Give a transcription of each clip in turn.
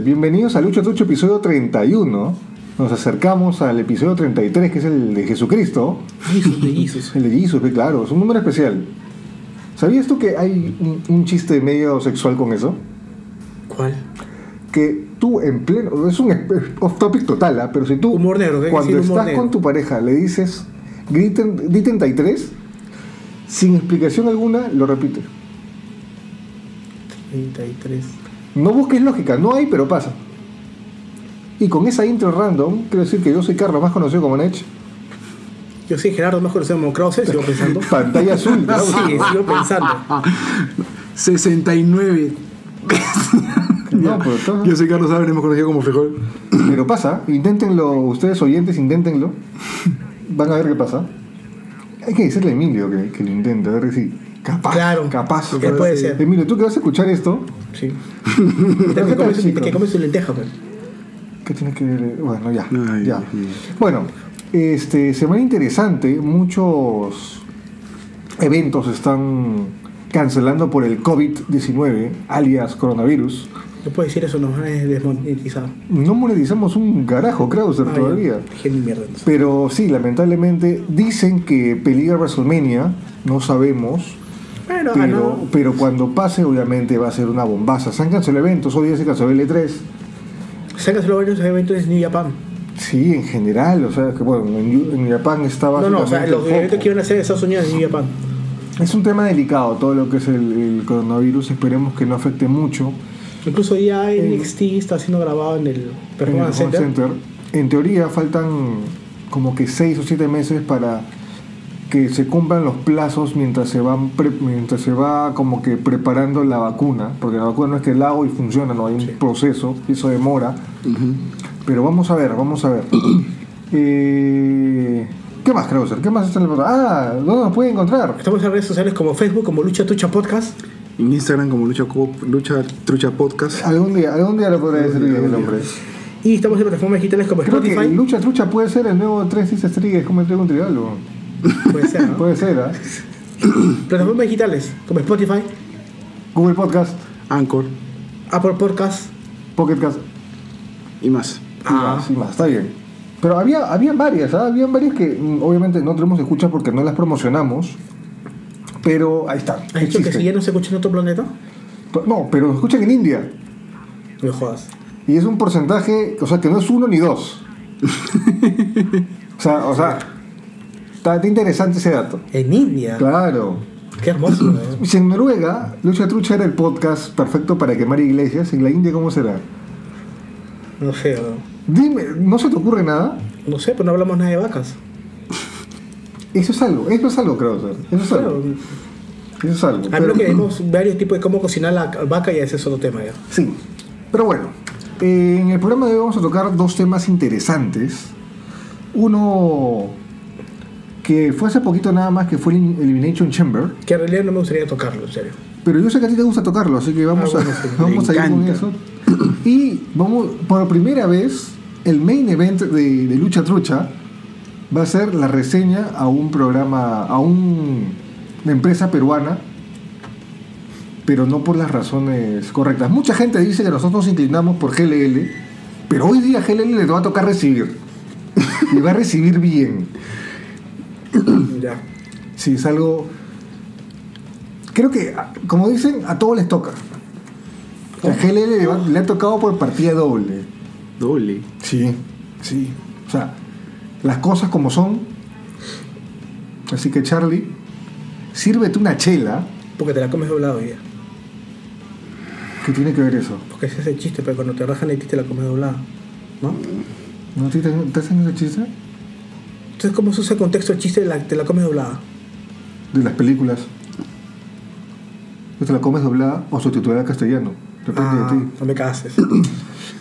tal? Bienvenidos a Lucha Trucho episodio 31. Nos acercamos al episodio 33, que es el de Jesucristo. Jesus, de Jesus. El de Jesus, que claro, es un número especial. ¿Sabías tú que hay un, un chiste medio sexual con eso? ¿Cuál? Que tú en pleno, es un off topic total, ¿ah? pero si tú Humor negro, ¿qué hay que cuando humor estás negro? con tu pareja le dices griten, di 33, sin explicación alguna, lo repite. 33. No busques lógica, no hay, pero pasa. Y con esa intro random, quiero decir que yo soy Carlos, más conocido como Nech. Yo soy Gerardo, más conocido como Krause, sigo pensando. Pantalla azul, ¿no? Sí, sigo pensando. 69. No, pero, todo- Yo soy Carlos Álvarez, más conocido como Fejol. pero pasa, inténtenlo, ustedes oyentes, inténtenlo. Van a ver qué pasa. Hay que decirle a Emilio que, que lo intente, a ver si capaz. Claro. capaz. Él puede ser. Emilio, tú que vas a escuchar esto, Sí. Y también come su, que come su lenteja, pues. ¿Qué tiene que ver? Bueno, ya. Ay, ya. Bueno, este, semana interesante. Muchos eventos están cancelando por el COVID-19, alias coronavirus. No puedes decir eso, nos van a desmonetizar. No monetizamos un carajo, Krauser, Ah, todavía. mierda. entonces. Pero sí, lamentablemente dicen que peligra WrestleMania, no sabemos. Pero, no. pero cuando pase, obviamente va a ser una bombaza. Se han cancelado eventos, hoy día se canceló el E3. Sácase los varios eventos de New Japan. Sí, en general, o sea, que bueno, en, en Japón estaba. No, no, o sea, los eventos que iban a hacer en Estados Unidos de New Japan. Es un tema delicado todo lo que es el, el coronavirus. Esperemos que no afecte mucho. Incluso ya NXT está siendo grabado en el en el Performance Home Center. Center. En teoría faltan como que 6 o 7 meses para que se cumplan los plazos mientras se van pre- mientras se va como que preparando la vacuna, porque la vacuna no es que la hago y funciona, no hay un Sí. proceso, eso demora. Pero vamos a ver, vamos a ver. Eh, ¿Qué más, Krauser? ¿Qué más está en el Ah, ¿dónde nos puede encontrar? Estamos en redes sociales como Facebook, como Lucha Tucha Podcast. En Instagram como Lucha, Lucha Trucha Podcast. Algún día, algún día lo podré decir el nombre. Y estamos en plataformas digitales como Creo que Spotify. Lucha Trucha puede ser el nuevo Tres Islas Trigues como el Trigo Trialo. Puede ser, ¿no? Puede ser, ¿ah? Plataformas digitales como Spotify, Google Podcast, Anchor Apple Podcast. Pocket Cast y más. y más, y más, está bien. Pero había, había varias, ¿ah? Habían varias que mm, obviamente no tenemos escucha porque no las promocionamos. Pero ahí están. ¿Has dicho que existen. si ya no se escucha en otro planeta? No, pero nos escuchan en India. No me jodas. Y es un porcentaje, o sea, que no es uno ni dos. o sea, o sea, está, interesante ese dato. En India. Claro. Qué hermoso. ¿no? Si en Noruega, Lucha Trucha era el podcast perfecto para quemar iglesias, en la India, ¿cómo será? No sé, ¿no? Dime, ¿no se te ocurre nada? no sé, pues no hablamos nada de vacas. Eso es algo, eso es algo, Krauser. Eso es algo. Eso es algo. a Pero- menos que vemos varios tipos de cómo cocinar la vaca y ese es otro tema ya. Sí, pero bueno, eh, en el programa de hoy vamos a tocar dos temas interesantes. Uno que fue hace poquito nada más, que fue el Elimination Chamber. Que en realidad no me gustaría tocarlo, en serio. Pero yo sé que a ti te gusta tocarlo, así que vamos Ah, bueno, a, sí. vamos a ir con eso. Y vamos, por primera vez, el main event de, de Lucha Trucha va a ser la reseña a un programa, a un- una empresa peruana, pero no por las razones correctas. Mucha gente dice que nosotros nos inclinamos por GLL, pero hoy día GLL le va a tocar recibir. y va a recibir bien. Ya. Sí, es algo. Creo que, a- como dicen, a todos les toca. A GLL le, va- le ha tocado por partida doble. Doble. Sí, sí. O sea, las cosas como son. Así que, Charlie, sírvete una chela. Porque te la comes doblado ya. ¿Qué tiene que ver eso? Porque ese es el chiste, pero cuando te rajan el ti te la comes doblada. ¿No? ¿No te, te hacen ese chiste? Entonces, ¿cómo se usa el contexto del chiste de la, te la comes doblada? De las películas. ¿Que te la comes doblada o subtitulada al castellano? Depende Ah, de ti. no me cases.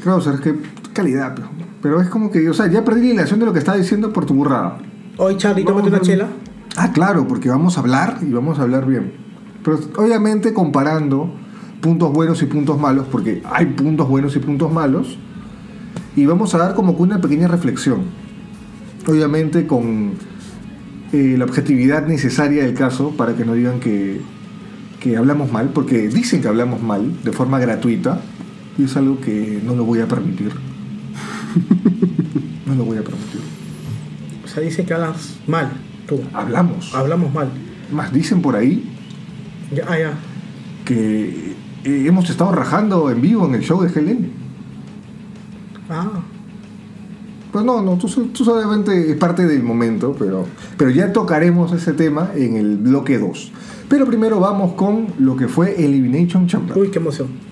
Claro, o sea, es que calidad, pero, pero es como que, o sea, ya perdí la ilación de lo que estaba diciendo por tu burrada. Hoy, Charlie, tómate una chela. Ah, claro, porque vamos a hablar y vamos a hablar bien. Pero obviamente comparando puntos buenos y puntos malos, porque hay puntos buenos y puntos malos, y vamos a dar como que una pequeña reflexión. Obviamente con eh, la objetividad necesaria del caso para que no digan que, que hablamos mal, porque dicen que hablamos mal de forma gratuita. y es algo que no lo voy a permitir. no lo voy a permitir. O sea, dicen que hablas mal, tú. Hablamos. Hablamos mal. Más dicen por ahí Ya, ah, ya. que eh, hemos estado rajando en vivo en el show de GLN. Ah. Pues no, no, tú, tú solamente es parte del momento, pero, pero ya tocaremos ese tema en el bloque 2. Pero primero vamos con lo que fue Elimination Chamber. Uy, qué emoción.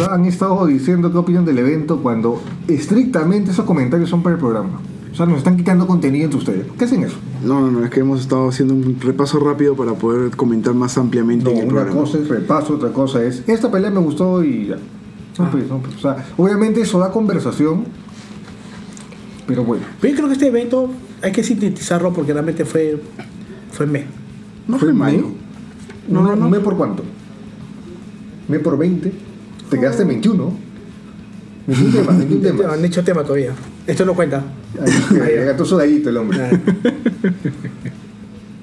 Han estado diciendo qué opinan del evento cuando estrictamente esos comentarios son para el programa. O sea, nos están quitando contenido entre ustedes. ¿Qué hacen eso? No, no, no, es que hemos estado haciendo un repaso rápido para poder comentar más ampliamente No, en el una programa. cosa es repaso, otra cosa es esta pelea me gustó y ya. No, Ah. pues, no, pues, o sea, obviamente eso da conversación, pero bueno. Pero yo creo que este evento hay que sintetizarlo porque realmente fue. fue me. No fue malo. No, No, no, no. ¿Me por cuánto? ¿Me por 20? Te quedaste en 21. 21 temas, 21 No temas. han hecho tema todavía. Esto no cuenta. Gallito el hombre.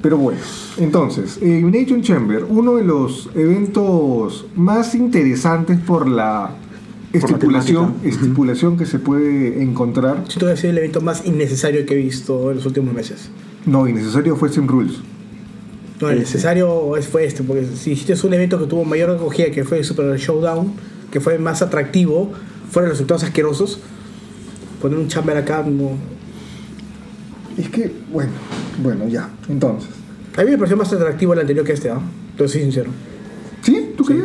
Pero bueno, entonces, Elimination Chamber, uno de los eventos más interesantes por la estipulación, estipulación que se puede encontrar. Que ha sido el evento más innecesario que he visto en los últimos meses. No, innecesario fue Sim Rules. No, el necesario es- fue este, porque si hiciste un evento que tuvo mayor acogida, que fue el Super Showdown, que fue más atractivo, fueron resultados asquerosos, poner un chamber acá no. Es que, bueno, bueno, ya, entonces. A mí me pareció más atractivo el anterior que este, ¿ah? Pero soy sincero. ¿Sí? ¿Tú crees?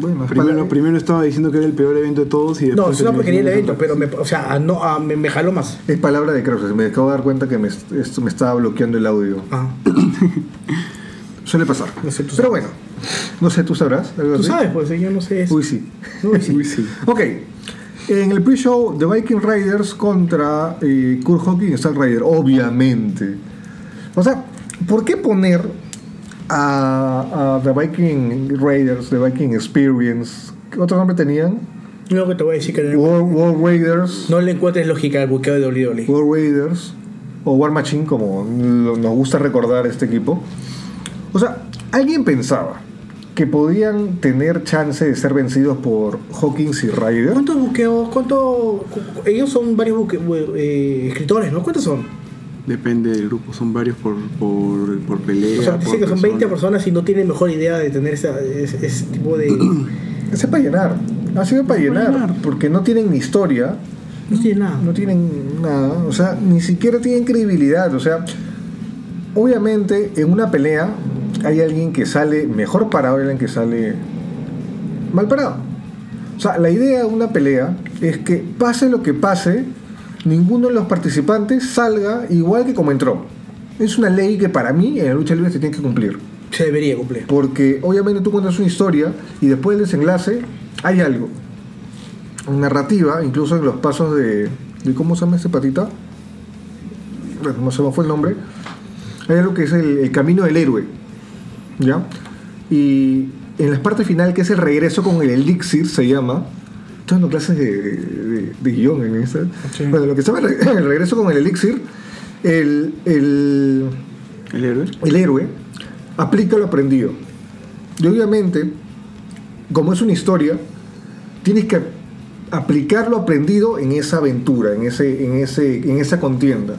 Bueno, Primero, estaba diciendo que era el peor evento de todos y No, después... es una porquería el evento, pero me, o sea, no, ah, me, me jaló más. Es palabra de Krause, me acabo de dar cuenta que me, esto me estaba bloqueando el audio. Ah, Suele pasar. No sé, tú Pero bueno, no sé, ¿tú sabrás? ¿Algo tú así? sabes, pues yo no sé eso. Uy, sí. Uy, sí. Uy, sí. Ok, en el pre-show The Viking Riders contra eh, Kurt Hawkins y Zack Ryder, obviamente. O sea, ¿por qué poner a, a The Viking Raiders, The Viking Experience, ¿qué otro nombre tenían? Lo que te voy a decir que no, World, World Raiders, no le encuentres lógica al buqueo de WWE. World Raiders o War Machine, como nos gusta recordar este equipo. O sea, alguien pensaba que podían tener chance de ser vencidos por Hawkins y Ryder. ¿Cuántos buqueos? ¿Cuánto? Ellos son varios buque- eh, escritores, ¿no? ¿Cuántos son? Depende del grupo, son varios por, por, por pelea. O sea, dice que son 20 persona. personas y no tienen mejor idea de tener esa- ese, ese tipo de. no Ese para llenar. Ha sido para llenar, llenar. Porque no tienen ni historia, tiene nada. no tienen nada. O sea, ni siquiera tienen credibilidad. O sea, obviamente en una pelea hay alguien que sale mejor parado y alguien que sale mal parado. O sea, la idea de una pelea es que pase lo que pase, ninguno de los participantes salga igual que como entró. Es una ley que para mí en la lucha libre se tiene que cumplir. Se debería cumplir. Porque obviamente tú cuentas una historia y después del desenlace hay algo. Narrativa, incluso en los pasos de, de ¿cómo se llama este patita? Bueno, no se me fue el nombre. Hay algo que es el, el camino del héroe. ¿Ya? Y en la parte final, que es el regreso con el elixir, se llama. Estoy dando clases de, de, de guion en esta. Sí. Bueno, lo que se llama el, el regreso con el elixir, el, el, El héroe. el héroe aplica lo aprendido. Y obviamente, como es una historia, tienes que aplicar lo aprendido en esa aventura, en, ese, en, ese, en esa contienda.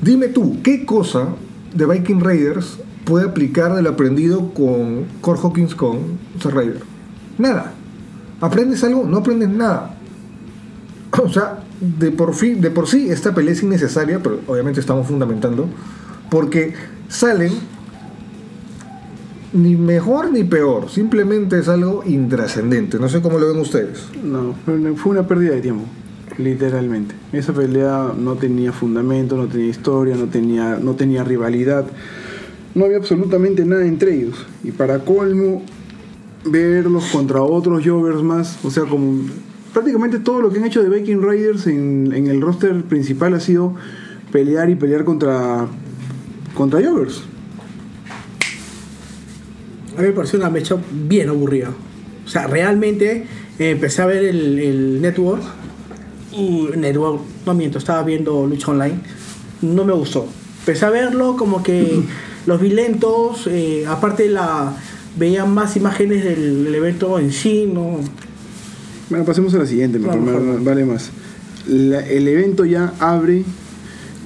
Dime tú, ¿qué cosa de Viking Raiders puede aplicar de lo aprendido con Core Hawkins con Zack? Nada. ¿Aprendes algo? No aprendes nada. O sea, de por, fin, de por sí esta pelea es innecesaria, pero obviamente estamos fundamentando, porque salen ni mejor ni peor, simplemente es algo intrascendente. No sé cómo lo ven ustedes. No, fue una- fue una pérdida de tiempo, literalmente. Esa pelea no tenía fundamento, no tenía historia, no tenía, no tenía rivalidad. No había absolutamente nada entre ellos. Y para colmo, verlos contra otros joggers más, o sea, como prácticamente todo lo que han hecho de Viking Riders en, en el roster principal ha sido pelear y pelear contra, contra joggers. A mí me pareció una mecha bien aburrida. O sea, realmente eh, empecé a ver el, el network. Y network, no miento, estaba viendo Lucha Online. No me gustó. Empecé a verlo como que los vi lentos. eh, aparte la veía más imágenes del, del evento en sí. No, Bueno, pasemos a la siguiente, mejor, Vamos, me- vamos. vale más. La- el evento ya abre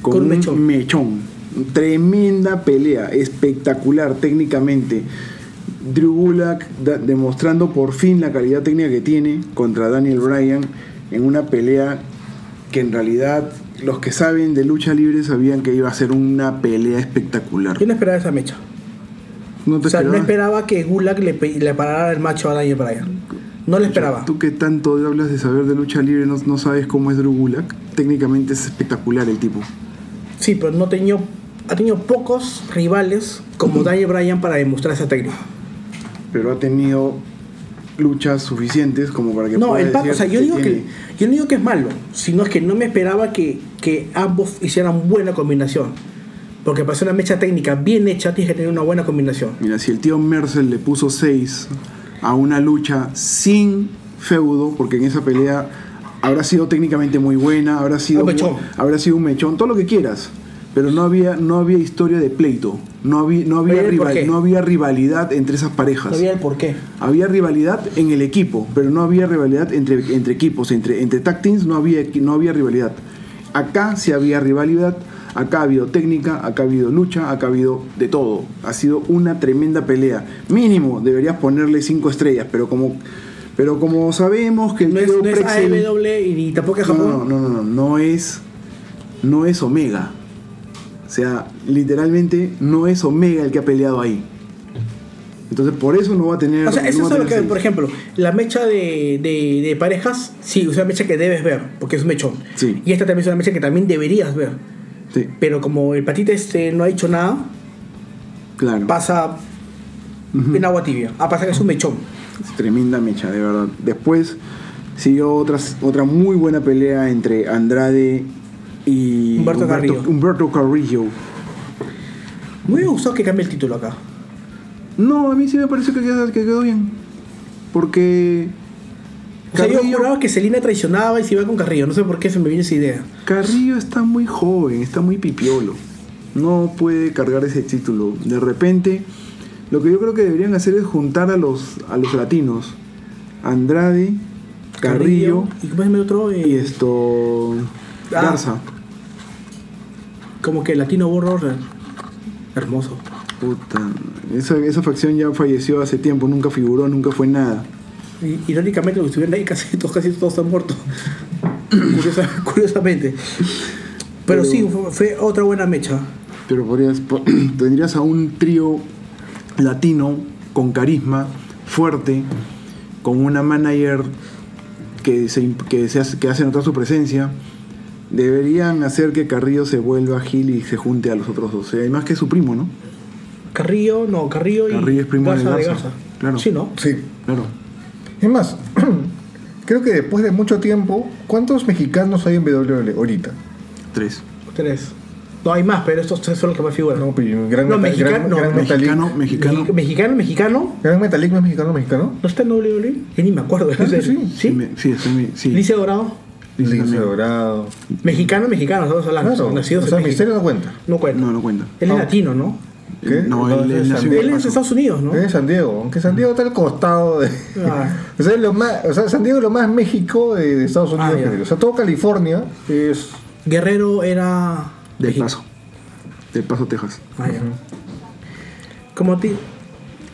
con, Con un mechón. mechón. Tremenda pelea, espectacular técnicamente. Drew Gulak da- demostrando por fin la calidad técnica que tiene contra Daniel Bryan en una pelea que en realidad los que saben de lucha libre sabían que iba a ser una pelea espectacular. yo no esperaba esa mecha. ¿No te O sea, no esperaba que Gulag le, parara el macho a Daniel Bryan. No le esperaba. Tú que tanto hablas de saber de lucha libre, no, no sabes cómo es Drew Gulak. Técnicamente es espectacular el tipo. Sí, pero no tenía, ha tenido pocos rivales como Daniel Bryan para demostrar esa técnica. pero ha tenido luchas suficientes como para que No, pueda el decir o sea, yo digo, que, yo no digo que es malo, sino es que no me esperaba que, que ambos hicieran buena combinación. Porque para hacer una mecha técnica bien hecha tienes que tener una buena combinación. Mira, si el tío Mercer le puso 6 a una lucha sin feudo, porque en esa pelea habrá sido técnicamente muy buena, habrá sido, Un mechón. habrá sido un mechón, todo lo que quieras. Pero no había, no había historia de pleito, no había, no había, Oye, ¿por rival- no había rivalidad entre esas parejas. No había el por qué. Había rivalidad en el equipo, pero no había rivalidad entre, entre equipos, entre, entre tag teams no había, no había rivalidad. Acá sí había rivalidad, acá ha habido técnica, acá ha habido lucha, acá ha habido de todo. Ha sido una tremenda pelea. Mínimo deberías ponerle cinco estrellas, pero como, pero como sabemos que el No es, no es Prexel- AEW y ni tampoco es Japón. no, no, no, no, no es, no es Omega. O sea, literalmente no es Omega el que ha peleado ahí. Entonces por eso no va a tener. O sea, eso no es lo que, seis. por ejemplo, la mecha de, de, de parejas, sí, es una mecha que debes ver, porque es un mechón. Sí. Y esta también es una mecha que también deberías ver. Sí, Pero como el patita este no ha hecho nada, claro. pasa en agua tibia. A pasar que es un mechón. Tremenda mecha, de verdad. Después siguió otras, otra muy buena pelea entre Andrade y Humberto Carrillo. Humberto Carrillo. Me hubiera gustado que cambie el título acá. No, a mí sí me parece que quedó, que quedó bien. Porque O sea, yo Carrillo, juraba que Selina traicionaba y se iba con Carrillo. No sé por qué se me vino esa idea. Carrillo está muy joven, está muy pipiolo. No puede cargar ese título. De repente, lo que yo creo que deberían hacer es juntar a los, a los latinos. Andrade, Carrillo. Eh, y esto... Ah. Garza. Como que Latino Warrior. Hermoso. Puta, esa, esa facción ya falleció hace tiempo, nunca figuró, nunca fue nada. Y, irónicamente, los que estuvieron ahí casi todos, casi todos están muertos. Curiosa- curiosamente. Pero, Pero- sí, fue, fue otra buena mecha. Pero podrías, po- tendrías a un trío latino con carisma, fuerte, con una manager que, se, imp- que, se hace, que hace notar su presencia. Deberían hacer que Carrillo se vuelva Gil y se junte a los otros dos. O sea, hay más que su primo, ¿no? Carrillo, no, Carrillo y. Carrillo es primo de Garza Garza. Claro. Sí, ¿no? Sí. Claro. Es más, creo que después de mucho tiempo, ¿cuántos mexicanos hay en WWE ahorita? Tres. Tres. No hay más, pero estos tres son los que más figuran. No, pero gran, No, Metal- gran, no, gran mexicano. Mexicano, mexicano. Mexi- Mexicano, mexicano. Gran Metalik no es mexicano, mexicano. ¿No está en WWE? Yo ni me acuerdo. Que sí. ¿Sí? sí, mi- sí. Lice Dorado. Lince. Dorado. Mexicano, mexicano, estamos hablando. Claro, nacidos o sea, en México. Misterio no cuenta. No cuenta. No, no cuenta. Él es No. latino, ¿no? ¿Qué? No, No, él, es él San nació Diego. en Él es de. Estados Unidos, ¿no? Es de San Diego, aunque San Diego está al costado de. Ah. o, sea, es lo más, o sea, San Diego es lo más México de, de Estados Ah, Unidos. creo. o sea, todo California es. Guerrero era. Del México. Paso. Del Paso, Texas. Ah, ya. Como ti.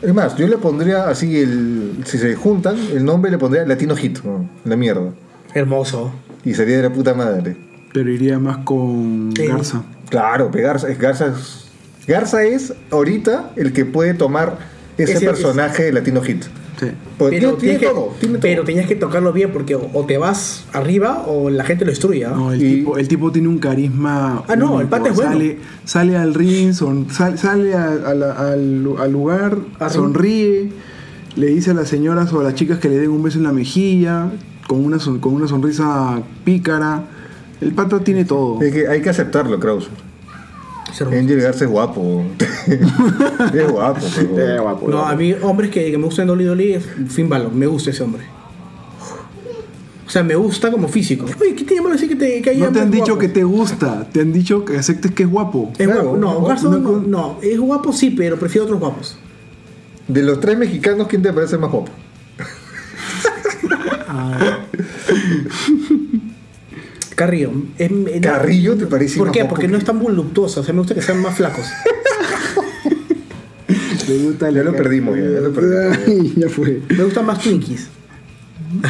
Es más, yo le pondría así el. Si se juntan, el nombre le pondría Latino Hit, ¿no? la mierda. Hermoso. Y sería de la puta madre. Pero iría más con Sí. Garza. Claro, Garza, es- Garza, es- Garza es ahorita el que puede tomar ese, personaje de Latino Hit. Sí. Porque pero, tiene, que- todo, tiene todo. pero tenías que tocarlo bien porque o, o te vas arriba o la gente lo destruye. ¿ah? No, el, Y- tipo, el tipo tiene un carisma. Ah, no, el pata es bueno. Sale, sale al ring, son- sal- sale a- a la- al, al lugar, sonríe, le dice a las señoras o a las chicas que le den un beso en la mejilla, con una, son- con una sonrisa pícara. El pata tiene todo. Es que hay que aceptarlo, Kraus. Angel Garza es guapo. es guapo, pero. Guapo, No, guapo. a mí, hombres que, que me gustan Dolly Dolly es Finn Balor. Me gusta ese hombre. O sea, me gusta como físico. Oye, ¿qué tiene malo decir que te que No te han dicho guapos? que te gusta, te han dicho que aceptes que es guapo. Es Claro, guapo. No, guapo. Garza no, No, no, es guapo sí, pero prefiero otros guapos. De los tres mexicanos, ¿quién te parece más guapo? Carrillo. Es- es- ¿Carrillo te parece ¿Por más qué? Porque que- no es tan voluptuoso. O sea, me gusta que sean más flacos. Te gusta Ya lo perdimos, ya, ya lo perdimos. Ay, ya fue. Me gustan más Twinkies.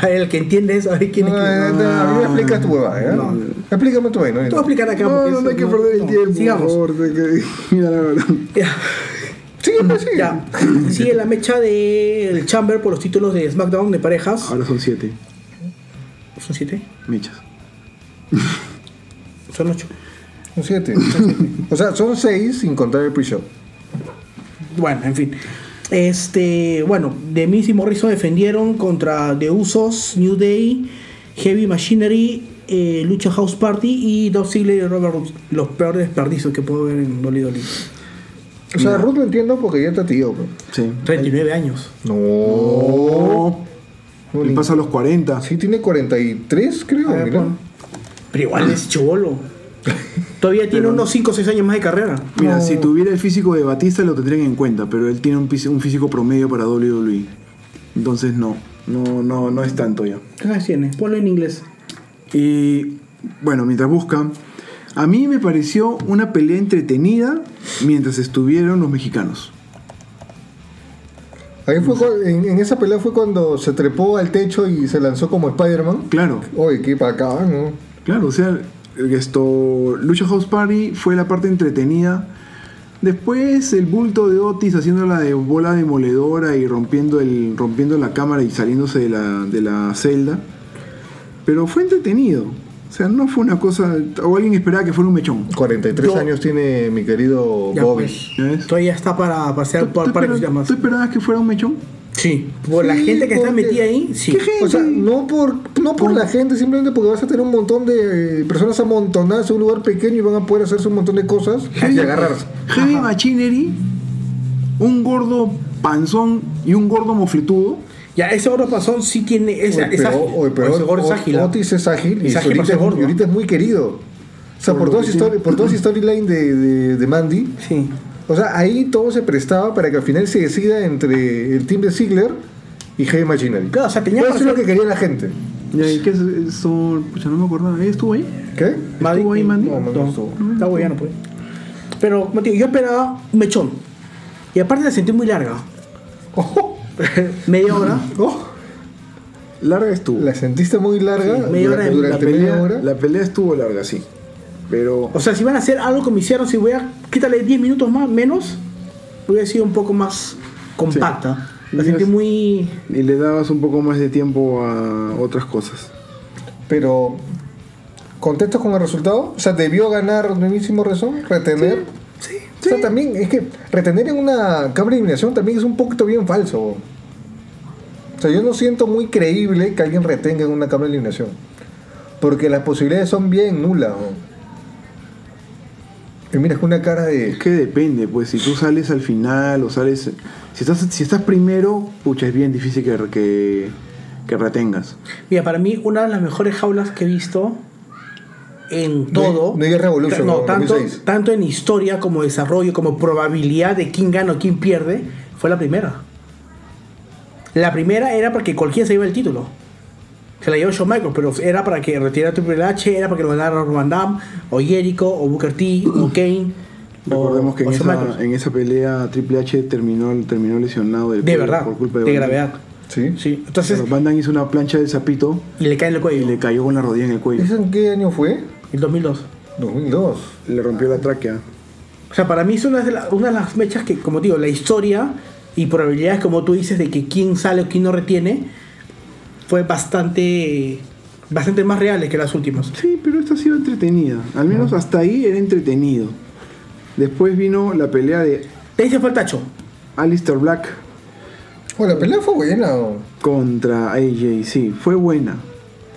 El que entiende eso, a ver quién es No, quién. a mí me explicas tu huevada, ¿eh? No. Explícame. Te voy a explicar acá. No, no, no hay que perder el no. tiempo. Sigamos. Por favor, que- Mira, la verdad. Ya. Sí, pues sí. Ya. Sigue la mecha del Chamber por los títulos de SmackDown de parejas. Ahora son siete ¿Son siete? mechas. Son ocho. Son siete. o sea, son seis sin contar el pre-show. Bueno, en fin. Este, bueno, The Miz y Morrison defendieron contra The Usos, New Day, Heavy Machinery, eh, Lucha House Party y Dolph Ziggler y Robert Roode. Los peores desperdicios que puedo ver en Dolly Dolly. O sea, Ruth lo entiendo porque ya está tío. pues. Sí. 39 años. No. No él ni- pasa a los 40. Sí, tiene 43, creo. A ver, mira. pon. Pero igual es chivolo. Todavía tiene unos 5 o 6 años más de carrera. Mira, No. si tuviera el físico de Batista lo tendrían en cuenta, pero él tiene un, físico promedio para WWE. Entonces no, no, no, no es tanto ya. ¿Qué edad tiene? Ponlo en inglés. Y bueno, mientras buscan, a mí me pareció una pelea entretenida mientras estuvieron los mexicanos. Ahí fue en, en esa pelea fue cuando se trepó al techo y se lanzó como Spider-Man. Claro, Oye, qué para acá, ¿no? claro, o sea, esto, Lucha House Party fue la parte entretenida. Después el bulto de Otis haciéndola de bola demoledora y rompiendo, el, rompiendo la cámara y saliéndose de la, de la celda. Pero fue entretenido. O sea, no fue una cosa... O alguien esperaba que fuera un mechón. 43 Yo- años tiene mi querido Ya, Bobby. pues. ¿Ya ves? Todavía está para pasear ¿Tú, por tú par de espera- cositas más. tú esperabas que fuera un mechón? Sí, por la Sí, gente que está porque- metida ahí, sí. ¿Qué gente? O sea, no por, no por la gente, simplemente porque vas a tener un montón de eh, personas amontonadas en un lugar pequeño y van a poder hacerse un montón de cosas y agarrarse. Heavy Machinery, un gordo panzón y un gordo mofletudo. Ya, ese gordo pasón sí tiene. Es, Oye, es pero, ágil. pero ese gordo es ágil. ¿ah? Otis es ágil y Es ágil ahorita, gordo. y ahorita es muy querido. O sea, Por por, su story- por storyline de, de, de Mandy, Sí. o sea, ahí todo se prestaba para que al final se decida entre el team de Ziggler y Heavy Machinery. Claro, o sea, tenía Eso es lo que quería la gente. ¿Y ahí qué es eso? Pucha, no me. ¿Ella estuvo ahí? ¿Qué? ¿Estuvo ahí, Mandy? No, no, no No, estuvo. está guayano, pues. Pero, digo, yo esperaba un mechón. Y aparte la sentí muy larga. Ojo, Media hora. oh, Larga estuvo. la sentiste muy larga Sí, media hora durante, de- la, durante media pelea, hora. la pelea estuvo larga, sí. Pero O sea, si van a hacer algo que me hicieron, si voy a quitarle 10 minutos más, menos, hubiera sido un poco más compacta. La Sí. sentí muy. y le dabas un poco más de tiempo a otras cosas. Pero, ¿contentos con el resultado? O sea, ¿debió ganar Nuevísimo Razón? ¿Retener? Sí, O sea, también es que retener en una cámara de eliminación también es un poquito bien falso. O sea, yo no siento muy creíble que alguien retenga en una cámara de eliminación. Porque las posibilidades son bien nulas. ¿no? Y mira, es una cara de... Es que depende, pues si tú sales al final o sales... Si estás, si estás primero, pucha, es bien difícil que, que, que retengas. Mira, para mí, una de las mejores jaulas que he visto en No hay- todo. no hay Revolution, No, tanto, 2006. tanto en historia como desarrollo, como probabilidad de quién gana o quién pierde, fue la primera. La primera era porque cualquiera se iba el título. Se la llevó Shawn Michaels, pero era para que retirara Triple H, era para que lo ganara Roman Damme, o Jericho, o Booker T, o Kane. o- Recordemos que en esa, en esa pelea Triple H terminó, terminó lesionado del De verdad, por culpa de, de gravedad. ¿Sí? Sí, entonces, Pero Van Damme hizo una plancha del sapito y le cae en el y cuello. le cayó con la rodilla en el cuello. ¿Eso en qué año fue? El 2002. 2002. Le rompió la tráquea. O sea, para mí es una de, la- una de las mechas que, como digo, la historia y probabilidades, como tú dices, de que quién sale o quién no retiene, fue bastante, bastante más reales que las últimas. Sí, pero esta ha sido entretenida. Al menos hasta ahí era entretenido. Después vino la pelea de Te dice fue el tacho. Alistair Black Bueno, la pelea fue buena. contra AJ. Sí, fue buena.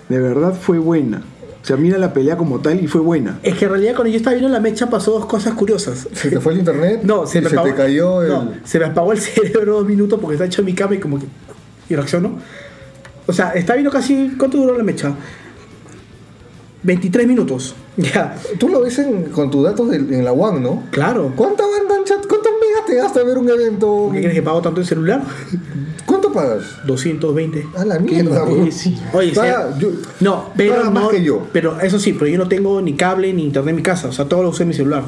De verdad fue buena. O sea, mira la pelea como tal y fue buena. Es que en realidad cuando yo estaba viendo la mecha pasó dos cosas curiosas. Se te fue el internet. No, se me, se apagó, te cayó el. no, se me apagó el cerebro dos minutos porque está hecho en mi cama y como que. Y reaccionó. O sea, está viendo casi. ¿Cuánto duró la mecha? 23 minutos. Ya, Tú lo ves en- con tus datos del- en la One, ¿no? claro. ¿Cuánta banda en chat? ¿Cuántos megas te gasta ver un evento? ¿Por qué crees que pago tanto el celular? ¿Cuánto pagas? 220. A la mierda, bro. imbécil. Oye, Paga- sí. yo- No, pero paga más no, que yo. Pero eso sí, pero yo no tengo ni cable ni internet en mi casa. O sea, todo lo uso en mi celular.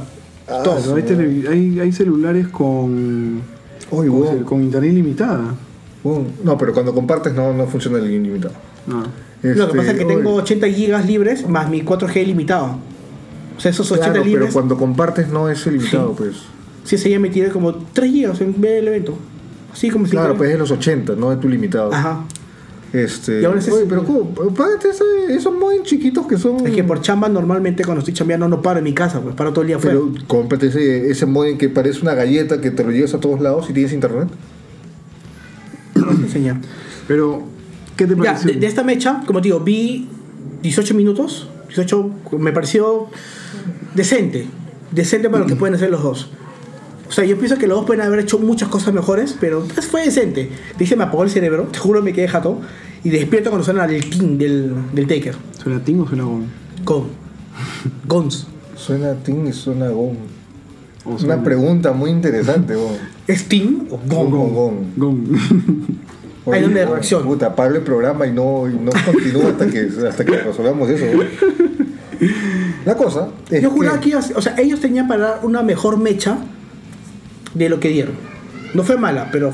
Ah, todo. Pero hay, tele- hay, hay celulares con, Oye, con, con internet ilimitada. No, pero cuando compartes no, no funciona el ilimitado. No. Lo que Este, pasa es que oye, tengo 80 gigas libres más mi 4G limitado. O sea, esos 80 Claro, pero libres. cuando compartes no es ilimitado, Sí. pues. Sí, se ya me tiré como 3 gigas en vez del evento. Así como si Claro, pues es de los 80, no de tu limitado. Ajá. Este, Y ahora ese- oye, pero ¿cómo? Págate ese- esos modems chiquitos que son. Es que por chamba normalmente cuando estoy chambeando no paro en mi casa, pues paro todo el día afuera. Pero cómprate ese, ese modem que parece una galleta que te lo llevas a todos lados y tienes internet. No te enseñar. Pero, ¿qué te Ya, pareció? de, de esta mecha, como te digo, vi 18 minutos. 18 me pareció decente. Decente para lo que pueden hacer los dos. O sea, yo pienso que los dos pueden haber hecho muchas cosas mejores, pero pues, fue decente. Dice, me apagó el cerebro, te juro me quedé jato. Y despierto cuando suena el king del, del Taker. ¿Suena Ting o suena Gon? Con. Gons. Suena Ting y suena Gon. O Una suena- pregunta muy interesante, Gon. ¿Es Team o Gon, Gon? Gon, Gon. Gon. Ahí donde Gon, reacciona. Puta, paro el programa y no, y no continúa hasta que, hasta que resolvamos eso. Gon. La cosa es Yo juraba que- que ibas- o sea, ellos tenían para dar una mejor mecha de lo que dieron. No fue mala, pero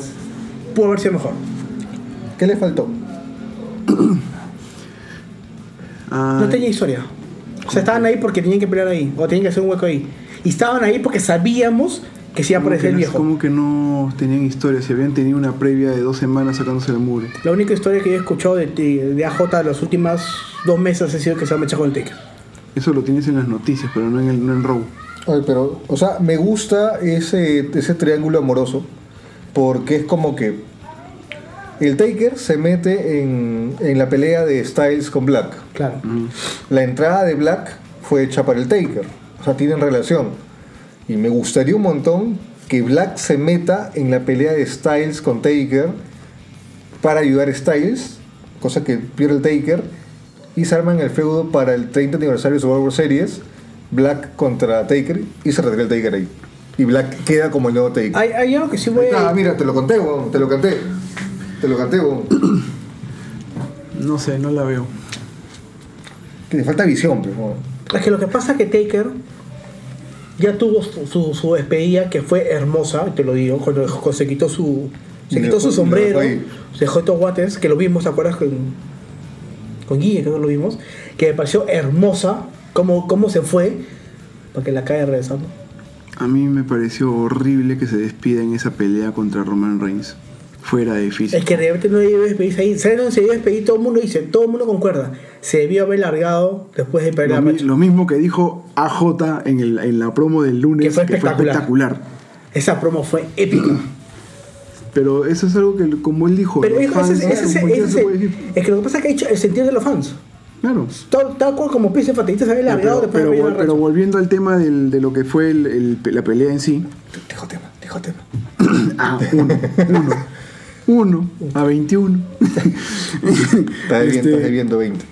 pudo haber sido mejor. ¿Qué le faltó? Ah, No tenía historia. O sea, estaban ahí porque tenían que pelear ahí, o tenían que hacer un hueco ahí. Y estaban ahí porque sabíamos que se iba a ¿cómo aparecer el viejo. ¿Cómo que no tenían historia? Si habían tenido una previa de dos semanas sacándose el muro. La única historia que yo he escuchado de, de, de AJ de las últimas dos meses ha sido que se ha mechado con el Taker. Eso lo tienes en las noticias, pero no en el no en Raw. Pero, o sea, me gusta ese, ese triángulo amoroso porque es como que el Taker se mete en, en la pelea de Styles con Black. Claro. La entrada de Black fue hecha para el Taker, o sea, tienen relación. Y me gustaría un montón que Black se meta en la pelea de Styles con Taker para ayudar a Styles, cosa que pierde el Taker, y se arman el feudo para el 30 aniversario de Survivor Series, Black contra Taker, y se retira el Taker ahí. Y Black queda como el nuevo Taker. Hay, hay algo que sí voy a... Ah, mira, te lo conté, weón, te lo canté. Te lo canté, weón. No sé, no la veo. Que te falta visión, pues, weón. Es que lo que pasa es que Taker ya tuvo su, su, su despedida que fue hermosa, te lo digo, cuando, cuando se quitó su se quitó dejó- su sombrero, se dejó estos guates, que lo vimos, ¿te acuerdas? Con, con Guille, que lo vimos, que me pareció hermosa cómo, cómo se fue, para que la cae regresando. A mí me pareció horrible que se despida en esa pelea contra Roman Reigns. Fuera de físico. Es que realmente no debió despedirse ahí. ¿Sabes dónde se debió despedir? Todo el mundo dice, todo el mundo concuerda. Se debió haber largado después de perder Lo, la mi- lo mismo que dijo AJ en, el- en la promo del lunes, Que fue espectacular. espectacular. Esa promo fue épica. Pero eso es algo que, como él dijo, Pero los fans, ese- ese- ese- es que lo que pasa es que ha hecho el sentir de los fans. Claro. Tal, tal cual como Pisse Fatiguita se había largado pero, después pero de vol- pero volviendo al tema del- de lo que fue el- el- la pelea en sí, Dijo tema, dijo tema. ah, uno, uno, uno a 21. Está debiendo, Este- estás debiendo 20.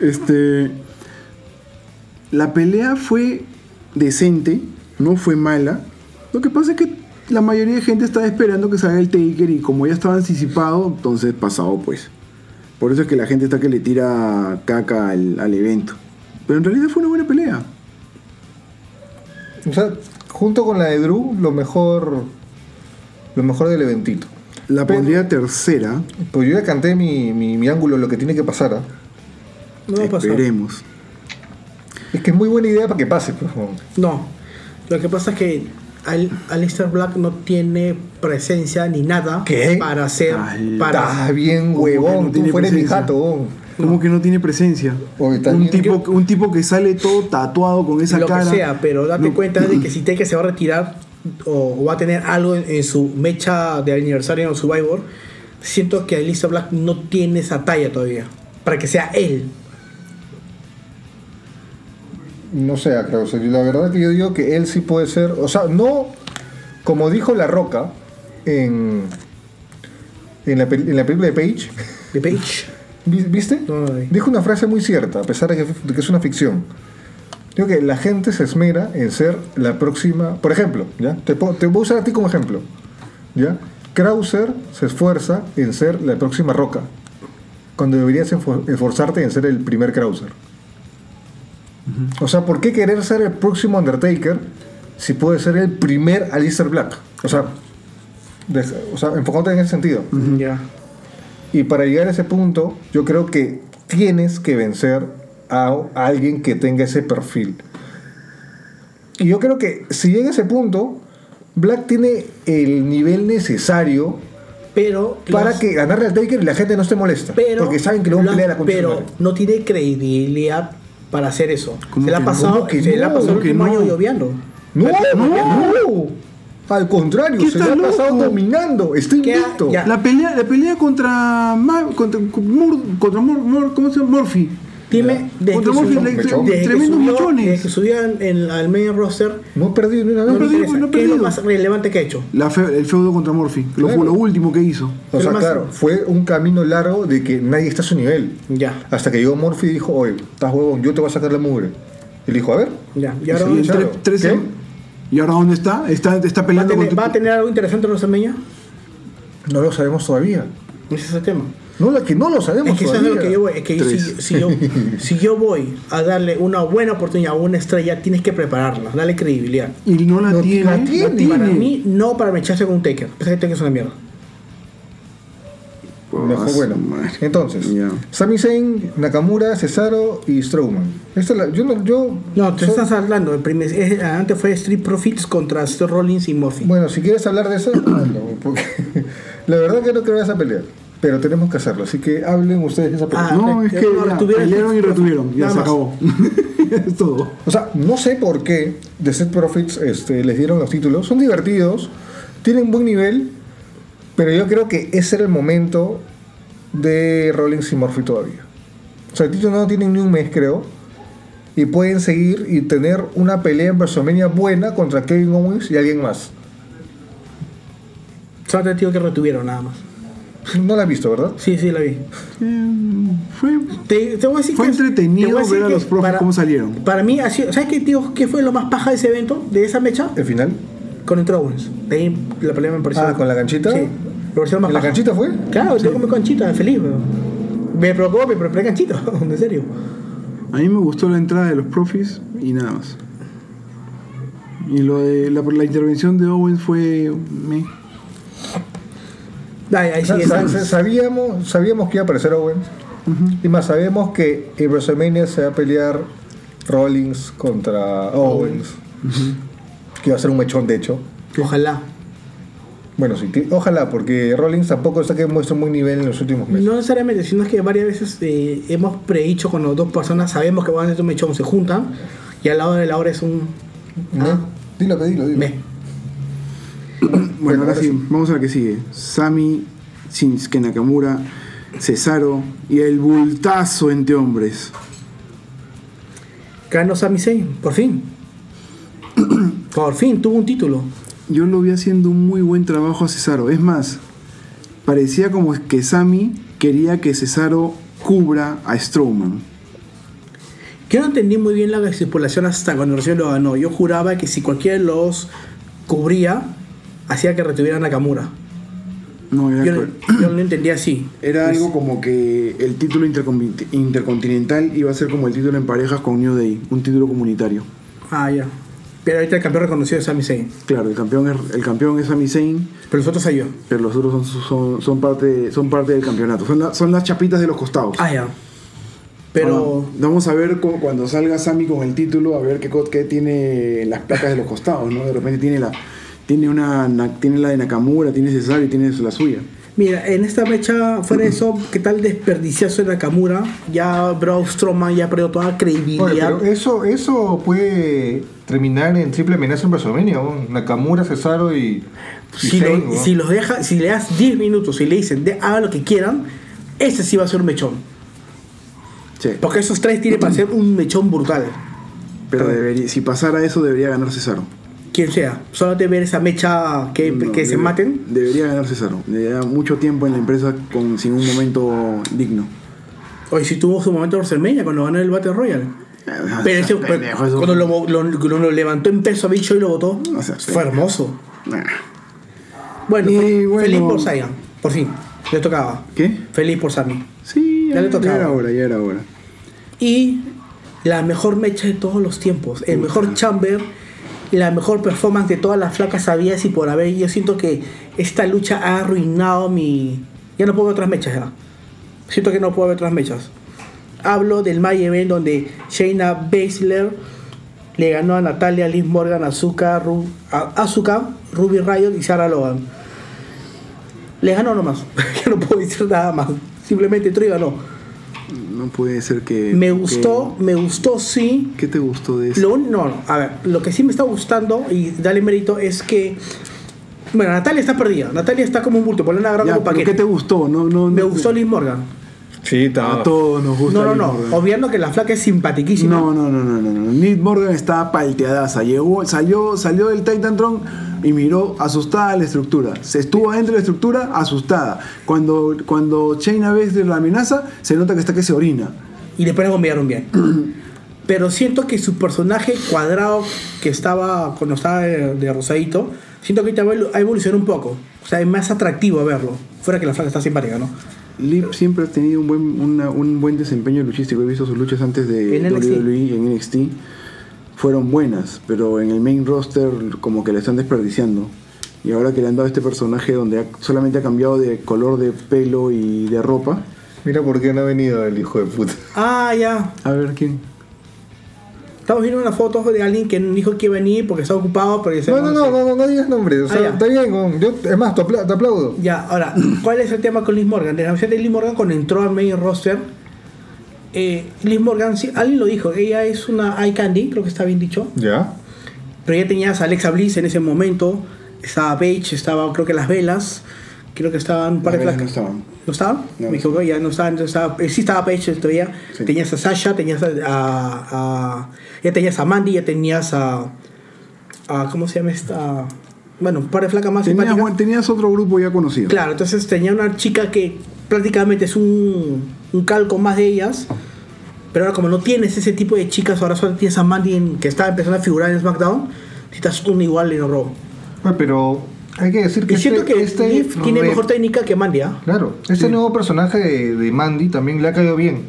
Este. La pelea fue decente, no fue mala. Lo que pasa es que la mayoría de gente estaba esperando que salga el Taker y como ya estaba anticipado, entonces pasado pues. Por eso es que la gente está que le tira caca al, al evento. Pero en realidad fue una buena pelea. O sea, junto con la de Drew, lo mejor. Lo mejor del eventito. La Pero- pondría tercera. Pues yo ya canté mi, mi, mi ángulo, lo que tiene que pasar. ¿ah? No va a pasar. Esperemos. Es que es muy buena idea para que pase, pues. weón. No. Lo que pasa es que Al, Alistair Black no tiene presencia ni nada ¿Qué? para hacer. Ay, para, Está bien, huevón. no Tú tiene fueres mi presencia. jato. Como que no tiene presencia. Oye, un, tipo, un tipo que sale todo tatuado con esa lo cara. que sea, pero date No. cuenta de que si Taker se va a retirar o, o va a tener algo en, en su mecha de aniversario en Survivor, siento que Alistair Black no tiene esa talla todavía. Para que sea él. No sé, Krauser. y La verdad que yo digo que él sí puede ser. O sea, no como dijo La Roca en, en, la, en la película de Page. De Page. ¿Vi- ¿Viste? No, no. Dijo una frase muy cierta, a pesar de que, de que es una ficción. Digo que la gente se esmera en ser la próxima. Por ejemplo, ¿ya? Te, te voy a usar a ti como ejemplo. ¿Ya? Krauser se esfuerza en ser la próxima roca. Cuando deberías esforzarte en ser el primer Krauser. O sea, ¿por qué querer ser el próximo Undertaker si puede ser el primer Alistair Black? O sea, de- o sea enfocándote en ese sentido. Ya. Y para llegar a ese punto, yo creo que tienes que vencer a, alguien que tenga ese perfil. Y yo creo que si llega a ese punto, Black tiene el nivel necesario Pero. para que ganarle al Taker y la gente no esté molesta. Pero, porque saben que le van a la- Pero no tiene credibilidad para hacer eso. ¿Cómo Se ha que no? pasado, ¿Cómo que se ha no? pasado el ¿Cómo que último no? año lloviendo. No, no. Al contrario, ¿Qué se le ha pasado dominando. Está ¿Qué ha- invicto. La pelea, la pelea contra, contra, contra Mur- Mur- ¿cómo se llama? Murphy. Dime, desde Contra que Murphy, subió- mechón. desde que tremendos subió- desde que subió en, en- al main roster, No vez. no perdido, interesa. no ¿Qué es lo más relevante que ha hecho? La fe- el feudo contra Murphy. Lo, Claro. lo último que hizo. O sea, más- claro, fue un camino largo de que nadie está a su nivel. Ya, Hasta que llegó Murphy y dijo, oye, estás huevón, yo te voy a sacar la mugre. Y le dijo, a ver. ya. Y Y ahora, sí, ¿dónde Y, está? ¿Y ahora dónde está? Está, está ¿Va, a peleando tener, va a tener algo interesante? No lo sabemos todavía. Ese es el tema. No, la que no lo sabemos Es que eso es lo que yo voy. Es que si, si yo, si yo voy a darle una buena oportunidad a una estrella, tienes que prepararla, darle credibilidad. Y no la No, tiene. la tiene. Para mí, no para mecharse con un Taker. Pensé que Taker es una mierda. Mejor, bueno, madre. entonces, Ya. Sami Zayn, Nakamura, Cesaro y Strowman. Esta la- yo no, yo, No, te estás hablando. el primer- es- antes fue Street Profits contra Rollins y Murphy. Bueno, si quieres hablar de eso, hazlo, porque la verdad que no creo esa pelea. Pero tenemos que hacerlo, así que hablen ustedes de esa pelea. Ah, No, es que no, ya, pelearon y retuvieron. Ya Nada se más. acabó. es todo. O sea, no sé por qué The Set Profits este, les dieron los títulos. Son divertidos, tienen buen nivel, pero yo creo que ese era el momento de Rollins y Murphy todavía. O sea, el título no tienen ni un mes, creo. Y pueden seguir y tener una pelea en WrestleMania buena contra Kevin Owens y alguien más. Solo te digo que retuvieron nada más. No la has visto, ¿verdad? Sí, sí, la vi. Eh, fue, Te, te voy a decir Fue que- entretenido te voy a decir ver a los profes cómo salieron. Para mí, ha sido- ¿sabes qué, tío? ¿Qué fue lo más paja de ese evento? De esa mecha? El final. Con el Owens. De ahí la pelea me pareció. Ah, ¿con la canchita? Sí. Me más ¿En la paja. canchita fue? Claro, yo comí canchita, feliz, bro. Me preocupó, me preparé canchita, en serio. A mí me gustó la entrada de los profis y nada más. Y lo de la, la intervención de Owens fue. meh. Ay, ahí sí, sabíamos, sabíamos que iba a aparecer Owens. Y más, sabemos que en WrestleMania se va a pelear Rollins contra Owens. Que va a ser un mechón, de hecho. Ojalá. Bueno, sí, ojalá, porque Rollins tampoco está que muestra un buen nivel en los últimos meses. No necesariamente, sino es que varias veces eh, hemos predicho cuando dos personas sabemos que van a hacer un mechón, se juntan y al lado de la hora es un. Ah, Dilo, dilo, dilo. me. Bueno, ahora sí. vamos a la que sigue. Sami, Shinsuke Nakamura, Cesaro y el bultazo entre hombres. Ganó Sami Zayn, por fin. por fin, tuvo un título. Yo lo vi haciendo un muy buen trabajo a Cesaro. Es más, parecía como que Sami quería que Cesaro cubra a Strowman. Yo no entendí muy bien la estipulación hasta cuando recién lo ganó. Yo juraba que si cualquiera de los cubría, hacía que retuviera a Nakamura. No, era, Yo, no- yo no lo entendía así. era algo como que el título intercon- intercontinental iba a ser como el título en parejas con New Day, un título comunitario. Ah, ya. Pero ahorita el campeón reconocido es Sami Zayn. Claro, el campeón es, el campeón es Sami Zayn, Pero los otros ayudó. pero los otros son, son, son parte, son parte del campeonato. Son, la- son las chapitas de los costados. Ah, ya. Pero. Vamos a ver cu- cuando salga Sami con el título, a ver qué, qué tiene las placas de los costados, ¿no? De repente tiene la, Tiene una na- tiene la de Nakamura, tiene Cesaro y tiene la suya. Mira, en esta mecha, fuera de eso, ¿qué tal desperdiciazo de Nakamura? Ya Braun Strowman ya perdió toda Oye, credibilidad. pero eso, eso puede terminar en triple amenaza en WrestleMania, ¿no? Nakamura, Cesaro y. y si, Zayn, lo- ¿no? si los deja, si le das 10 minutos y le dicen de, hagan lo que quieran, ese sí va a ser un mechón. Sí. Porque esos tres tienen para ser un mechón brutal. Pero debería, si pasara eso, debería ganar Cesaro. Quien sea. Solo de ver esa mecha que, No, que se debe- maten. Debería ganar Cesaro. Debería mucho tiempo en la empresa con, sin un momento digno. Hoy sí tuvo su momento en WrestleMania cuando ganó el Battle Royale. Ah, Pero ese- pendejo, cuando lo, lo- levantó en peso a Big Show y lo botó, fue hermoso. Nah. Bueno, feliz por Saiyan, por fin, le tocaba. ¿Qué? Feliz por Sammy. Sí, Ya le tocaba. Ya era hora, ya era hora. Y la mejor mecha de todos los tiempos, el mejor chamber la mejor performance de todas las flacas sabidas y por haber. Yo siento que esta lucha ha arruinado mi. Ya no puedo ver otras mechas ya. Siento que no puedo ver otras mechas. Hablo del May Event donde Shayna Baszler le ganó a Natalia, Liz Morgan, Azuka, Ru- a- Asuka, Ruby Riot y Sarah Logan. Le ganó nomás. ya no puedo decir nada más. Simplemente y ganó. No puede ser que. Me que- gustó, me gustó sí. ¿Qué te gustó de eso? Lo, no, no, a ver, lo que sí me está gustando y dale mérito es que. Bueno, Natalia está perdida. Natalia está como un bulto, por la pero paquete. ¿Qué te gustó? No, no, Me no- gustó Liz Morgan. Sí, A todos nos gusta. No, no, no. Morgan. Obviando que la flaca es simpatiquísima. No, no, no, no, no, no. Liv Morgan estaba palteadaza. Llegó, salió, salió del Titantron y miró asustada la estructura. Se estuvo adentro de la estructura asustada. Cuando, cuando Shayna Baszler la amenaza, se nota que está que se orina. Y después la bombearon bien. Pero siento que su personaje cuadrado que estaba cuando estaba de, de rosadito, siento que ahorita ha evolucionado un poco. O sea, es más atractivo a verlo. Fuera que la flaca está simpática, ¿no? Liv siempre ha tenido un buen, una- un buen desempeño luchístico. He visto sus luchas antes de En. WWE en NXT. Fueron buenas, pero en el main roster como que la están desperdiciando. Y ahora que le han dado este personaje donde ha- solamente ha cambiado de color de pelo y de ropa. Mira por qué no ha venido el hijo de puta. Ah, ya. A ver quién. Estamos viendo una foto de alguien que dijo que iba a venir porque estaba ocupado. Porque se No, no, no, no, no, no digas nombres. O sea, Ah, está bien, yo, es más, te, apla- te aplaudo. Ya, ahora, ¿cuál es el tema con Liz Morgan? La de Liz Morgan cuando entró al main roster, eh, Liz Morgan, sí, alguien lo dijo, ella es una eye candy, creo que está bien dicho, Ya. pero ya tenías a Alexa Bliss en ese momento, estaba Paige, estaba creo que las velas, creo que estaban un par de no estaban. ¿No estaban? No. Me equivoqué, ya no estaban, entonces estaba, eh, sí estaba Paige todavía, Sí. tenías a Sasha, tenías a, a- a- ya tenías a Mandy, ya tenías a, a ¿cómo se llama esta? Bueno, un par de flacas más Tenías, simpáticas. tenías otro grupo ya conocido. Claro, entonces tenía una chica que prácticamente es un, un calco más de ellas. Pero ahora como no tienes ese tipo de chicas, ahora solo tienes a Mandy en- que está empezando a figurar en SmackDown, necesitas una igual en Raw. Oye, Pero hay que decir que Y siento este, que este Liv tiene re- mejor técnica que Mandy, ¿ah? Claro, este nuevo personaje de, de Mandy también le ha caído bien.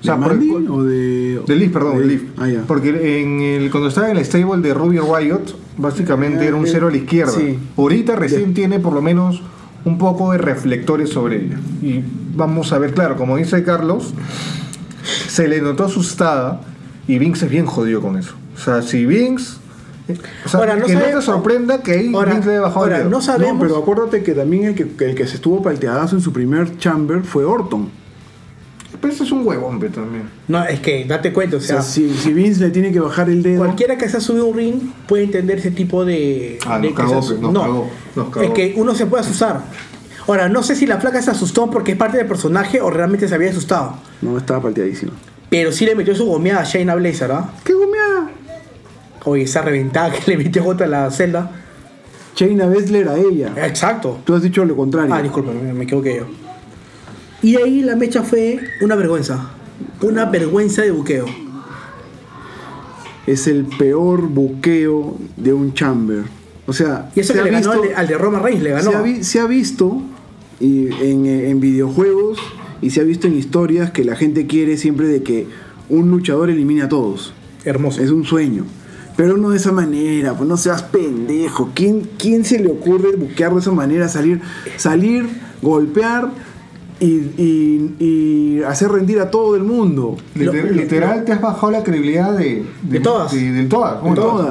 O sea, ¿De Mandy por- o de.? de Liv, perdón, de Liv. Ah, ya. Porque en el, cuando estaba en el stable de Ruby Riot, básicamente Ah, era un eh, cero a la izquierda. sí. Ahorita recién Ya. tiene por lo menos un poco de reflectores sobre ella. Y vamos a ver, claro, como dice Carlos, se le notó asustada y Vince es bien jodido con eso. O sea, si Vince... O sea, Ahora, no que no sabe- te sorprenda que ahí Ahora- Vince le haya bajado ahora, el dedo. no sabemos- No, pero acuérdate que también el que, el que se estuvo palteadazo en su primer chamber fue Orton. Pero ese es un huevón, pe, también. No, es que date cuenta, o O sea, si, si Vince le tiene que bajar el dedo. cualquiera que se ha subido a un ring puede entender ese tipo de. Ah, de nos cagó, se nos no, cagó, nos cagó. es que uno se puede asustar. Ahora, no sé si la flaca se asustó porque es parte del personaje o realmente se había asustado. No, estaba palteadísimo. Pero sí le metió su gomeada a Shayna Blazer, ¿ah? ¡Qué gomeada! Oye, esa reventada que le metió contra la celda. Shayna Baszler a ella. Exacto. Tú has dicho lo contrario. Ah, disculpa, me, me equivoqué yo. Y de ahí la mecha fue una vergüenza. Una vergüenza de buqueo. Es el peor buqueo de un chamber. O sea, Y eso se que ganó visto- al de, al de Roma Reigns, le ganó. Se ha, vi- se ha visto y en, en videojuegos y se ha visto en historias que la gente quiere siempre de que un luchador elimine a todos. Hermoso. Es un sueño. Pero no de esa manera, pues no seas pendejo. ¿Quién, quién se le ocurre buquear de esa manera? Salir, salir, golpear, y, y- y hacer rendir a todo el mundo. Lo- literal, te has bajado la credibilidad de, De todas. De, de todas.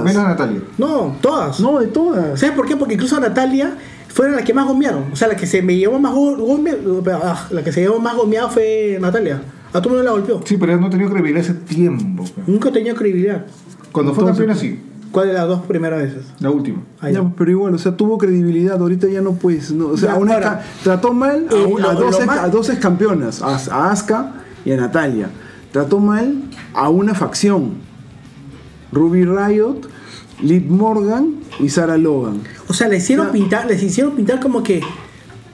Menos a Natalia. No, todas. No, de todas. ¿Sabes por qué? Porque incluso a Natalia fueron las que más gomearon. O sea, la que se me llevó más go- gome- ah, la que se llevó más gomeada fue Natalia. A todo el mundo la golpeó. Sí, pero ella no ha tenido credibilidad ese tiempo. pe. Nunca tenía credibilidad. Cuando fue Entonces, campeona, sí. ¿Cuál de las dos primeras veces? La última. Ya, pero igual, o sea, tuvo credibilidad, ahorita ya no puedes, no, o sea, Ya, a una ahora, trató mal a, eh, un- a dos, a dos campeonas, a, a Asuka y a Natalia. Trató mal a una facción, Ruby Riot, Liv Morgan y Sarah Logan. O sea, les hicieron pintar, les hicieron pintar como que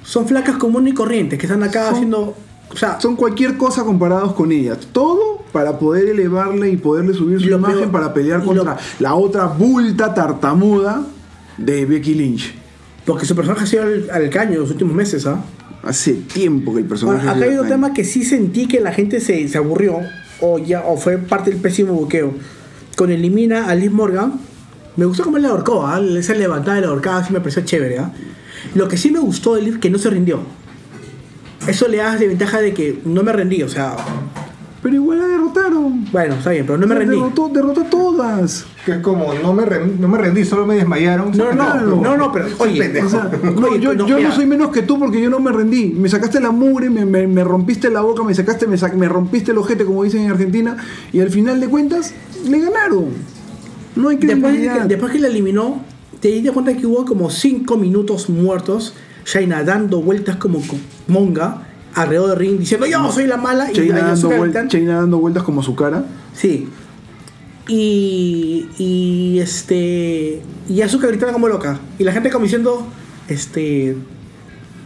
son flacas comunes y corrientes, que están acá Son- haciendo. O sea, Son cualquier cosa comparados con ellas. Todo para poder elevarle y poderle subir su imagen peor- para pelear contra lo- la otra bulta tartamuda de Becky Lynch. porque su personaje ha sido al, al caño en los últimos meses, ¿ah? Hace tiempo que el personaje... Ahora, acá hay un bacán. tema que sí sentí que la gente se, se aburrió, o ya o fue parte del pésimo buqueo. Con Elimina a Liz Morgan, me gustó cómo le ahorcó, ¿ah? esa levantada de la ahorcada sí me pareció chévere. ¿ah? Lo que sí me gustó de Liv que no se rindió. Eso le da de ventaja de que no me rendí, o sea, Pero igual la derrotaron. bueno, está bien, pero no me rendí. Derrotó, derrotó a todas. Que es como, no me, ren- no me rendí, solo me desmayaron. No, no, no, no, pero oye, pendejo. O sea, no, Oye, yo, no, yo no soy menos que tú porque yo no me rendí. Me sacaste la mugre, me, me- me rompiste la boca, me sacaste, me, sa- me rompiste el ojete, como dicen en Argentina, y al final de cuentas, le ganaron. No hay después, de credibilidad. que, después que la eliminó, te diste cuenta que hubo como 5 minutos muertos, Shaina dando vueltas como co- monga alrededor del ring, diciendo yo soy la mala y Chaina y dando, Asuka vuel- gritan- Chaina dando vueltas como su cara. Sí. Y, y este. Y Azuka gritando como loca. Y la gente como diciendo. Este.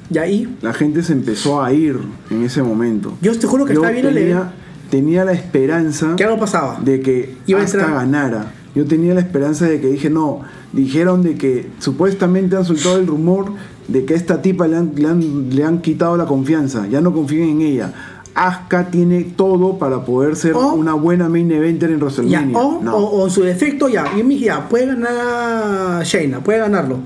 Y ahí. La gente se empezó a ir en ese momento. Yo te juro que Yo estaba el tenía, tenía la esperanza que algo pasaba. de que Iba a Asuka entrar. ganara. Yo tenía la esperanza de que dije, no, dijeron de que supuestamente han soltado el rumor de que a esta tipa le han, le han, le han quitado la confianza, ya no confían en ella. Asuka tiene todo para poder ser O- una buena main eventer en Ya, WrestleMania. o, No. o- su defecto, ya. Y ya, puede ganar Shayna, puede ganarlo.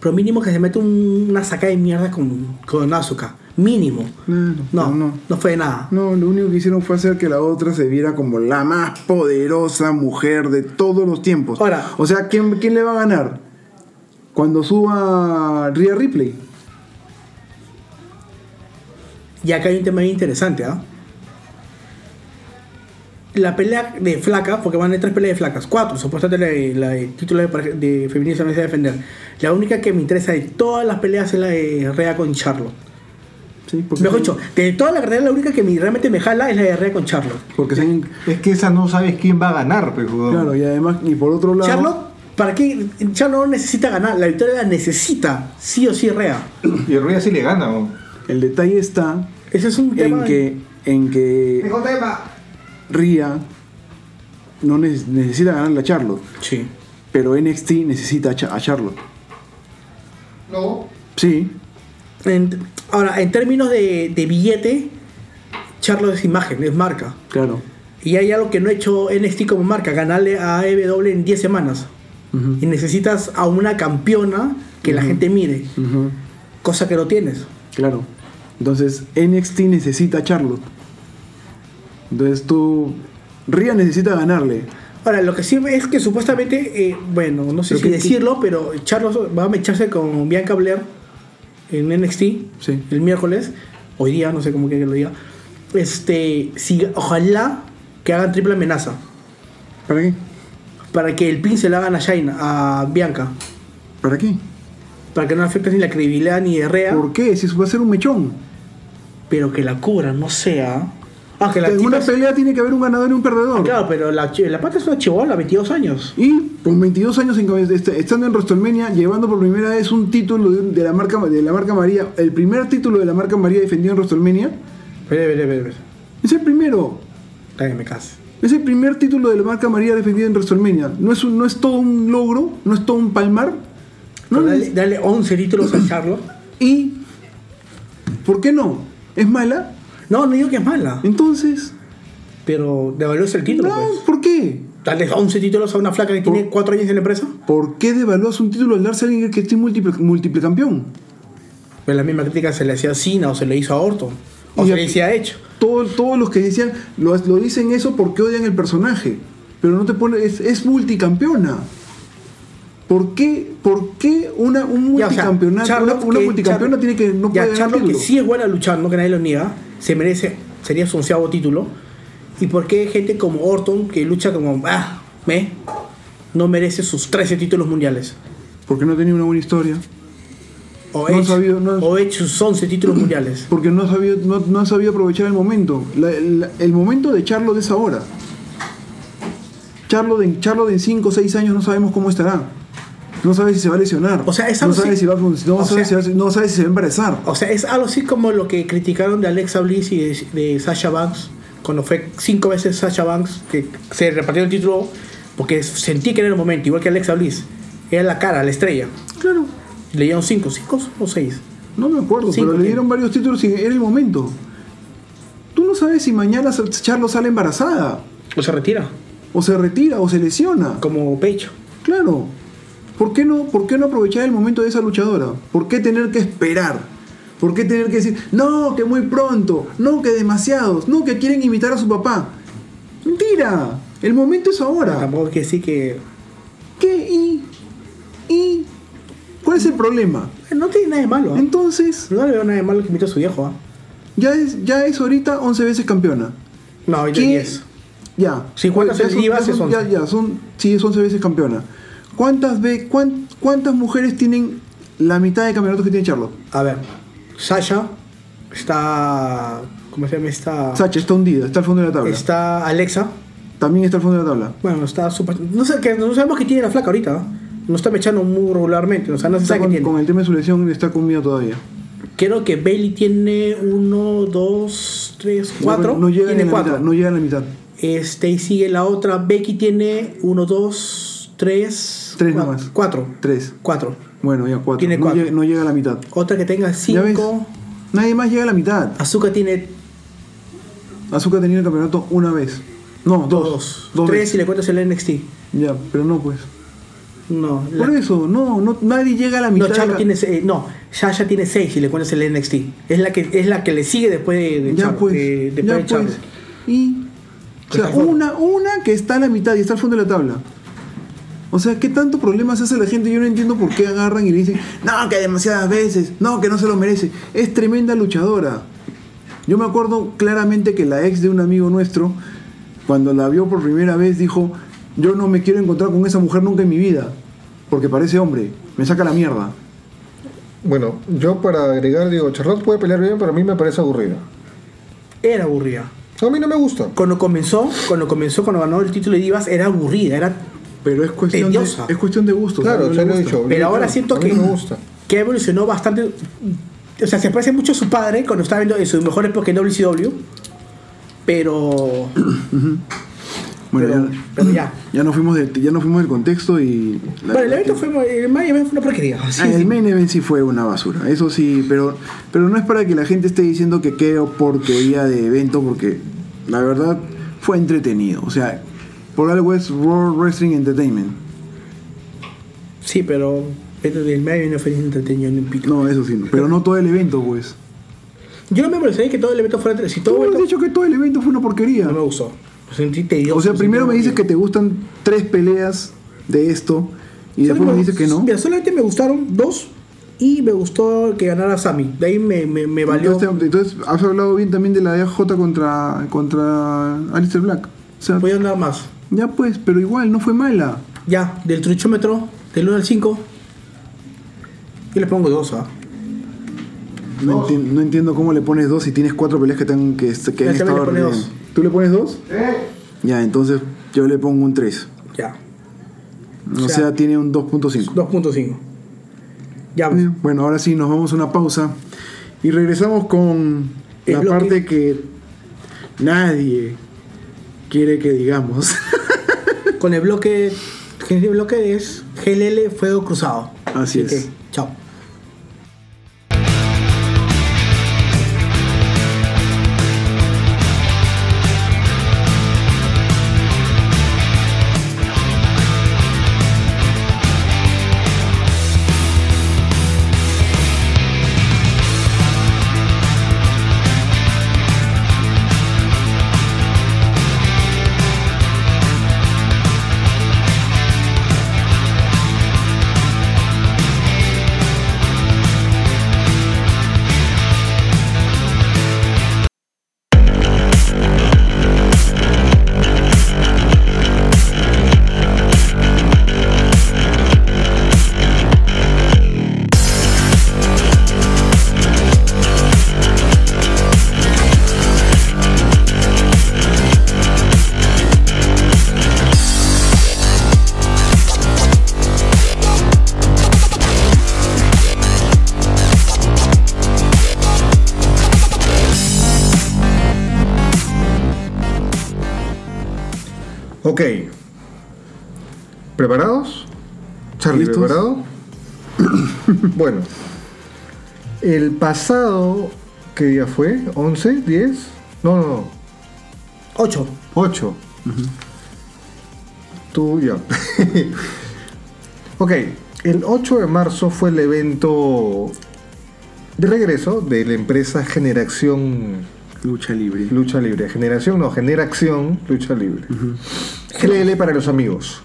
Pero mínimo que se mete un- una saca de mierda con, con Asuka. Mínimo. No, pero no, no. fue nada. No, lo único que hicieron fue hacer que la otra se viera como la más poderosa mujer de todos los tiempos. Ahora- o sea, ¿quién, quién le va a ganar? Cuando suba Rhea Ripley. Y acá hay un tema interesante, ¿ah? La pelea de flacas, porque van a tres peleas de flacas, cuatro, supuestamente la, la de título de, de feminismo a defender. La única que me interesa de todas las peleas es la de Rea con Charlotte. Sí, porque Mejor dicho, de toda la carrera la única que me- realmente me jala es la de Rea con Charlotte. Porque se han- Es que esa no sabes quién va a ganar, jugón. Claro, y además, y por otro lado. Charlotte, ¿para qué? Charlotte no necesita ganar, la victoria la necesita, sí o sí Rea. Y Ruya sí le gana, ¿no? El detalle está Ese es un tema. en que, en que Rhea no neces- necesita ganarle a Charlotte, Sí. pero NXT necesita a, Cha- a Charlotte. No. Sí, En- ahora, en términos de, de billete, Charlotte es imagen, es marca. claro. Y hay algo que no ha hecho NXT como marca, ganarle a AEW en 10 semanas. Y necesitas a una campeona que la gente mire, cosa que no tienes. Claro. Entonces NXT necesita a Charlotte. Entonces tú. Rhea necesita ganarle. Ahora, lo que sí es que supuestamente, eh, bueno, no sé Pero si que- decirlo, pero Charlotte va a mecharse con Bianca Blair en NXT Sí. el miércoles, hoy día, no sé cómo quiere que lo diga. Este, si, ojalá que hagan triple amenaza ¿Para qué? Para que el pin se lo hagan a Shaina, a Bianca, ¿Para qué? para que no afecte ni la credibilidad ni de Rea, ¿Por qué? Si eso va a ser un mechón. pero que la cubran, no sea. Aunque la en una es- pelea tiene que haber un ganador y un perdedor. Claro, pero la, la pata es una chivola, 22 años. Y con 22 años en, estando en WrestleMania, llevando por primera vez un título de, de la marca de la marca María, el primer título de la marca María defendido en WrestleMania, Espera, espera, espera, es el primero. Está que me case. Es el primer título de la marca María defendido en WrestleMania. No es, un- no es todo un logro, no es todo un palmar. No, dale, dale 11 títulos a Charlotte. y ¿por qué no? ¿Es mala? No, no digo que es mala, Entonces, pero devalúas el título, no, pues. ¿por qué? Dale 11 títulos a una flaca que Por- tiene 4 años en la empresa. ¿Por qué devalúas un título al darse a alguien que es múltiple, múltiple campeón? Pues la misma crítica se le hacía a Cena o se le hizo a Orton. O Y sea, se ha hecho. todo- todos los que decían, lo, lo dicen eso porque odian el personaje. Pero no te pone, es, es multicampeona. ¿Por qué, por qué una, un Ya, o sea, multicampeonato, una, una que- multicampeona Charlotte- tiene que no ya, puede ganar que sí es buena luchando, que nadie lo niega, se merece, sería su onceavo título. ¿Y por qué gente como Orton, que lucha como, ah, me, no merece sus 13 títulos mundiales? Porque no tenía una buena historia. O No Edge, sabido, no- o Edge sus 11 títulos mundiales. Porque no ha sabido, no, no ha sabido aprovechar el momento. La- la- el momento de Charlo es ahora. Charlo de, Charlo de en 5 o 6 años no sabemos cómo estará. No sabe si se va a lesionar. O sea, es no algo sabe así- si va a fun- no sabe sea- si va a- no sabe si se va a embarazar. O sea, es algo así como lo que criticaron de Alexa Bliss y de, de Sasha Banks, cuando fue cinco veces Sasha Banks, que se repartió el título porque sentí que era el momento, igual que Alexa Bliss. Era la cara, la estrella. Claro. Le dieron cinco, cinco o seis. No me acuerdo, Cinco pero le dieron varios títulos y era el momento. Tú no sabes si mañana Charlo sale embarazada, O se retira, o se retira, o se lesiona. como pecho. Claro. ¿Por qué, no, ¿Por qué no aprovechar el momento de esa luchadora? ¿Por qué tener que esperar? ¿Por qué tener que decir, no, que muy pronto, no, que demasiados, no, que quieren imitar a su papá? Mentira, el momento es ahora. Tampoco hay que decir que. ¿Qué? ¿Y? ¿Y? ¿Cuál es el problema? No tiene nada de malo. ¿ah? Entonces, No le veo nada de malo que imite a su viejo. ¿ah? ya es, ya es ahorita 11 veces campeona. No, ¿Qué? 10. Ya. Sí, ¿cuántas Ya son- ya es son- 11? Ya, ya, son, sí, es 11 veces campeona. ¿Cuántas, ve, cuán- ¿Cuántas mujeres tienen la mitad de campeonatos que tiene Charlotte? A ver, Sasha está. ¿Cómo se llama? Está. Sacha está hundida, está al fondo de la tabla. Está Alexa. También está al fondo de la tabla. Bueno, está súper. No sé, que no sabemos qué tiene la flaca ahorita. No está mechando muy regularmente. O sea, no se sabe con, tiene. con el tema de su lesión está conmigo todavía. Creo que Bailey tiene uno, dos, tres, cuatro. No, no llega tiene a la cuatro. mitad. No llega a la mitad. Este, y sigue la otra. Becky tiene uno, dos, tres. Tres cua- nomás. Cuatro. Tres. Cuatro. Bueno, ya cuatro. Tiene no, cuatro. Llega, no llega a la mitad. Otra que tenga cinco. Nadie más llega a la mitad. Azúcar tiene Azúcar tenía el campeonato una vez. No, dos. dos. Dos tres veces. si le cuentas el NXT. Ya, pero no pues. No. la- Por eso, no, no, nadie llega a la No, mitad. de Charlo la- tiene eh, no, Sasha tiene 6 si le cuentas el NXT. Es la que es la que le sigue después de, de Ya pues, de- después ya de pues. Y, o Que sea, una, una que está a la mitad y está al fondo de la tabla. O sea, ¿qué tanto problema se hace la gente? Yo no entiendo por qué agarran y le dicen, no, que demasiadas veces, no, que no se lo merece. Es tremenda luchadora. Yo me acuerdo claramente que la ex de un amigo nuestro, cuando la vio por primera vez, dijo, yo no me quiero encontrar con esa mujer nunca en mi vida, porque parece hombre, me saca la mierda. Bueno, yo para agregar, digo, Charlotte puede pelear bien, pero a mí me parece aburrida. Era aburrida. A mí no me gusta. Cuando comenzó, cuando comenzó, cuando ganó el título de Divas, era aburrida, era Pero es cuestión, de, es cuestión de gusto. Claro, ya lo he dicho. Pero ahora Claro, siento que, no me gusta. que evolucionó bastante. O sea, se parece mucho a su padre cuando estaba viendo en su mejor época en WCW. Pero. Bueno, pero, ya, pero ya. ya nos fuimos del, ya nos fuimos del contexto y... la- Bueno, el evento fue. El main event fue una porquería. Sí, Ah, sí. el main event sí fue una basura, eso sí, pero, pero no es para que la gente esté diciendo que qué porquería de evento, porque la verdad fue entretenido. O sea, por algo es World Wrestling Entertainment. Sí, pero. El, el main event no fue entretenido ni un pico. No, eso sí, no, pero no todo el evento, pues. Yo no me molestaría que todo el evento fuera. Si todo Tú el has evento. dicho que todo el evento fue una porquería. No me gustó. Sentí tedioso. O sea, me primero me dices que te gustan tres peleas de esto y después me dices que no. Mira, solamente me gustaron dos y me gustó que ganara Sammy. De ahí me, me, me valió. Entonces, entonces, has hablado bien también de la AJ contra, contra Alistair Black. O sea, Voy a andar más. ya pues, pero igual, no fue mala. Ya, del truchómetro, del 1 al 5. Yo le pongo 2, ¿ah? No, enti- no entiendo cómo le pones dos si tienes cuatro peleas que, están, que, que han le estado dos. ¿Tú le pones dos? Ya, entonces yo le pongo un 3. Ya, O O sea, sea, tiene un 2.5. 2.5. Ya, pues. Bueno, ahora sí, nos vamos a una pausa y regresamos con la parte que nadie quiere que digamos. con el bloque. El bloque es GLL Fuego Cruzado. Así es. que, bueno. El pasado, ¿qué día fue? ¿11? ¿10? No, no, no. 8. 8. Tú ya. ok, el 8 de marzo fue el evento de regreso de la empresa Generación Lucha libre. Lucha Libre. Generación, no, Generación Lucha Libre. GLL para los amigos.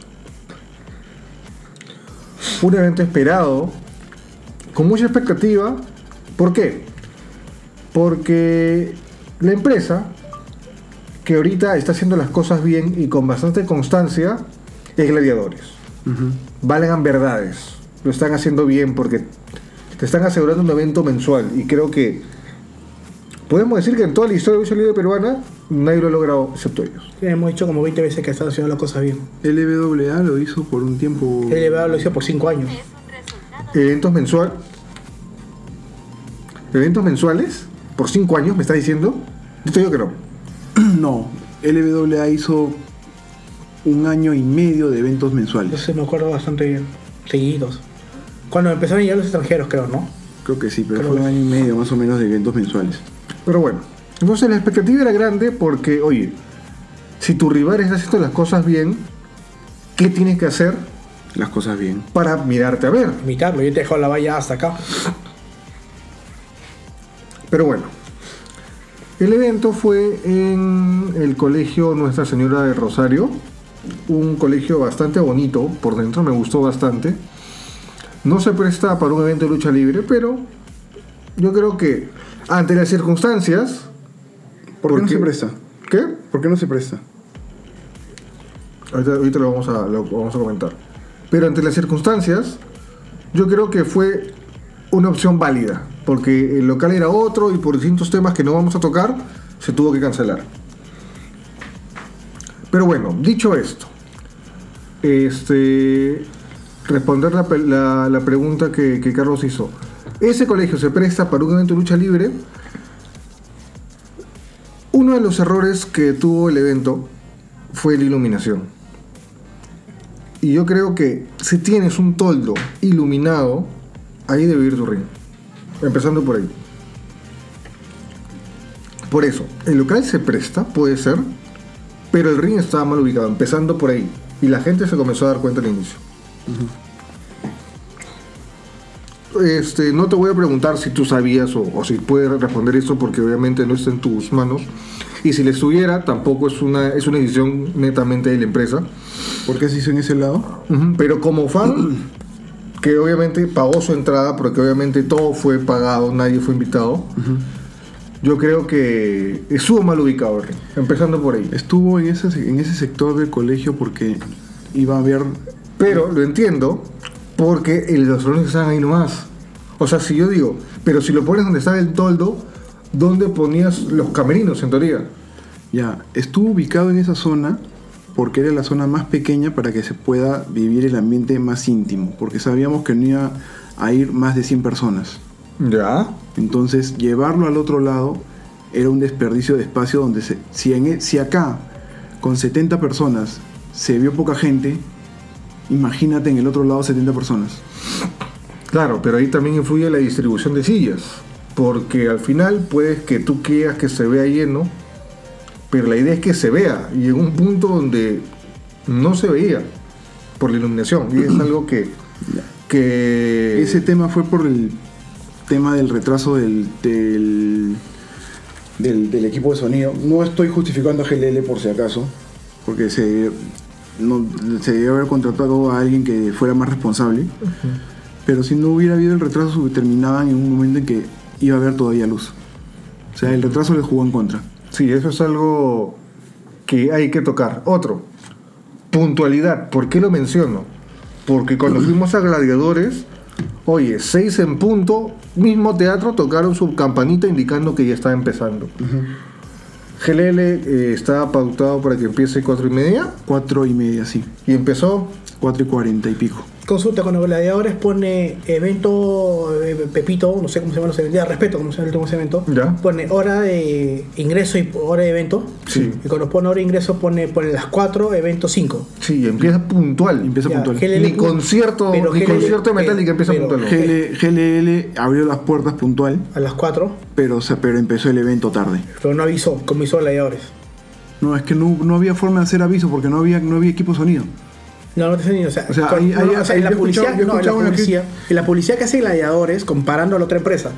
Un evento esperado, con mucha expectativa. ¿Por qué? Porque la empresa, que ahorita está haciendo las cosas bien y con bastante constancia, es Gladiadores. Ujú. Valgan verdades. Lo están haciendo bien porque te están asegurando un evento mensual. Y creo que podemos decir que en toda la historia de lucha libre peruana nadie lo ha logrado excepto ellos. Hemos dicho como 20 veces que están haciendo las cosas bien. LWA lo hizo por un tiempo. El elevado lo hizo por 5 años. Eventos mensual. Eventos mensuales por cinco años, me está diciendo. Yo te digo que no. No, LWA hizo un año y medio de eventos mensuales. Entonces me acuerdo bastante bien. Seguidos. Cuando empezaron a llegar los extranjeros, creo, ¿no? Creo que sí, pero Creo fue un año y medio más o menos de eventos mensuales. Pero bueno. Entonces la expectativa era grande porque, oye, si tu rival está haciendo las cosas bien, ¿qué tienes que hacer Las cosas bien. para mirarte a ver? Imitarlo. Yo te dejo la valla hasta acá. Pero bueno, el evento fue en el colegio Nuestra Señora de Rosario, un colegio bastante bonito, por dentro me gustó bastante. No se presta para un evento de lucha libre, pero yo creo que ante las circunstancias... ¿Por qué no se presta? ¿Qué? ¿Por qué no se presta? Ahorita, ahorita lo, vamos a, lo vamos a comentar. Pero ante las circunstancias, yo creo que fue una opción válida, porque el local era otro y por distintos temas que no vamos a tocar, se tuvo que cancelar. Pero bueno, dicho esto, este, responder la, la pregunta que, que Carlos hizo. ¿Ese colegio se presta para un evento de lucha libre? Uno de los errores que tuvo el evento fue la iluminación. Y yo creo que si tienes un toldo iluminado, ahí debe ir tu ring. Empezando por ahí. Por eso, el local se presta, puede ser, pero el ring estaba mal ubicado, empezando por ahí. Y la gente se comenzó a dar cuenta al inicio. Este, no te voy a preguntar si tú sabías o, o si puedes responder esto porque obviamente no está en tus manos. Y si le estuviera, tampoco es una, es una decisión netamente de la empresa. ¿Por qué se hizo en ese lado? Pero como fan, que obviamente pagó su entrada, porque obviamente todo fue pagado, nadie fue invitado, yo creo que estuvo mal ubicado, empezando por ahí. Estuvo en ese, en ese sector del colegio porque iba a haber. Pero lo entiendo, porque los salones están ahí nomás. O sea, si yo digo, pero si lo pones donde está el toldo, ¿dónde ponías los camerinos en teoría? Ya, estuvo ubicado en esa zona porque era la zona más pequeña para que se pueda vivir el ambiente más íntimo, porque sabíamos que no iba a ir más de 100 personas. Ya. Entonces, llevarlo al otro lado era un desperdicio de espacio donde se, si, en, e- si acá con 70 personas se vio poca gente, imagínate en el otro lado 70 personas. Claro, pero ahí también influye la distribución de sillas. Porque al final puedes que tú quieras que se vea lleno, pero la idea es que se vea. Y en un punto donde no se veía por la iluminación. Y es algo que. que Ese tema fue por el tema del retraso del, del, del- del equipo de sonido. No estoy justificando a GLL por si acaso, porque se, no, se debe haber contratado a alguien que fuera más responsable. Pero si no hubiera habido el retraso, terminaban en un momento en que iba a haber todavía luz. O sea, el retraso les jugó en contra. Sí, eso es algo que hay que tocar. Otro, puntualidad. ¿Por qué lo menciono? Porque cuando fuimos a Gladiadores, oye, seis en punto, mismo teatro, tocaron su campanita indicando que ya estaba empezando. GLL eh, estaba pautado para que empiece cuatro y media Cuatro y media, sí. y empezó Cuatro y cuarenta y pico. Consulta con los gladiadores pone evento eh, Pepito, no sé cómo se llama los eventos, respeto cómo se llama el último evento. Ya. Pone hora de ingreso y hora de evento. Sí. Y cuando pone hora de ingreso pone, pone las 4, evento 5. Sí, empieza puntual. Empieza Ya, puntual. GLL Ni concierto, pero ni GLL concierto de Metallica empieza pero- puntual. GL GLL abrió las puertas puntual, A las 4, pero, o sea, pero empezó el evento tarde. pero no avisó, como hizo gladiadores. No, es que no, no había forma de hacer aviso porque no había, no había equipo sonido. No, no te ni, o sea, O sea, con- no, o sea, en la publicidad, no, en la publicidad, en la publicidad que hace gladiadores, comparando a la otra empresa,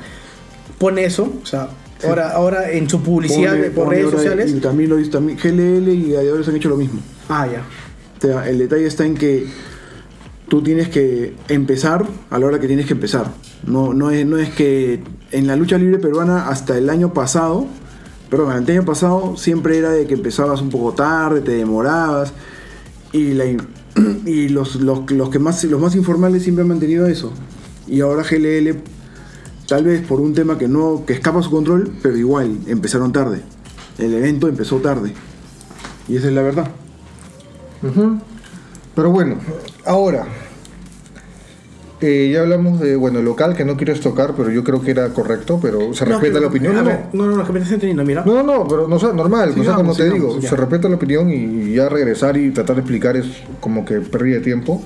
pone eso, o sea, ahora, ahora en su publicidad Pone- por pone redes sociales. Y también lo también. GLL y Gladiadores han hecho lo mismo. Ah, ya. O sea, el detalle está en que tú tienes que empezar a la hora que tienes que empezar. No, no, es, no es que en la lucha libre peruana hasta el año pasado, perdón, el año pasado siempre era de que empezabas un poco tarde, te demorabas y, la, y los, los, los que más, los más informales siempre han mantenido eso. Y ahora GLL, tal vez por un tema que, no, que escapa a su control, pero igual, empezaron tarde. El evento empezó tarde. Y esa es la verdad. Pero bueno, ahora. Eh, ya hablamos de, bueno, local, que no quieres tocar, pero yo creo que era correcto, pero se No, respeta que- la opinión. No, ver, no, no, no, entendiendo, mira. no, no, no, pero no sé, normal, o sea, como te sigamos, digo, se respeta la opinión y ya regresar y tratar de explicar es como que pérdida de tiempo.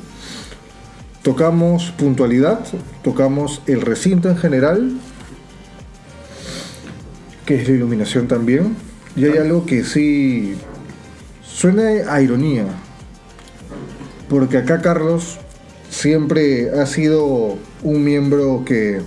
Tocamos puntualidad, tocamos el recinto en general, que es la iluminación también, y hay algo que sí suena a ironía, porque acá Carlos siempre ha sido un miembro que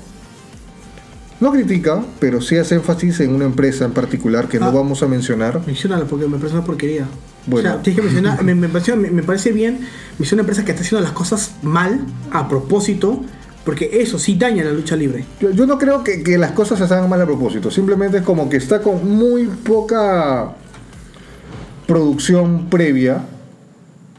no critica, pero sí hace énfasis en una empresa en particular que no Ah. vamos a mencionar. Menciónala porque me parece una porquería. Bueno. O sea, tienes que mencionar, me, me pareció- me- me parece bien, mencionar una empresa que está haciendo las cosas mal, a propósito, porque eso sí daña la lucha libre. Yo, yo no creo que, que las cosas se hagan mal a propósito, simplemente es como que está con muy poca producción previa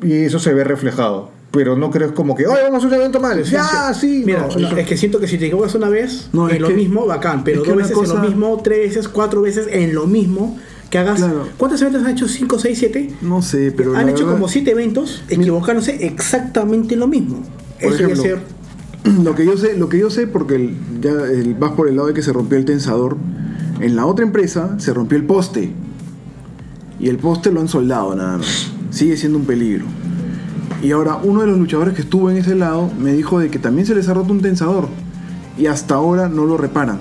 y eso se ve reflejado. Pero no creo es como que, oye, vamos a hacer un evento mal. Ya, sí. Mira, no, es que siento que si te equivocas una vez No, en es lo que- mismo, bacán, pero es que dos veces en cosa- lo mismo, tres veces, cuatro veces en lo mismo, que hagas. Claro. ¿Cuántos eventos han hecho? ¿Cinco, seis, siete? No sé, pero. han hecho verdad- como siete eventos, equivocándose exactamente lo mismo. Por Eso debe ejemplo, ser. Lo que yo sé, lo que yo sé, porque el- ya el- vas por el lado de que se rompió el tensador. En la otra empresa se rompió el poste. Y el poste lo han soldado nada más. Sigue siendo un peligro. Y ahora uno de los luchadores que estuvo en ese lado me dijo de que también se les ha roto un tensador. Y hasta ahora no lo reparan.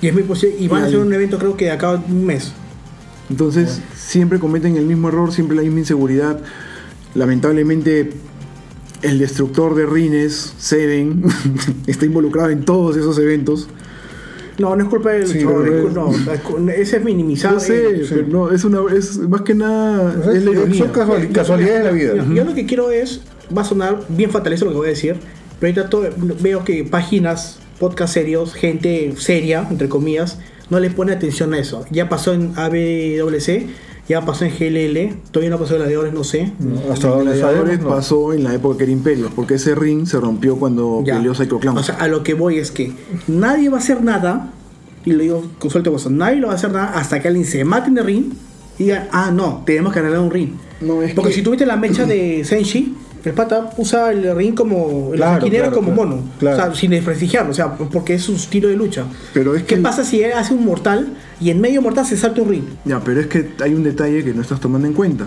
Y es muy posible. Y van Y a hacer un evento, creo que acá un mes. Entonces siempre cometen el mismo error, siempre la misma inseguridad. Lamentablemente el destructor de rines, Seven, está involucrado en todos esos eventos. No, no es culpa del Sí, luchador, pero- es no, ese es minimizado. Yo sé, pero no, es una es más que nada o sea, es la ironía. son casual- casualidades de la vida. Yo, yo lo que quiero es, va a sonar bien fatalista lo que voy a decir, pero ahorita todo- veo que páginas, podcast serios, gente seria, entre comillas, no le pone atención a eso. Ya pasó en ABWC, ya pasó en GLL, todavía no pasó en Gladiadores, no sé. hasta donde Gladiadores sabemos, no. pasó en la época que era Imperio, porque ese ring se rompió cuando Ya. peleó Psycho Clown. O sea, a lo que voy es que nadie va a hacer nada, y lo digo con suerte cosa, nadie lo va a hacer nada hasta que alguien se mate en el ring y diga, ah, no, tenemos que arreglar un ring. No, es Porque que- si tuviste la mecha de Senshi, el pata usa el ring como, el Claro, como claro, mono, o sea, sin desprestigiarlo, o sea, porque es su estilo de lucha. Pero es ¿Qué que- pasa si él hace un mortal y en medio mortal se salta un ring? Ya, pero es que hay un detalle que no estás tomando en cuenta.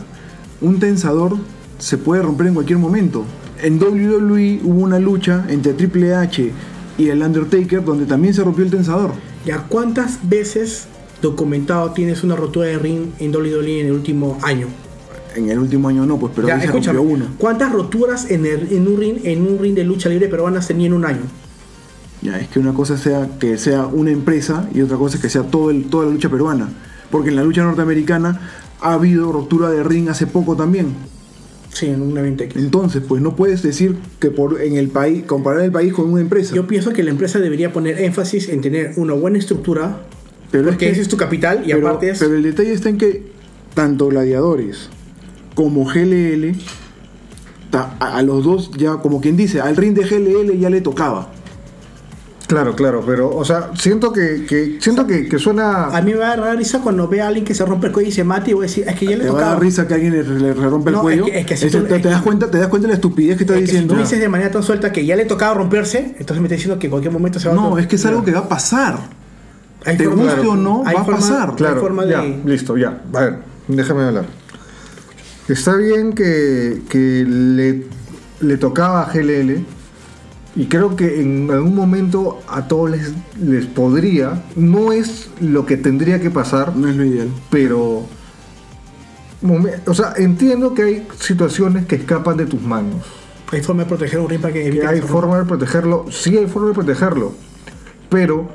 Un tensador se puede romper en cualquier momento. En WWE hubo una lucha entre Triple H y el Undertaker donde también se rompió el tensador. ¿Ya cuántas veces documentado tienes una rotura de ring en WWE en el último año? En el último año no, pues, pero ya, se uno. ¿cuántas roturas en, el- en un ring en un ring de lucha libre peruana tenía en un año? Ya, es que una cosa sea que sea una empresa y otra cosa es que sea todo el, toda la lucha peruana. Porque en la lucha norteamericana ha habido rotura de ring hace poco también. Sí, en un evento X. Entonces, pues no puedes decir que por en el país, comparar el país con una empresa. Yo pienso que la empresa debería poner énfasis en tener una buena estructura, Pero es que- ese es tu capital y pero, aparte es... pero el detalle está en que tanto Gladiadores como GLL, a, a los dos ya, como quien dice, al ring de GLL ya le tocaba. Claro, claro, pero, o sea, siento que, que siento que, que suena. A mí me va a dar risa cuando ve a alguien que se rompe el cuello y se mata y voy a decir, es que ya le Te va a tocaba. dar risa que alguien le, le rompe el No, cuello. es que- es que si Eso tú- te, es te das cuenta, te das cuenta de la estupidez que estás Es que si diciendo. tú dices de manera tan suelta que ya le tocaba romperse, entonces me está diciendo que en cualquier momento se va a No, es que es algo que va a pasar. Hay te forma- guste o no, va a pasar. hay Claro, ya, listo, ya. A ver, déjame hablar. Está bien que, que le, le tocaba a GLL y creo que en algún momento a todos les, les podría, no es lo que tendría que pasar, No es lo ideal. pero... O sea, entiendo que hay situaciones que escapan de tus manos. Hay forma de proteger un ring para que Que hay forma de protegerlo, sí hay forma de protegerlo, pero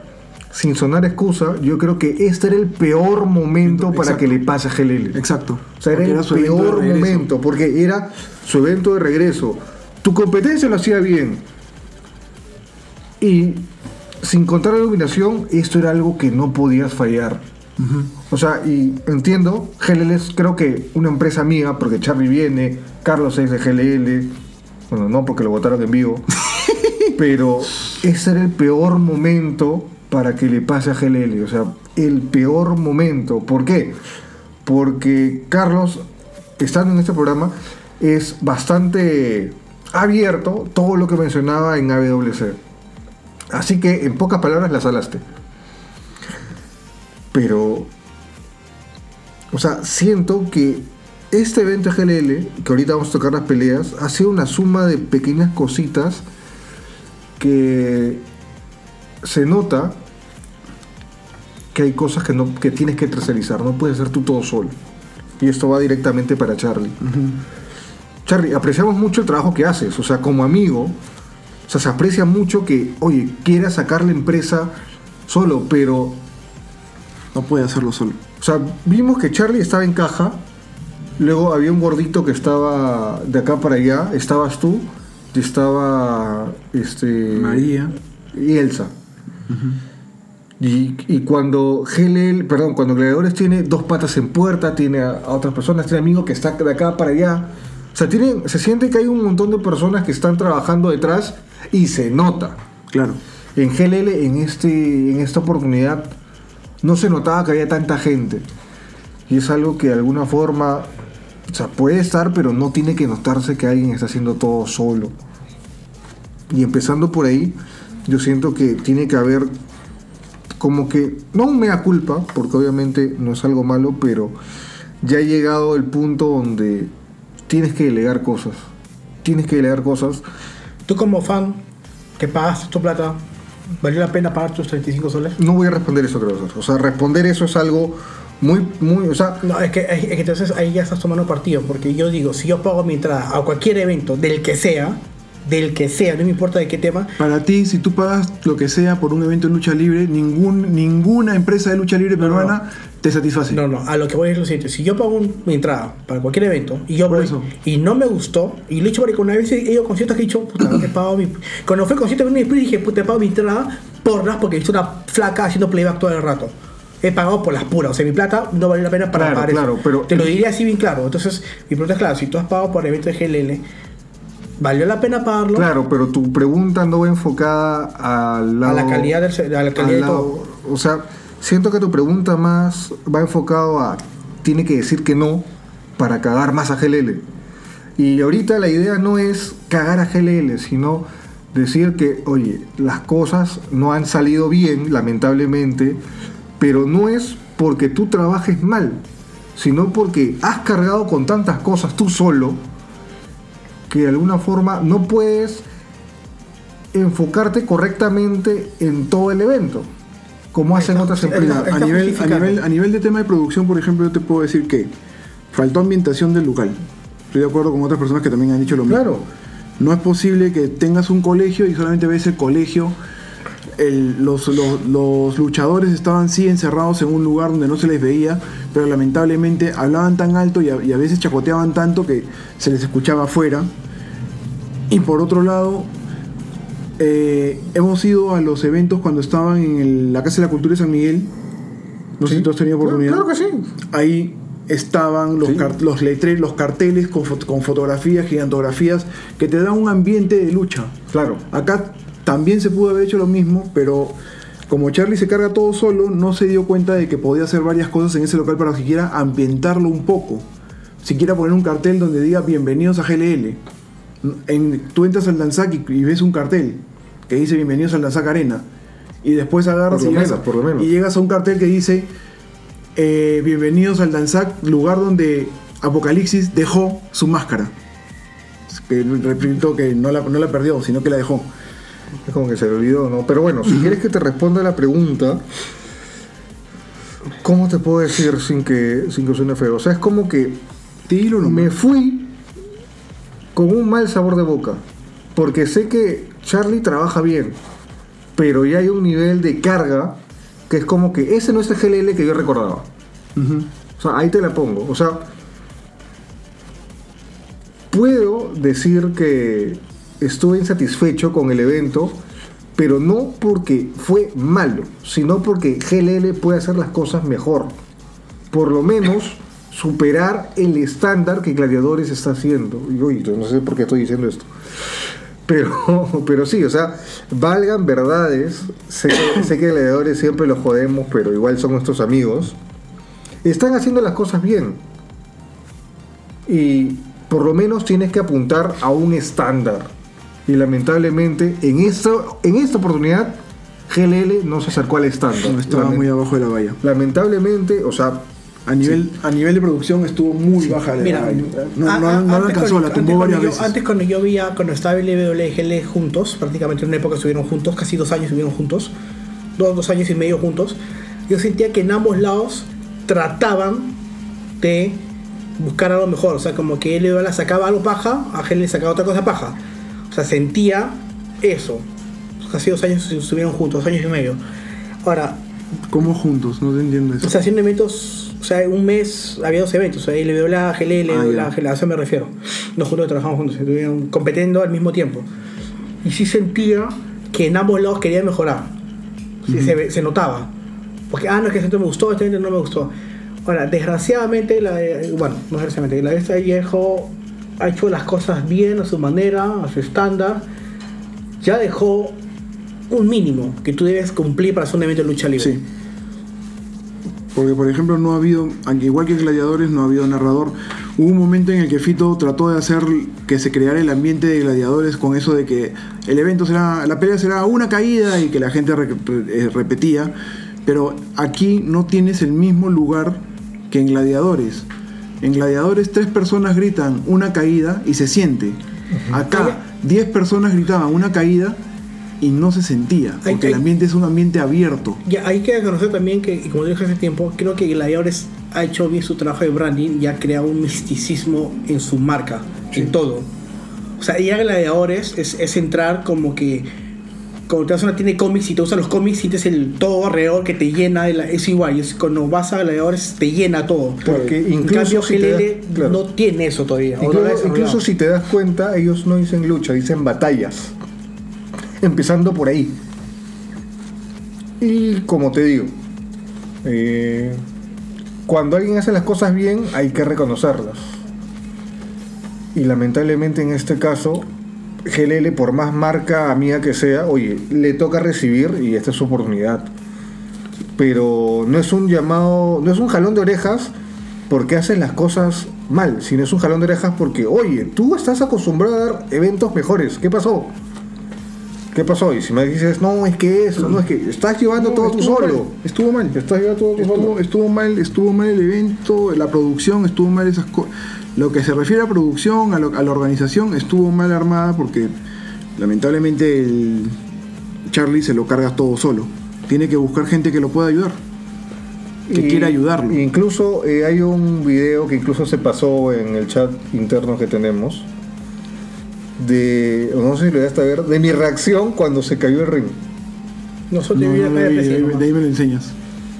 sin sonar excusa, yo creo que este era el peor momento para que le pase a GLL. Exacto. O sea, era Porque el su peor momento, porque era su evento de regreso. Tu competencia lo hacía bien. Y sin contar la iluminación, esto era algo que no podías fallar. O sea, y entiendo, GLL es creo que una empresa amiga, porque Charlie viene, Carlos es de GLL, bueno, no porque lo votaron en vivo, pero ese era el peor momento para que le pase a GLL, o sea, el peor momento. ¿Por qué? Porque Carlos, estando en este programa, es bastante abierto todo lo que mencionaba en AWC. Así que, en pocas palabras, la salaste. Pero, o sea, siento que este evento GLL, que ahorita vamos a tocar las peleas, ha sido una suma de pequeñas cositas que se nota que hay cosas que, no, que tienes que tercerizar, no puedes hacer tú todo solo. Y esto va directamente para Charlie. Charlie, apreciamos mucho el trabajo que haces, o sea, como amigo, o sea, se aprecia mucho que, oye, quieras sacar la empresa solo, pero No puede hacerlo solo. o sea, vimos que Charlie estaba en caja, luego había un gordito que estaba de acá para allá, estabas tú, y estaba este María. y Elsa. Y, y cuando GLL, perdón, cuando Gladiadores tiene dos patas en puerta, tiene a, a otras personas, tiene amigos que están de acá para allá. O sea, se siente que hay un montón de personas que están trabajando detrás y se nota. Claro. En GLL, en, este, en esta oportunidad, no se notaba que había tanta gente. Y es algo que de alguna forma, o sea, puede estar, pero no tiene que notarse que alguien está haciendo todo solo. Y empezando por ahí, yo siento que tiene que haber como que, no un mea culpa, porque obviamente no es algo malo, pero ya ha llegado el punto donde tienes que delegar cosas. Tienes que delegar cosas. Tú como fan que pagas tu plata, ¿valió la pena pagar tus 35 soles? No voy a responder eso, creo. O sea, responder eso es algo muy, muy, o sea, No, es que, es que entonces ahí ya estás tomando partido, porque yo digo, si yo pago mi entrada a cualquier evento, del que sea, del que sea, no me importa de qué tema, Para ti, si tú pagas lo que sea por un evento de lucha libre, ningún, ninguna empresa de lucha libre No, no, peruana te satisface. No, no, a lo que voy es lo siguiente. Si yo pago un- mi entrada para cualquier evento y yo voy y no me gustó, y lo he hecho porque una vez he ido a conciertos que he dicho, puta, he pagado mi. Cuando fue el concierto de Britney dije, puta, he pagado mi entrada por las porque he visto una flaca haciendo playback todo el rato. He pagado por las puras, o sea, mi plata no vale la pena para Claro, pagar claro, eso. pero- Te lo diría así bien claro. Entonces, mi pregunta es clara: si tú has pagado por evento de GLL, ¿valió la pena pagarlo? claro, pero tu pregunta no va enfocada al lado, A la calidad del, a la calidad al de lado- todo. O sea, siento que tu pregunta más va enfocado a tiene que decir que no para cagar más a GLL. Y ahorita la idea no es cagar a GLL, sino decir que, oye, las cosas no han salido bien, lamentablemente, pero no es porque tú trabajes mal, sino porque has cargado con tantas cosas tú solo que de alguna forma no puedes enfocarte correctamente en todo el evento, como hacen otras empresas. está a, nivel, a, nivel, a nivel de tema de producción, por ejemplo, yo te puedo decir que faltó ambientación del local. Estoy de acuerdo con otras personas que también han dicho lo mismo. Claro. No es posible que tengas un colegio y solamente ves el colegio. El- los, los- los luchadores estaban sí encerrados en un lugar donde no se les veía, pero lamentablemente hablaban tan alto y a, y a veces chacoteaban tanto que se les escuchaba afuera. Y por otro lado, eh, hemos ido a los eventos cuando estaban en el- la Casa de la Cultura de San Miguel. No sé Sí. si tú has tenido oportunidad. Claro que sí. Ahí estaban los, Sí. car- los letreros, los carteles con, fot- con fotografías, gigantografías, que te dan un ambiente de lucha. Claro. Acá también se pudo haber hecho lo mismo, pero como Charlie se carga todo solo, no se dio cuenta de que podía hacer varias cosas en ese local para siquiera ambientarlo un poco. Siquiera poner un cartel donde diga bienvenidos a GLL. En, tú entras al Danzac y, y ves un cartel que dice bienvenidos al Danzac Arena. Y después agarras y, llegas menos, y llegas a un cartel que dice eh, bienvenidos al Danzac, lugar donde Apocalipsis dejó su máscara. Que repito que no la, no la perdió, sino que la dejó. Es como que se le olvidó, ¿no? Pero bueno, si quieres que te responda la pregunta, ¿cómo te puedo decir sin que, sin que suene feo? O sea, es como que Dilo nomás. me fui con un mal sabor de boca. Porque sé que Charlie trabaja bien, pero ya hay un nivel de carga que es como que ese no es el GLL que yo recordaba. O sea, ahí te la pongo. O sea, puedo decir que estuve insatisfecho con el evento, pero no porque fue malo, sino porque GLL puede hacer las cosas mejor. Por lo menos superar el estándar que Gladiadores está haciendo. Uy, no sé por qué estoy diciendo esto. Pero, pero sí, o sea, valgan verdades. Sé sé que Gladiadores siempre los jodemos, pero igual son nuestros amigos están haciendo las cosas bien. Y por lo menos tienes que apuntar a un estándar. Y lamentablemente en esta, en esta oportunidad GLL no se acercó al estándar. No, estaba Lament- muy abajo de la valla. Lamentablemente, o sea, A nivel, a nivel de producción estuvo muy baja la Mira, valla. No, a- no- no la antes alcanzó, cuando- la tumbó varias yo- veces. Antes cuando yo veía, cuando estaba LWL y GL juntos, prácticamente en una época estuvieron juntos, casi dos años estuvieron juntos, dos, dos años y medio juntos, yo sentía que en ambos lados trataban de buscar algo mejor, o sea, como que LWL sacaba algo paja, a GL le sacaba otra cosa paja. O sea, sentía eso. Casi dos años estuvieron juntos, dos años y medio. Ahora, ¿Cómo juntos? No te entiendo eso. o sea, haciendo eventos, o sea, un mes había dos eventos, o sea, LWA, GLL, Ah, LWA, ya. GLA, a eso me refiero. Los juntos trabajamos juntos, estuvieron compitiendo al mismo tiempo. Y sí sentía que en ambos lados quería mejorar. Sí, se, notaba. Porque, ah, no, es que este me gustó, este evento no me gustó. Ahora, desgraciadamente, la, bueno, no desgraciadamente, la de este viejo ha hecho las cosas bien a su manera, a su estándar. Ya dejó un mínimo que tú debes cumplir para hacer un evento de lucha libre. Sí. Porque, por ejemplo, no ha habido, aunque igual que Gladiadores, no ha habido narrador. Hubo un momento en el que Fito trató de hacer que se creara el ambiente de Gladiadores con eso de que el evento será, la pelea será una caída y que la gente eh, repetía. Pero aquí no tienes el mismo lugar que en Gladiadores. En Gladiadores, tres personas gritan una caída y se siente. Acá, diez personas gritaban una caída y no se sentía. Hay- Porque el ambiente es un ambiente abierto. Ya, hay que reconocer también que, como dije hace tiempo, creo que Gladiadores ha hecho bien su trabajo de branding y ha creado un misticismo en su marca, en todo. O sea, ya Gladiadores es, es entrar como que cuando te vas a una tienda de cómics y te usan los cómics, sientes el todo alrededor que te llena, de la- es igual. Es, cuando vas a Gladiadores te llena todo. Porque en incluso cambio, si te GLL das- claro. no tiene eso todavía. no incluso si te das cuenta, ellos no dicen lucha, dicen batallas. Empezando por ahí. Y como te digo, eh, cuando alguien hace las cosas bien, hay que reconocerlas. Y lamentablemente en este caso, GLL, por más marca amiga que sea, oye, le toca recibir y esta es su oportunidad. Pero no es un llamado, no es un jalón de orejas porque haces las cosas mal, sino es un jalón de orejas porque, oye, tú estás acostumbrado a dar eventos mejores. ¿Qué pasó? ¿Qué pasó? Y si me dices, no, es que eso, no, es que estás llevando No, todo tú solo. mal, estuvo mal. Estás llevando todo Estuvo, solo. estuvo mal, estuvo mal el evento, la producción, estuvo mal esas cosas. Lo que se refiere a producción, a, lo- a la organización, estuvo mal armada porque lamentablemente el Charlie se lo carga todo solo. Tiene que buscar gente que lo pueda ayudar, que quiera ayudarlo. Incluso eh, hay un video que incluso se pasó en el chat interno que tenemos. De, no sé si lo llegaste a ver, de mi reacción cuando se cayó el ring. Nosotros No, no acá de vi, de, ahí, me lo enseñas.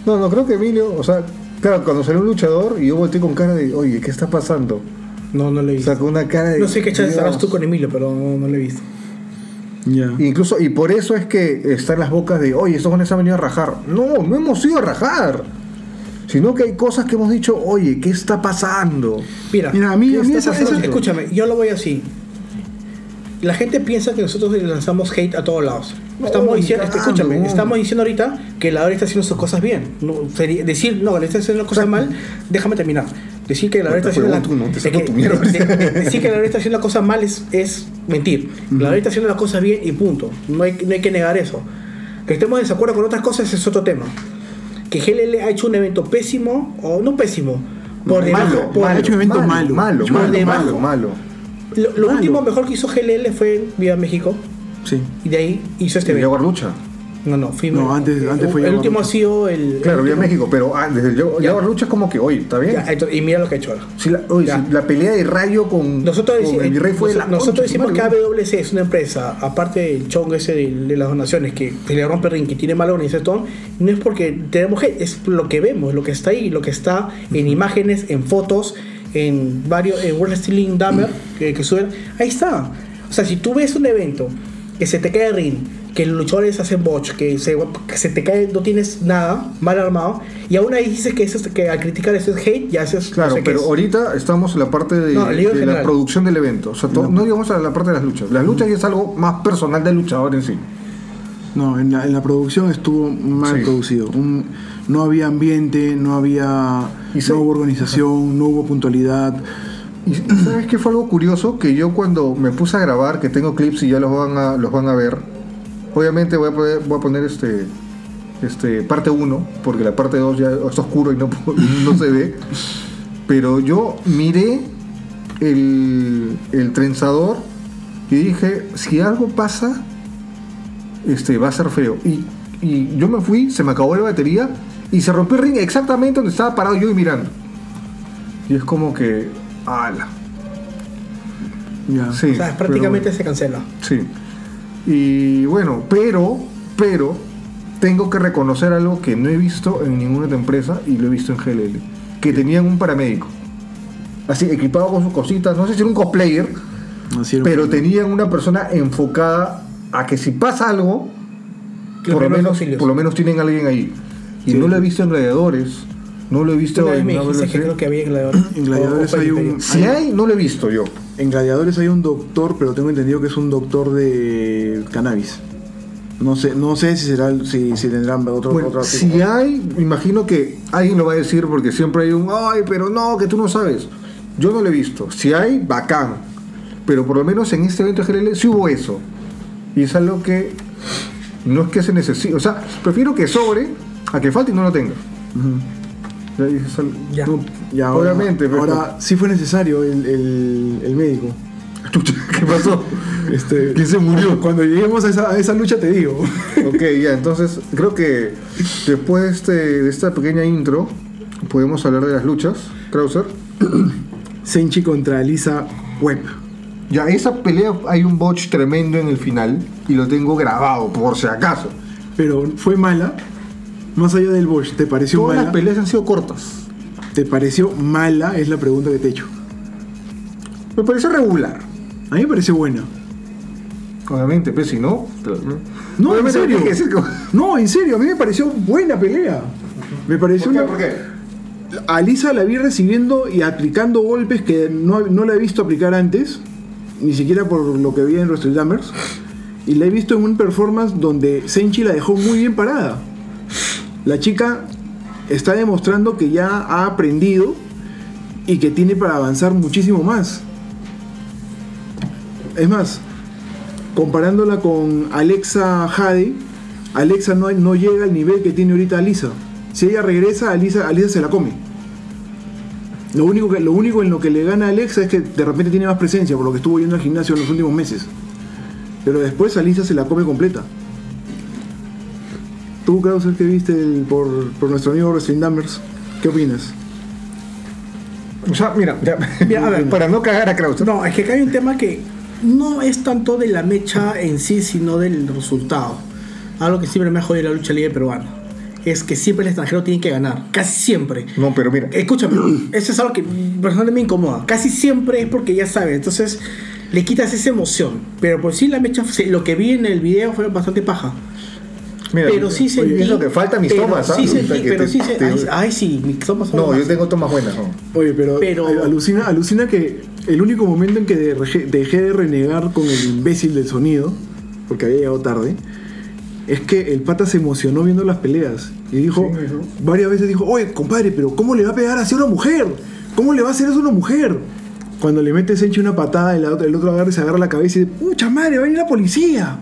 No, no, creo que Emilio, o sea, claro, cuando salió un luchador y yo volteé con cara de, oye, ¿qué está pasando? No, no lo he O visto. sea, con una cara de. No sé qué chat estarás tú con Emilio, pero no, no lo he visto. Ya. Incluso, y por eso es que están las bocas de, oye, estos jóvenes han venido a rajar. No, no hemos ido a rajar. Sino que hay cosas que hemos dicho, oye, ¿qué está pasando? Mira, Mira, a mí, ¿Qué a mí está esa, esa- escúchame, yo lo voy así. La gente piensa que nosotros le lanzamos hate a todos lados. Estamos diciendo, escúchame, no. estamos diciendo ahorita que la hora está haciendo sus cosas bien. No, sería- decir, no, le está haciendo las cosas mal, déjame terminar. Decir que la hora está haciendo la, Tú no, te es saco que- tu mierda. de- de- decir que la hora está haciendo las cosas mal es, es mentir. La hora está haciendo las cosas bien y punto. No hay, no hay que negar eso. Que estemos en desacuerdo con otras cosas es otro tema. Que GLL ha hecho un evento pésimo o no pésimo. Por debajo, Malo, por- ha hecho un evento malo. malo, malo, Por malo, debajo. malo, malo. Lo, último mejor que hizo GLL fue Viva México Sí. y de ahí hizo este. Jaguar Lucha. No, no, fui No, antes- antes fue El último ha sido el. Claro, el Vía último- México, pero ah, desde el Jaguar Ya. Jaguar Lucha es como que, oye, ¿está bien? Ya, entonces, y mira lo que ha hecho ahora. Sí, la, oye, la pelea de Rayo con, Nosotros, con deci- el Virrey fue la nosotros decimos que. AWC es una empresa, aparte del chongo ese de, de las donaciones, que se le rompe el ring, que tiene mala organización, no es porque tenemos hate, es lo que vemos, lo que está ahí, lo que está en imágenes, en fotos, en varios, en World Wrestling Dumber, que, que suben, ahí está. O sea, si tú ves un evento que se te cae el ring, que los luchadores hacen botch, que se, que se te cae, no tienes nada, mal armado, y aún ahí dices que, eso es- que al criticar eso es hate, ya haces. Claro, no sé pero es. ahorita estamos en la parte de, No, de la producción del evento. O sea, to- no. digamos a la parte de las luchas. Las luchas ya es algo más personal del luchador en sí. No, en la, en la producción estuvo mal Sí. producido. Un- no había ambiente, no había. Y no hubo organización, no hubo puntualidad. Y y sabes qué fue algo curioso que yo cuando me puse a grabar, que tengo clips y ya los van a, los van a ver, obviamente voy a, poder- voy a poner este, este parte 1, porque la parte 2 ya está oscuro y no, no se ve, pero yo miré el, el trenzador y dije, si algo pasa, este, va a ser feo. Y, y yo me fui, se me acabó la batería y se rompió el ring exactamente donde estaba parado yo y mirando. Y es como que, ala. Ya. Sí. O sea, prácticamente se cancela. sí. Y bueno, pero, pero, tengo que reconocer algo que no he visto en ninguna otra empresa y lo he visto en GLL. Que tenían un paramédico. Así, equipado con sus cositas. No sé si era un cosplayer, Así era. pero tenían una persona enfocada a que si pasa algo, Que los por lo, menos, auxilios. por lo menos tienen a alguien ahí. Y Sí. no lo he visto en gladiadores, no lo he visto en que creo que había en Gladiadores. En Gladiadores O- o fue hay un- Imperio. Si hay, no lo he visto yo. En Gladiadores hay un doctor, pero tengo entendido que es un doctor de cannabis. No sé, no sé si será, si, si tendrán otro, Bueno, otro si tipo. hay, imagino que alguien lo va a decir porque siempre hay un, ay, pero no, que tú no sabes. Yo no lo he visto. Si hay, bacán. Pero por lo menos en este evento de GLL sí hubo eso. Y es algo que no es que se necesite. O sea, prefiero que sobre a que falte y no lo tenga. Ya algo. Ya. Ahora, Obviamente, pero- ahora sí fue necesario el, el- el médico. ¿Qué pasó? Este, ¿Quién se murió? Cuando lleguemos a esa, a esa lucha te digo. Ok, ya, entonces creo que después de, este, de esta pequeña intro podemos hablar de las luchas. Krauser. Senchi contra Lisa Webb. Ya, esa pelea hay un botch tremendo en el final y lo tengo grabado, por si acaso. Pero fue mala. Más allá del Bosch, ¿te pareció Todas mala? las peleas han sido cortas. ¿Te pareció mala? Es la pregunta que te he hecho. Me parece regular. A mí me pareció buena. Obviamente, pues si no. pero- No, en serio. No, en serio, a mí me pareció buena pelea. Me pareció ¿Por qué? una. ¿Por qué? A Lisa la vi recibiendo y aplicando golpes que no, no la he visto aplicar antes, ni siquiera por lo que vi en Wrestle Jammers. Y la he visto en un performance donde Senchi la dejó muy bien parada. La chica está demostrando que ya ha aprendido y que tiene para avanzar muchísimo más. Es más, comparándola con Alexa Jade, Alexa no, no llega al nivel que tiene ahorita Alisa. Si ella regresa, Alisa, Alisa se la come. Lo único, que, lo único en lo que le gana a Alexa es que de repente tiene más presencia, por lo que estuvo yendo al gimnasio en los últimos meses. Pero después Alisa se la come completa. Tú, Krauser, que viste el- por, por nuestro amigo Wrestling Numbers, ¿qué opinas? O sea, mira, ya, Mira, a ver. para no cagar a Krauser. No, es que acá hay un tema que no es tanto de la mecha en sí, sino del resultado. Algo que siempre me ha jodido la lucha libre peruana. Es que siempre el extranjero tiene que ganar. Casi siempre. No, pero mira. Escúchame, eso es algo que personalmente me incomoda. Casi siempre es porque ya sabes, entonces le quitas esa emoción. Pero por sí la mecha, lo que vi en el video fue bastante paja. Mira pero sí oye, sentí. Es lo que falta mis pero tomas, Sí ¿sabes? sentí, Que pero te- sí te- ay, ay, sí, mis tomas son No, yo tengo tomas buenas. ¿no? Oye, pero, Pero- alucina, alucina que el único momento en que dejé, de renegar con el imbécil del sonido, porque había llegado tarde, es que el pata se emocionó viendo las peleas. Y dijo, varias veces dijo, oye, compadre, pero ¿cómo le va a pegar así a una mujer? ¿Cómo le va a hacer eso a una mujer? Cuando le mete Senchi una patada y la otra- el otro agarra y se agarra la cabeza y dice, pucha madre, va a venir la policía.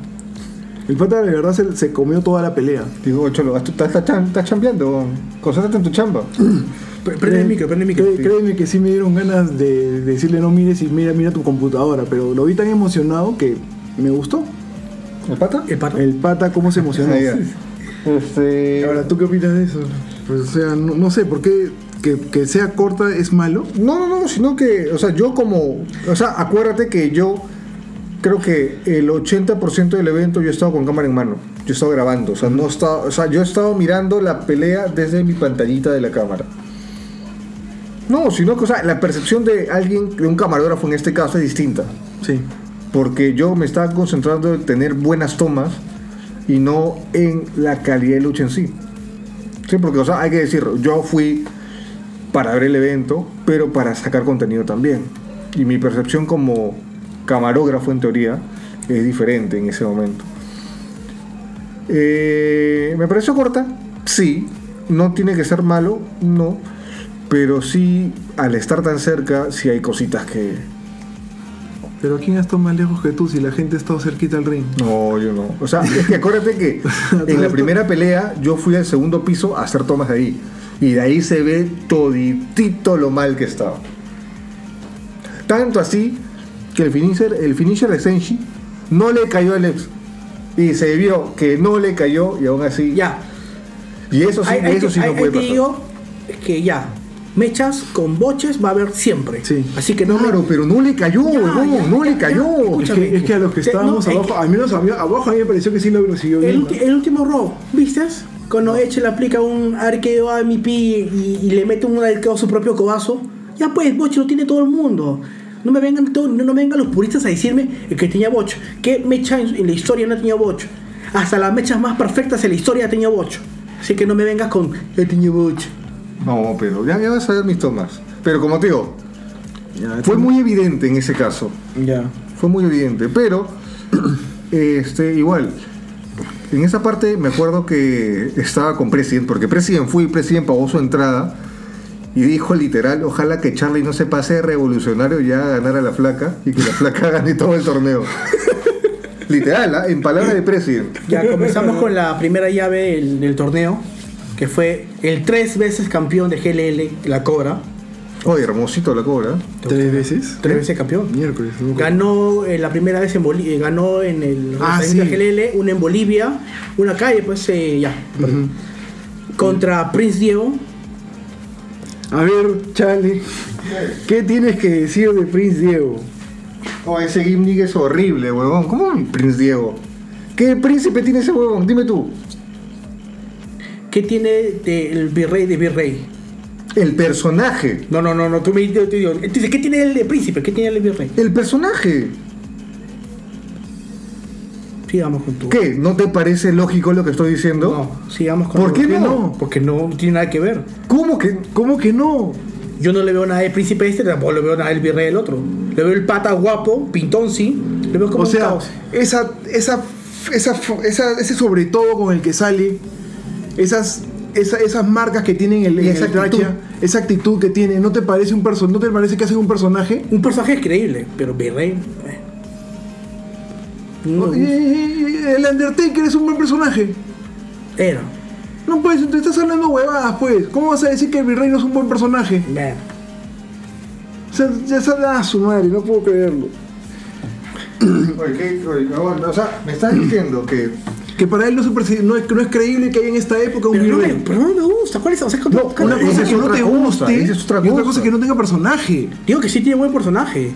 El pata de verdad se, se comió toda la pelea. Digo, Cholo, estás, estás, estás, estás chambeando, concéntrate en tu chamba. Pre- Prende el micro, prende el micro. Cré- Créeme que sí me dieron ganas de, de decirle no mires y mira, mira tu computadora, pero lo vi tan emocionado que me gustó. ¿El pata? El pato. El pata cómo se emocionó. Este. Ahora, ¿tú qué opinas de eso? Pues, o sea, no, no sé, ¿por qué que, que sea corta es malo? No, no, no, sino que, o sea, yo como, o sea, acuérdate que yo creo que el 80% del evento yo he estado con cámara en mano. Yo he estado grabando, o sea, no he estado, o sea, yo he estado mirando la pelea desde mi pantallita de la cámara. No, sino que, o sea, la percepción de alguien, de un camarógrafo en este caso es distinta. Sí. Porque yo me estaba concentrando en tener buenas tomas y no en la calidad de lucha en sí. Sí, porque, o sea, hay que decirlo, yo fui para ver el evento, pero para sacar contenido también. Y mi percepción como camarógrafo, en teoría, es diferente en ese momento. Eh, ¿Me pareció corta? Sí. ¿No tiene que ser malo? No. Pero sí, al estar tan cerca, sí hay cositas que, Pero ¿quién ha estado más lejos que tú si la gente ha estado cerquita al ring? No, yo no. O sea, es que acuérdate que en la primera pelea yo fui al segundo piso a hacer tomas de ahí. Y de ahí se ve toditito lo mal que estaba. Tanto así que el finisher, el finisher de Senshi no le cayó al ex. Y se vio que no le cayó y aún así. Ya. Y eso sí, ahí eso te- sí ahí- no puede te pasar. digo que ya. Mechas con boches va a haber siempre. Sí. Así que no me- Claro, pero no le cayó, Ya, huevón, ya, no ya, le cayó. Es Escúchame. que, es que a los que Te- estábamos no, abajo, que- al menos a mí- abajo a mí me pareció que sí lo siguió El, bien. ulti- el último Raw, ¿viste? Cuando Edge le aplica un arqueo a MVP y, y le mete un arqueo a su propio cobazo. Ya pues, Boch lo tiene todo el mundo. No me vengan, todo- no, no me vengan los puristas a decirme que tenía Boch. ¿Qué mecha en, en la historia no tenía Boch? Hasta las mechas más perfectas en la historia tenía Boch. Así que no me vengas con ya tenía Boch. No, pero ya, ya vas a ver mis tomas. Pero como te digo, Ya, fue muy evidente en ese caso. Ya. Fue muy evidente, pero este igual en esa parte me acuerdo que estaba con President, porque President fue y President pagó su entrada y dijo literal, ojalá que Charlie no se pase de revolucionario ya a ganar a la flaca y que la flaca gane todo el torneo. literal, ¿ah? en palabras de President. Ya comenzamos con la primera llave del, del torneo, que fue el tres veces campeón de GLL, la Cobra. Oye, hermosito la cobra. ¿eh? ¿Tres veces? Tres veces campeón. Miércoles. no. Ganó eh, la primera vez en Bolivia, ganó en el Ah, sí. de GLL, una en Bolivia, una acá y después eh, ya. Contra Prince Diego. A ver, Charlie, ¿qué tienes que decir de Prince Diego? Oh, ese gimmick es horrible, huevón. ¿Cómo Prince Diego? ¿Qué príncipe tiene ese huevón? Dime tú. ¿Qué tiene del virrey de virrey? El personaje. No, no, no, no, tú me yo te digo. Dice, ¿qué tiene el de príncipe? ¿Qué tiene el de virrey? El personaje. Sigamos con tu. ¿Qué? ¿No te parece lógico lo que estoy diciendo? No, sigamos con ¿Por tu- qué no? Porque no tiene nada que ver. ¿Cómo que? ¿Cómo que no? Yo no le veo nada del príncipe este, tampoco le veo nada del virrey del otro. Le veo el pata guapo, pintón sí. Le veo como O un sea, caos. esa, esa, esa, esa- ese sobre todo con el que sale, esas, esa- esas marcas que tienen el, esa el actitud. esa actitud que tiene, ¿no te parece un person ¿no te parece que hacen un personaje? Un personaje increíble, pero virrey. eh. No, Y- y- y- el Undertaker es un buen personaje. era. No pues, te estás hablando huevadas, pues. ¿Cómo vas a decir que el virrey no es un buen personaje? Bueno. O sea, ya sabe a su madre, no puedo creerlo. Oye, ¿qué? Oye, o sea, me estás diciendo que. Que para él no es, perci- no es, no es creíble que haya en esta época un Pero no, me, virrey. pero no me gusta. ¿Cuál es? O sea, No, ¿cuál- Una cosa es que no te guste y otra cosa. cosa es que no tenga personaje. Digo que sí tiene buen personaje.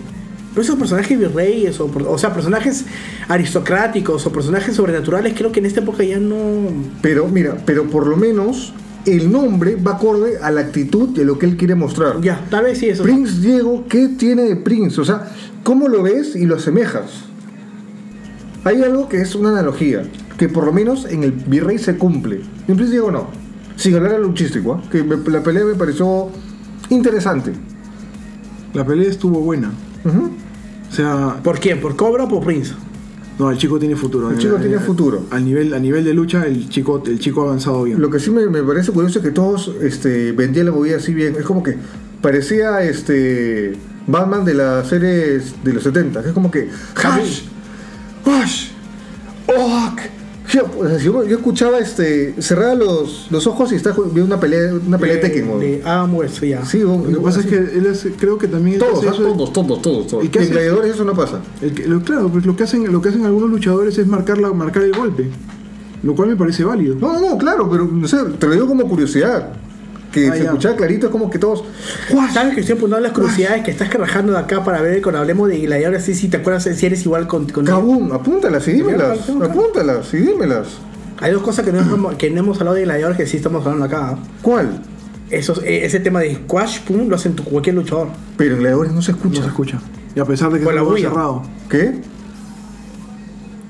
Pero esos personajes virreyes, o, o sea, personajes aristocráticos o personajes sobrenaturales, creo que en esta época ya no. Pero, mira, pero por lo menos el nombre va acorde a la actitud a lo que él quiere mostrar. Ya, tal vez sí eso. Prince Diego, ¿qué tiene de Prince? O sea, ¿cómo lo ves y lo asemejas? Hay algo que es una analogía, que por lo menos en el Virrey se cumple. En Prince Diego no. Sin hablar de luchístico, ¿ah? que me- la pelea me pareció interesante. La pelea estuvo buena. O sea, ¿Por quién? ¿Por Cobra o por Prince? no, el chico tiene futuro. El chico tiene futuro. Al nivel, a nivel de lucha, el chico, el chico ha avanzado bien. Lo que sí me, me parece curioso es que todos este, vendían la movida así bien. Es como que parecía este Batman de las series de los 70. que Es como que. ¡Hash! ¡Wash! ¡Oak! Yo, escuchaba este. Cerraba los, los ojos y estaba viendo una pelea, una pelea de Tekken, de Adam West, ya. Sí, Lo que pasa es que él es, creo que también Todos, hace ¿ah? eso de- todos, todos, todos, todos. ¿Y qué En gladiadores eso no pasa. el que- lo- claro, pues lo que hacen, lo que hacen algunos luchadores es marcar la, marcar el golpe, lo cual me parece válido. No, no, no, claro, pero no sé, te lo digo como curiosidad. Que Ah, se ya. escuchaba clarito, es como que todos. ¿Sabes que estoy apuntando las curiosidades que estás rajando de acá para ver cuando hablemos de gladiadores? Sí, sí, ¿te acuerdas si eres igual con... con Kabum, apúntalas y dímelas. Apúntalas y dímelas. Hay dos cosas que no, hemos, que no hemos hablado de gladiadores que sí estamos hablando acá. ¿Cuál? Esos, eh, ese tema de squash, pum, lo hacen tu- cualquier luchador. Pero en gladiadores no se No escucha. se escucha. Y a pesar de que Por es la un lugar bulla. cerrado. ¿Qué?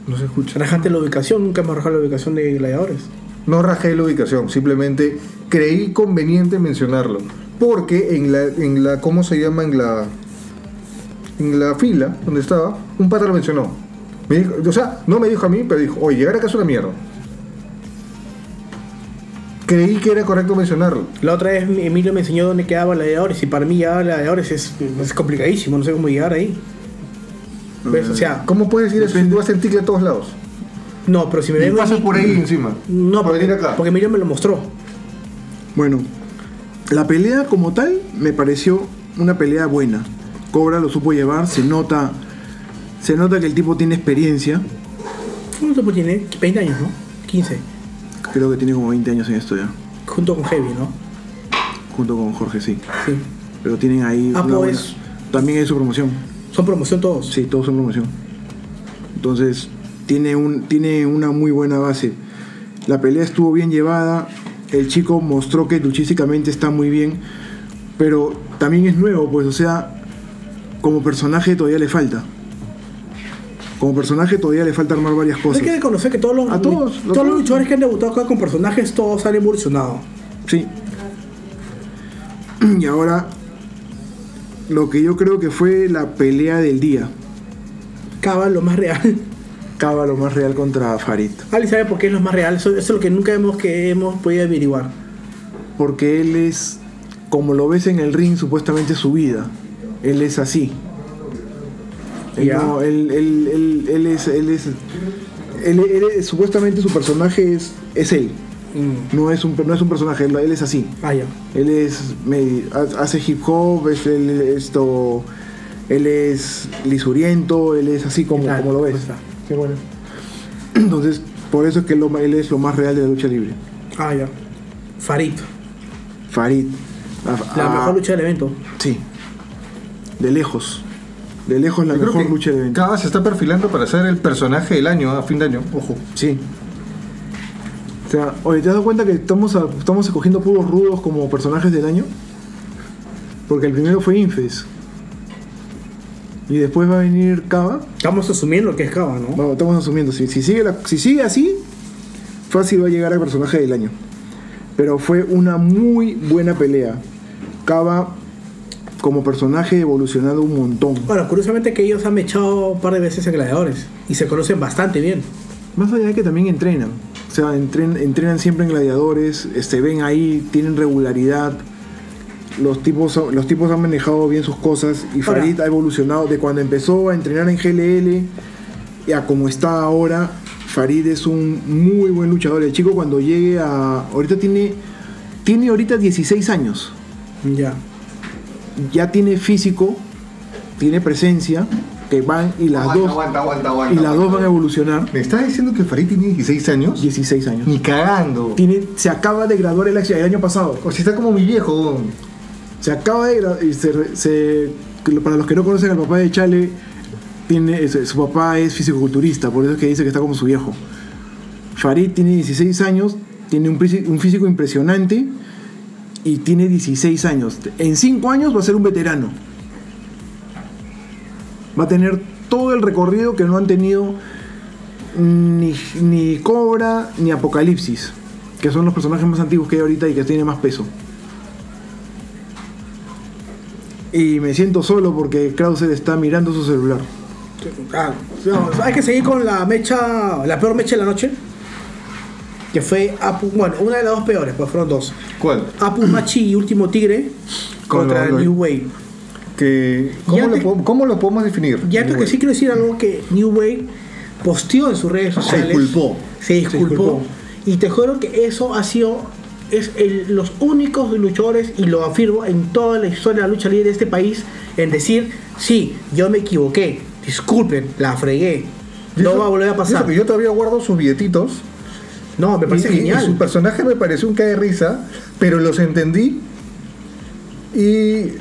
No se escucha. Rajaste la ubicación, nunca hemos rajado la ubicación de gladiadores. No rajé la ubicación, simplemente creí conveniente mencionarlo. Porque en la, en la, ¿cómo se llama? En la, en la fila donde estaba, un pata lo mencionó. Me dijo, o sea, no me dijo a mí, pero dijo, oye, llegar acá es una mierda. Creí que era correcto mencionarlo. La otra vez Emilio me enseñó dónde quedaba gladiadores y para mí llegar a gladiadores es, es complicadísimo, no sé cómo llegar ahí. ¿Ves? O sea, ¿Cómo puedes ir a vas en ticle a todos lados? No, pero si me Y ven pasas por ahí encima. No, para porque, venir acá. porque Emilio me lo mostró. Bueno, la pelea como tal me pareció una pelea buena. Cobra lo supo llevar, se nota, se nota que el tipo tiene experiencia. ¿Cuánto tiempo tiene? 20 años, ¿no? 15. Creo que tiene como 20 años en esto ya, Junto con Heavy, ¿no? junto con Jorge, sí. Sí. Pero tienen ahí Ah, una pues. buena- también es su promoción. Son promoción todos. Sí, todos son promoción. Entonces, tiene, un, tiene una muy buena base. La pelea estuvo bien llevada. El chico mostró que luchísticamente está muy bien. Pero también es nuevo, pues, o sea, como personaje todavía le falta. Como personaje todavía le falta armar varias Hay cosas. que reconocer que todos los, A todos, todos los luchadores que han debutado acá con personajes, todos han evolucionado. Sí. Y ahora, lo que yo creo que fue la pelea del día. Cava lo más real. Cava lo más real contra Farid. Ali sabe por qué es lo más real. Eso, eso es lo que nunca hemos, que hemos podido averiguar. porque él es, como lo ves en el ring, supuestamente su vida. Él es así. Él, no- él, él- él- él es, él es, él- él es- supuestamente su personaje es, es él. No es un, no es un personaje, él, es así. Ah. Él es, me- hace hip hop, es, él, esto, él es lisuriento, él es así como, Claro, como lo ves. pues. Qué bueno. Entonces, por eso es que él es lo más real de la lucha libre. Ah, ya. Farid. Farid. La Ah, mejor lucha del evento. Sí. De lejos. De lejos la Yo mejor lucha del evento. Cava se está perfilando para ser el personaje del año, a fin de año. Ojo. Sí. O sea, oye, ¿te has dado cuenta que estamos, a- estamos escogiendo puros rudos como personajes del año? Porque el primero fue Infes. Y después va a venir Kava. Estamos asumiendo que es Cava, ¿no? Vamos, estamos asumiendo. Si, si, sigue la- si sigue así, fácil va a llegar al personaje del año. Pero fue una muy buena pelea. Kava, como personaje, evolucionado un montón. Bueno, curiosamente que ellos han echado un par de veces en gladiadores y se conocen bastante bien. Más allá de que también entrenan. O sea, entren- entrenan siempre en gladiadores, este, ven ahí, tienen regularidad. Los tipos, los tipos han manejado bien sus cosas y Ahora- Farid ha evolucionado de cuando empezó a entrenar en GLL y a como está ahora. Farid es un muy buen luchador. El chico cuando llegue a... Ahorita tiene... Tiene ahorita 16 años. Ya. Ya tiene físico, tiene presencia, que van y las dos... aguanta, aguanta, aguanta. Y las dos van a evolucionar. ¿Me estás diciendo que Farid tiene 16 años? 16 años. Ni cagando. Tiene, se acaba de graduar el, el año pasado. O si está como mi viejo. Se acaba de se, se- para los que no conocen al papá de Chale, tiene, su, papá es fisicoculturista, por eso es que dice que está como su viejo. Farid tiene 16 años, tiene un físico impresionante y tiene 16 años. En 5 años va a ser un veterano. Va a tener todo el recorrido que no han tenido ni, ni Cobra ni Apocalipsis, que son los personajes más antiguos que hay ahorita y que tienen más peso. Y me siento solo porque Krauser está mirando su celular. Ah, no, hay que seguir con la mecha, la peor mecha de la noche. Que fue Apu, bueno, una de las dos peores, pues fueron dos. ¿Cuál? Apu Machi y Último Tigre Con contra lo- lo- New Wave. Que, ¿cómo, lo, cómo podemos definir? Ya creo que sí quiero decir algo que New Wave posteó en sus redes sociales. disculpó. Se disculpó. disculpó. Y te juro que eso ha sido es el- los únicos luchadores, y lo afirmo en toda la historia de la lucha libre de este país, en decir, sí, yo me equivoqué, disculpen, la fregué. No eso- va a volver a pasar. que yo todavía guardo sus billetitos. No, me parece y, y- y genial. su personaje me pareció un cae de risa, pero los entendí. Y,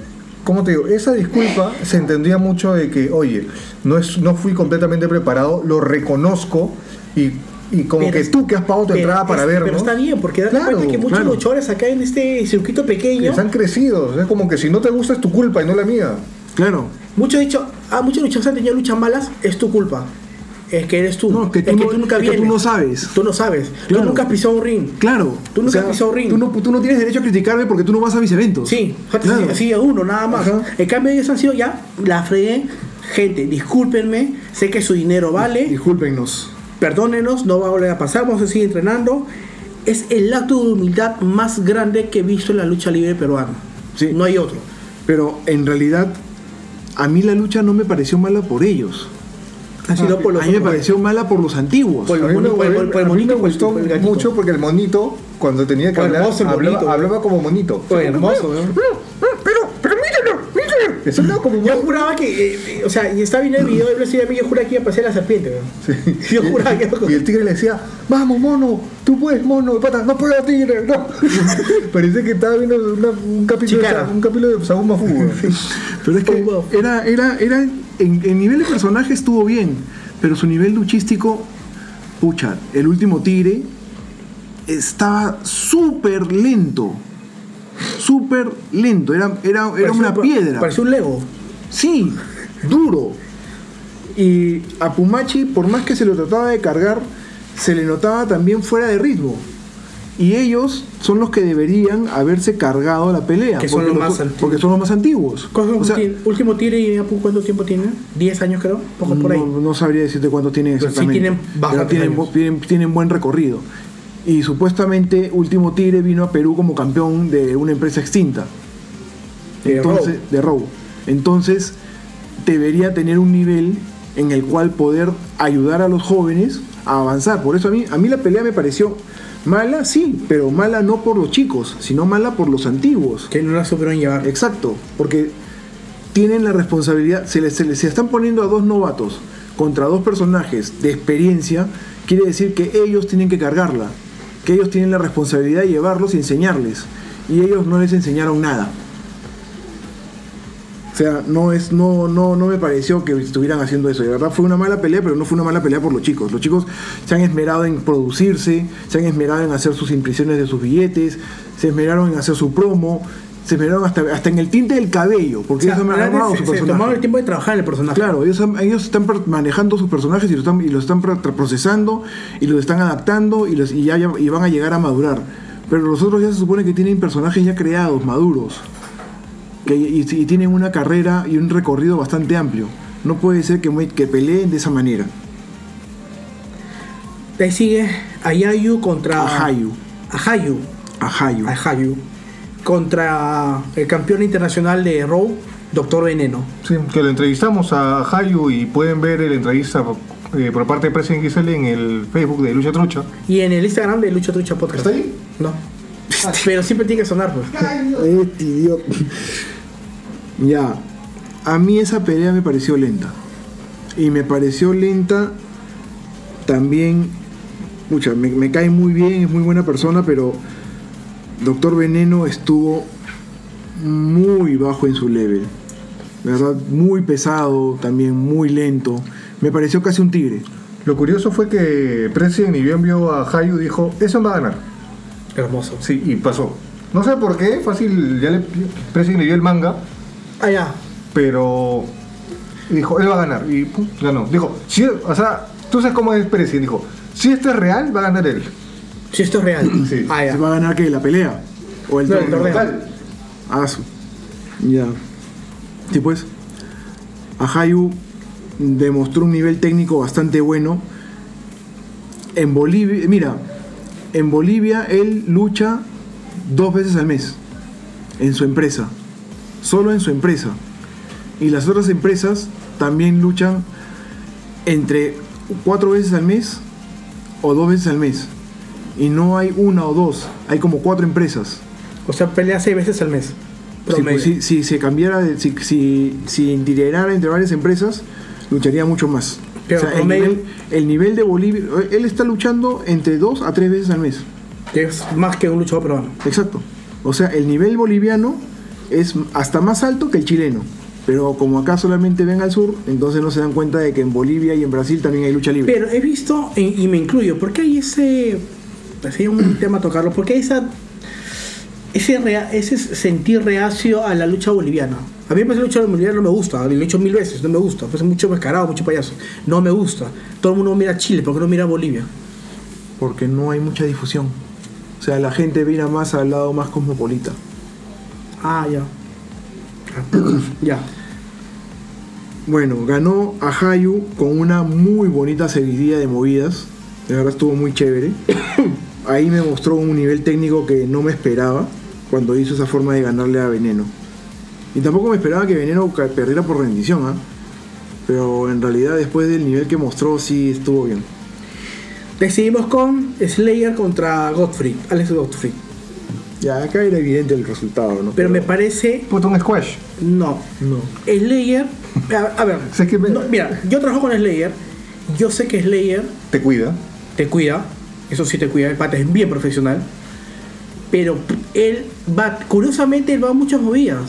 como te digo, esa disculpa se entendía mucho de que, oye, no, es, no fui completamente preparado, lo reconozco y, y como Pero que es- tú que has pagado tu Pero entrada para es- vernos. Pero está bien, porque date Claro, cuenta que muchos claro. luchadores acá en este circuito pequeño, Están crecidos, es como que si no te gusta es tu culpa y no la mía. Claro. muchos han dicho, ah, muchos luchadores han tenido luchas malas, es tu culpa. Es que eres tú. No, que tú, es que no, tú nunca es que tú vienes. no sabes. Tú no sabes. Claro. Tú nunca has pisado un ring. Claro. Tú nunca has pisado ring. Tú no, tú no tienes derecho a criticarme porque tú no vas a mis eventos. Sí, Claro. así a uno, nada más. Ajá. En cambio, ellos han sido ya, la fregué. Gente, discúlpenme, sé que su dinero vale, Discúlpenos. Perdónenos, no va a volver a pasar, vamos a seguir entrenando. Es el acto de humildad más grande que he visto en la lucha libre peruana. Sí. No hay otro. Pero en realidad, a mí la lucha no me pareció mala por ellos. No por los a mí me pareció mala por los antiguos. Por- mí, me, por el- por el a mí monito, me el- gustó por el mucho porque el monito, cuando tenía que hablar, el hablaba, monito, hablaba como monito. Fue hermoso, ¿no? Eso hablaba como Yo juraba que, eh, eh, o sea, y estaba viendo el video y me decía a mí, yo juraba que iba a pasar la serpiente, weón. Yo juraba que iba a Y el tigre le decía, vamos mono, tú puedes mono, pata, no puedo tigre, no. Parecía que estaba viendo una- un capítulo de, un capítulo de. Pero es que era, era, era, en, en nivel de personaje estuvo bien, pero su nivel luchístico, pucha, el último tigre estaba súper lento. Súper lento, era, era, era una un- piedra. Parecía un Lego. Sí, duro. Y a Pumachi, por más que se lo trataba de cargar, se le notaba también fuera de ritmo. Y ellos son los que deberían haberse cargado la pelea. Que son porque los más antiguos. Porque son los más antiguos. ¿Cuánto O sea, tiene- último tiro y Apu, ¿cuánto tiempo tiene? ¿10 años creo? Poco por ahí. no, no sabría decirte cuánto tienen Pero sí exactamente. tienen Pero tienen, tienen, tienen buen recorrido. Y supuestamente Último Tigre vino a Perú como campeón de una empresa extinta. De Entonces, de Raw. Entonces, debería tener un nivel en el cual poder ayudar a los jóvenes a avanzar. Por eso a mí, a mí la pelea me pareció mala, sí, pero mala no por los chicos, sino mala por los antiguos. Que no la supieron llevar. Exacto, porque tienen la responsabilidad, se les, se les- se están poniendo a dos novatos contra dos personajes de experiencia, quiere decir que ellos tienen que cargarla, que ellos tienen la responsabilidad de llevarlos y enseñarles, y ellos no les enseñaron nada. O sea, no es, no, no, no me pareció que estuvieran haciendo eso. De verdad fue una mala pelea, pero no fue una mala pelea por los chicos. Los chicos se han esmerado en producirse, se han esmerado en hacer sus impresiones de sus billetes, se esmeraron en hacer su promo, se esmeraron hasta, hasta en el tinte del cabello, porque O sea, ellos han armado se, su se personaje. tomaron el tiempo de trabajar en el personaje. Claro, ellos, ellos están manejando sus personajes y los están, y los están procesando y los están adaptando y, los, y, ya, ya- y van a llegar a madurar. Pero los otros ya se supone que tienen personajes ya creados, maduros, que, y, y tienen una carrera y un recorrido bastante amplio. No puede ser que, que peleen de esa manera. Ahí sigue Ayayu contra. Ajayu. Ajayu. Ajayu. Ajayu. Contra el campeón internacional de Raw, Doctor Veneno. Sí, que lo entrevistamos a Hayu y pueden ver la entrevista eh, por parte de President XL en el Facebook de Lucha Trucha. Y en el Instagram de Lucha Trucha Podcast. ¿Está ahí? No. Pero siempre tiene que sonar, pues. Este idiota. Ya. A mí esa pelea me pareció lenta. Y me pareció lenta también. Mucha, me, me cae muy bien, es muy buena persona, pero Doctor Veneno estuvo muy bajo en su level. ¿Verdad? Muy pesado, también muy lento. Me pareció casi un tigre. Lo curioso fue que President ni bien vio a Hayu dijo, eso va a ganar. Hermoso. Sí, y pasó. No sé por qué, fácil, ya le, President le vio el manga, Ah, ya. pero dijo, él va a ganar. Y pum, ganó. Dijo, si, o sea, tú sabes cómo es President. Dijo, si esto es real, va a ganar él. Si esto es real. Sí. Ah, ¿Se va a ganar que la pelea? ¿O el No, el torneo? torneo. Ah, su. Ya. Sí, pues. Ajayu demostró un nivel técnico bastante bueno. En Bolivia, mira, en Bolivia él lucha dos veces al mes en su empresa, solo en su empresa. Y las otras empresas también luchan entre cuatro veces al mes o dos veces al mes. Y no hay una o dos, hay como cuatro empresas. O sea, pelea seis veces al mes. Promedio. pues, si, si se cambiara, de- si, si, si entre varias empresas, lucharía mucho más. Pero o sea, el nivel, el nivel de Bolivia, él está luchando entre dos a tres veces al mes. Que es más que un luchador peruano. Exacto. O sea, el nivel boliviano es hasta más alto que el chileno. Pero como acá solamente ven al sur, entonces no se dan cuenta de que en Bolivia y en Brasil también hay lucha libre. Pero he visto, y, y me incluyo, ¿por qué hay ese. Pues, Sería un tema tocarlo, ¿por qué hay esa. Ese, rea- ese sentir reacio a la lucha boliviana. A mí me parece la lucha boliviana no me gusta, lo he dicho mil veces, no me gusta. Pues mucho mascarado, mucho payaso. No me gusta. Todo el mundo mira Chile, ¿por qué no mira Bolivia? Porque no hay mucha difusión. O sea, la gente mira más al lado más cosmopolita. Ah, ya. ya. Bueno, ganó a Hayu con una muy bonita seguidilla de movidas. De verdad estuvo muy chévere. Ahí me mostró un nivel técnico que no me esperaba cuando hizo esa forma de ganarle a Veneno. Y tampoco me esperaba que Veneno perdiera por rendición, ¿ah? Pero en realidad después del nivel que mostró sí estuvo bien. Decidimos con Slayer contra Godfrey, Alex Godfrey. Ya acá era evidente el resultado, ¿no? Pero me parece. Puto un squash. No. No. Slayer. A, a ver. O sea, es que me- no, mira, yo trabajo con Slayer. Yo sé que Slayer Te cuida. te cuida. Eso sí te cuida. El pata es bien profesional. Pero él va. Curiosamente, él va a muchas movidas.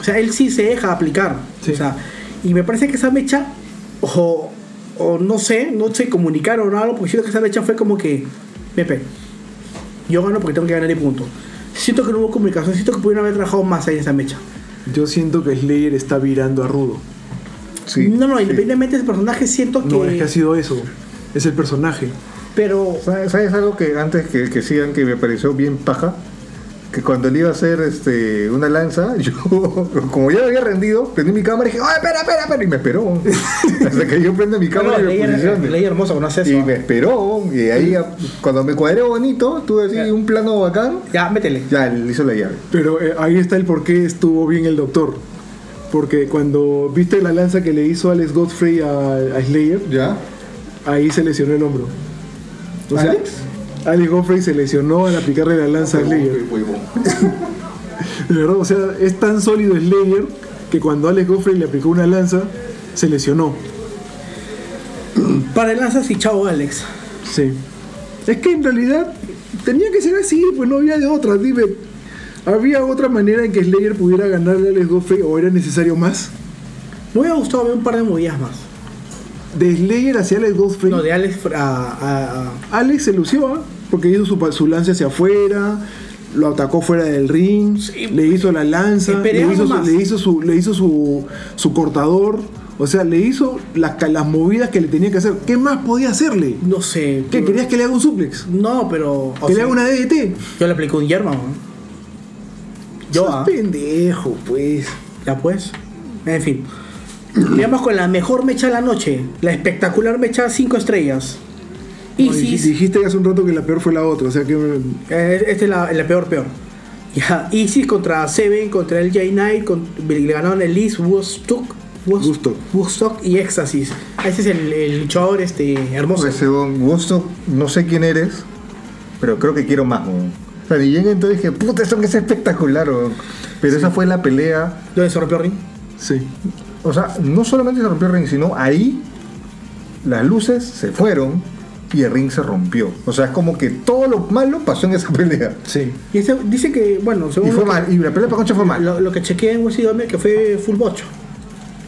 O sea, él sí se deja aplicar. Sí. O sea, y me parece que esa mecha. O, o no sé, no se comunicaron o algo. Porque siento que esa mecha fue como que. Pepe. Yo gano porque tengo que ganar y punto. Siento que no hubo comunicación. Siento que pudieron haber trabajado más ahí en esa mecha. Yo siento que Slayer está virando a Rudo. Sí. no, no, sí. independientemente del personaje, siento que. No, es que ha sido eso. Es el personaje. Pero. ¿Sabes sabes algo que antes que, que sigan que me pareció bien paja? Que cuando le iba a hacer este, una lanza, yo, como ya había rendido, prendí mi cámara y dije, ¡ay, espera, espera, espera! Y me esperó. Hasta que yo prendo mi cámara no, y me ley, posicioné. ley hermosa, no hace eso. Y me esperó. Y ahí, cuando me cuadré bonito, tuve así Ya. un plano bacán. Ya, métele. Ya, le hizo la llave. Pero eh, ahí está el por qué estuvo bien el doctor. Porque cuando viste la lanza que le hizo Alex Godfrey a, a Slayer, ¿Ya? ahí se lesionó el hombro. O sea, ¿Alex? Alex Godfrey se lesionó al aplicarle la lanza a Slayer. De verdad, o sea, es tan sólido Slayer que cuando Alex Godfrey le aplicó una lanza, se lesionó. Para lanzas y chao, Alex. Sí. Es que en realidad tenía que ser así, pues no había de otra. Dime, ¿había otra manera en que Slayer pudiera ganarle a Alex Godfrey o era necesario más? Me hubiera gustado ver un par de movidas más. De Slayer hacia Alex Godfrey. No, de Alex a. a- Alex se lució, ¿ah? porque hizo su, su lance hacia afuera, lo atacó fuera del ring, Sí. le hizo la lanza, le hizo, su, le hizo, su, le hizo su, su cortador, o sea, le hizo las, las movidas que le tenía que hacer. ¿Qué más podía hacerle? no sé. ¿Qué? ¿Querías que le haga un suplex? No, pero. o ¿Que le sea, haga una DDT? Yo le apliqué un yerma, ¿no? Yo, Sos ah. pendejo, pues. Ya pues. En fin. Veamos con la mejor mecha de la noche. La espectacular mecha 5 estrellas. No, Isis. dijiste hace un rato que la peor fue la otra, o sea que... Eh, Esta es la, la peor, peor. Ya, Isis contra Seven, contra el J Knight, con, le ganaron Elise, Woodstock, Woodstock, Woodstock. Woodstock y Éxtasis. Ese es el, el luchador este, hermoso. Pues según gusto, no sé quién eres, pero creo que quiero más, weón. O sea, y llegué entonces dije, puta, esto que es espectacular, weón. Pero esa fue la pelea. ¿Dónde se rompió el ring? Sí. O sea, no solamente se rompió el ring, sino ahí las luces se fueron y el ring se rompió. O sea, es como que todo lo malo pasó en esa pelea. Sí. Y este, dice que, bueno, según Y fue mal, y la pelea para Concha fue mal. lo, lo que chequeé en WCW que fue full bocho.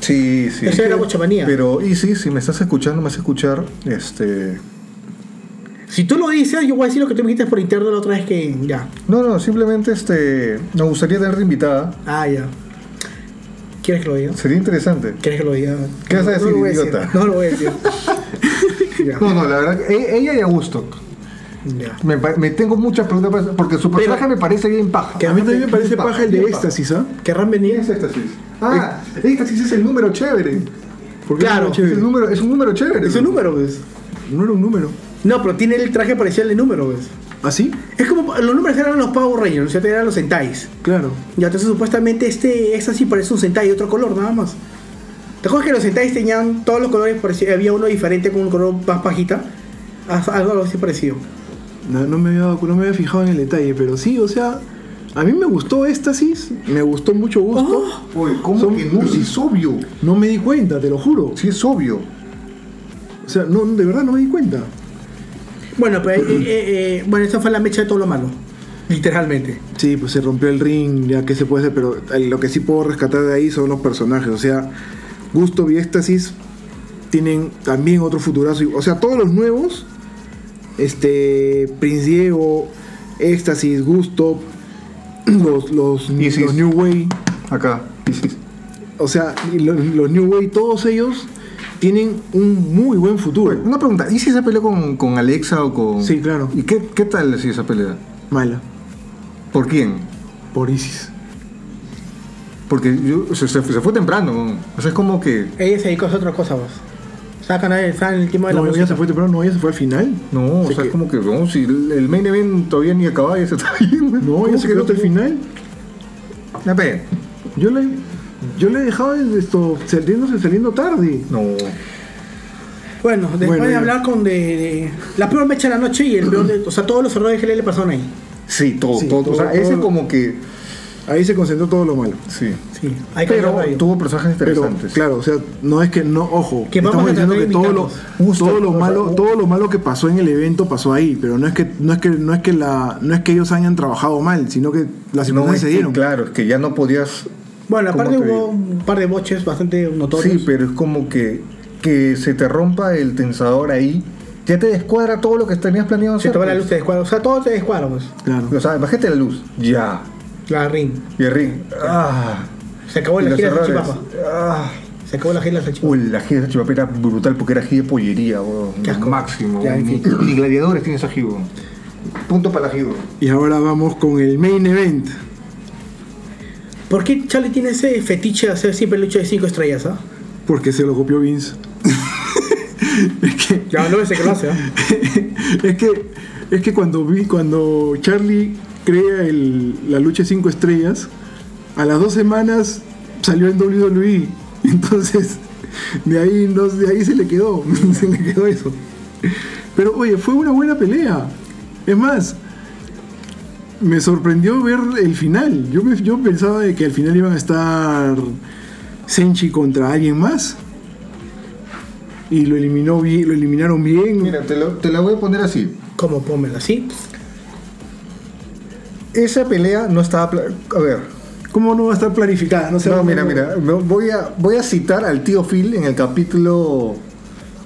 Sí, sí. Esa era bochamanía. Pero, y sí, si me estás escuchando, me vas a escuchar, este... Si tú lo dices, yo voy a decir lo que tú me dijiste por interno la otra vez que ya. No, no, simplemente este... Nos gustaría tenerte invitada. Ah, ya. ¿Quieres que lo diga? Sería interesante. ¿Quieres que lo diga? ¿Qué vas a decir, idiota? No lo voy a decir. No, no, la verdad, e- ella y Augusto. Ya. Me, me tengo muchas preguntas para- porque su personaje me parece bien paja. que A mí también me parece paja el de éxtasis, ¿ah? ¿Querrán ¿Quién venir? es éxtasis? Ah, Éxtasis es el número chévere. ¿Por qué Claro, Es, chévere? el número, es un número chévere. Es un número, pues. No era un número. No, pero tiene el traje parecido al de número, pues. ¿Así? Es como los números eran los Power Rangers, o sea, eran los Sentais. Claro. Ya, entonces supuestamente este, este sí parece un Sentai de otro color, nada más. ¿Te acuerdas que los Sentais tenían todos los colores parecidos? Había uno diferente con un color más pajita. Algo así parecido. No, no me había, dado- no me había fijado en el detalle, pero sí, o sea, a mí me gustó Éxtasis, me gustó mucho gusto. Oh. Oye, ¿cómo Son- que no? Si es obvio. No me di cuenta, te lo juro. Si es obvio. O sea, no, de verdad no me di cuenta. Bueno, pero eh, eh, eh, bueno, esa fue la mecha de todo lo malo. Literalmente. Sí, pues se rompió el ring, ya que se puede hacer, pero lo que sí puedo rescatar de ahí son los personajes. O sea, Gusto y Éxtasis tienen también otro futurazo. O sea, todos los nuevos, este, Prince Diego, Éxtasis, Gusto, los, los, Isis. los New Way, Acá. Sí. o sea, los New Way, todos ellos tienen un muy buen futuro. Una pregunta, ¿y si se peleó con, con Alexa o con.? Sí, claro. ¿Y qué, qué tal si esa pelea? Mala, ¿Por quién? por Isis. Porque yo, se, se- se fue temprano. ¿no? O sea, es como que. Ella se dedicó a hacer otra cosa, pues. Sacan a está en el tema de la No, ella se fue temprano, no, ella se fue al final. No, o Se sea, es como que. No, si el, el main event todavía ni acababa y se está yendo. No, ¿Cómo ella se que quedó hasta el final. Ya, pe. Yo le, yo le he dejado esto saliéndose saliendo tarde. No. Bueno, después Bueno, de ya. hablar con de, de- la peor mecha de la noche y el peor de, o sea, todos los errores que le pasaron ahí. Sí, todo, Sí, todo. O sea, todo- ese todo- como que. Ahí se concentró todo lo malo. Sí. Sí, hay que Pero tuvo personajes Pero, interesantes. claro, o sea, no es que no, ojo, Que vamos estamos a diciendo que todo lo, invitarlos. todo lo Justo, malo, o todo lo malo que pasó en el evento pasó ahí, pero no es que, no es que, no es que la, no es que ellos hayan trabajado mal, sino que las no, circunstancias es se que, dieron. claro, es que ya no podías. Bueno, aparte ¿Cómo te hubo digo? un par de boches bastante notorios. Sí, pero es como que. Que se te rompa el tensador ahí. Ya te descuadra todo lo que tenías planeado se hacer. te va la pues. luz, te descuadra. O sea, todo te descuadra, pues. Claro. O sea, bajete la luz. Ya. La ring. Y el ring. Ah. Se acabó la gira de. Salchipapa. Ah. Se acabó la gira de Salchipapa. Uy, la ají de Salchipapa era brutal porque era ají de pollería, weón. Máximo. Ya, ni, ni gladiadores tienen ese ají, weón. Punto para el ají, weón. Y ahora vamos con el main event. ¿Por qué Charlie tiene ese fetiche de hacer siempre lucha de 5 estrellas, ah? Porque se lo copió Vince. es que Ya no ese que lo hace, ¿ah? es que es que cuando vi cuando Charlie crea el- la lucha 5 estrellas a las dos semanas salió en WWE entonces de ahí no- de ahí se le quedó se le quedó eso pero oye fue una buena pelea es más me sorprendió ver el final yo, me- yo pensaba de que al final iban a estar Senchi contra alguien más y lo eliminó bien lo eliminaron bien Mira, te, lo- te la voy a poner así. Como pónmela así. Esa pelea no estaba. A ver. ¿Cómo no va a estar planificada? No, sé No, mira, mira. Voy a, voy a citar al tío Phil en el capítulo.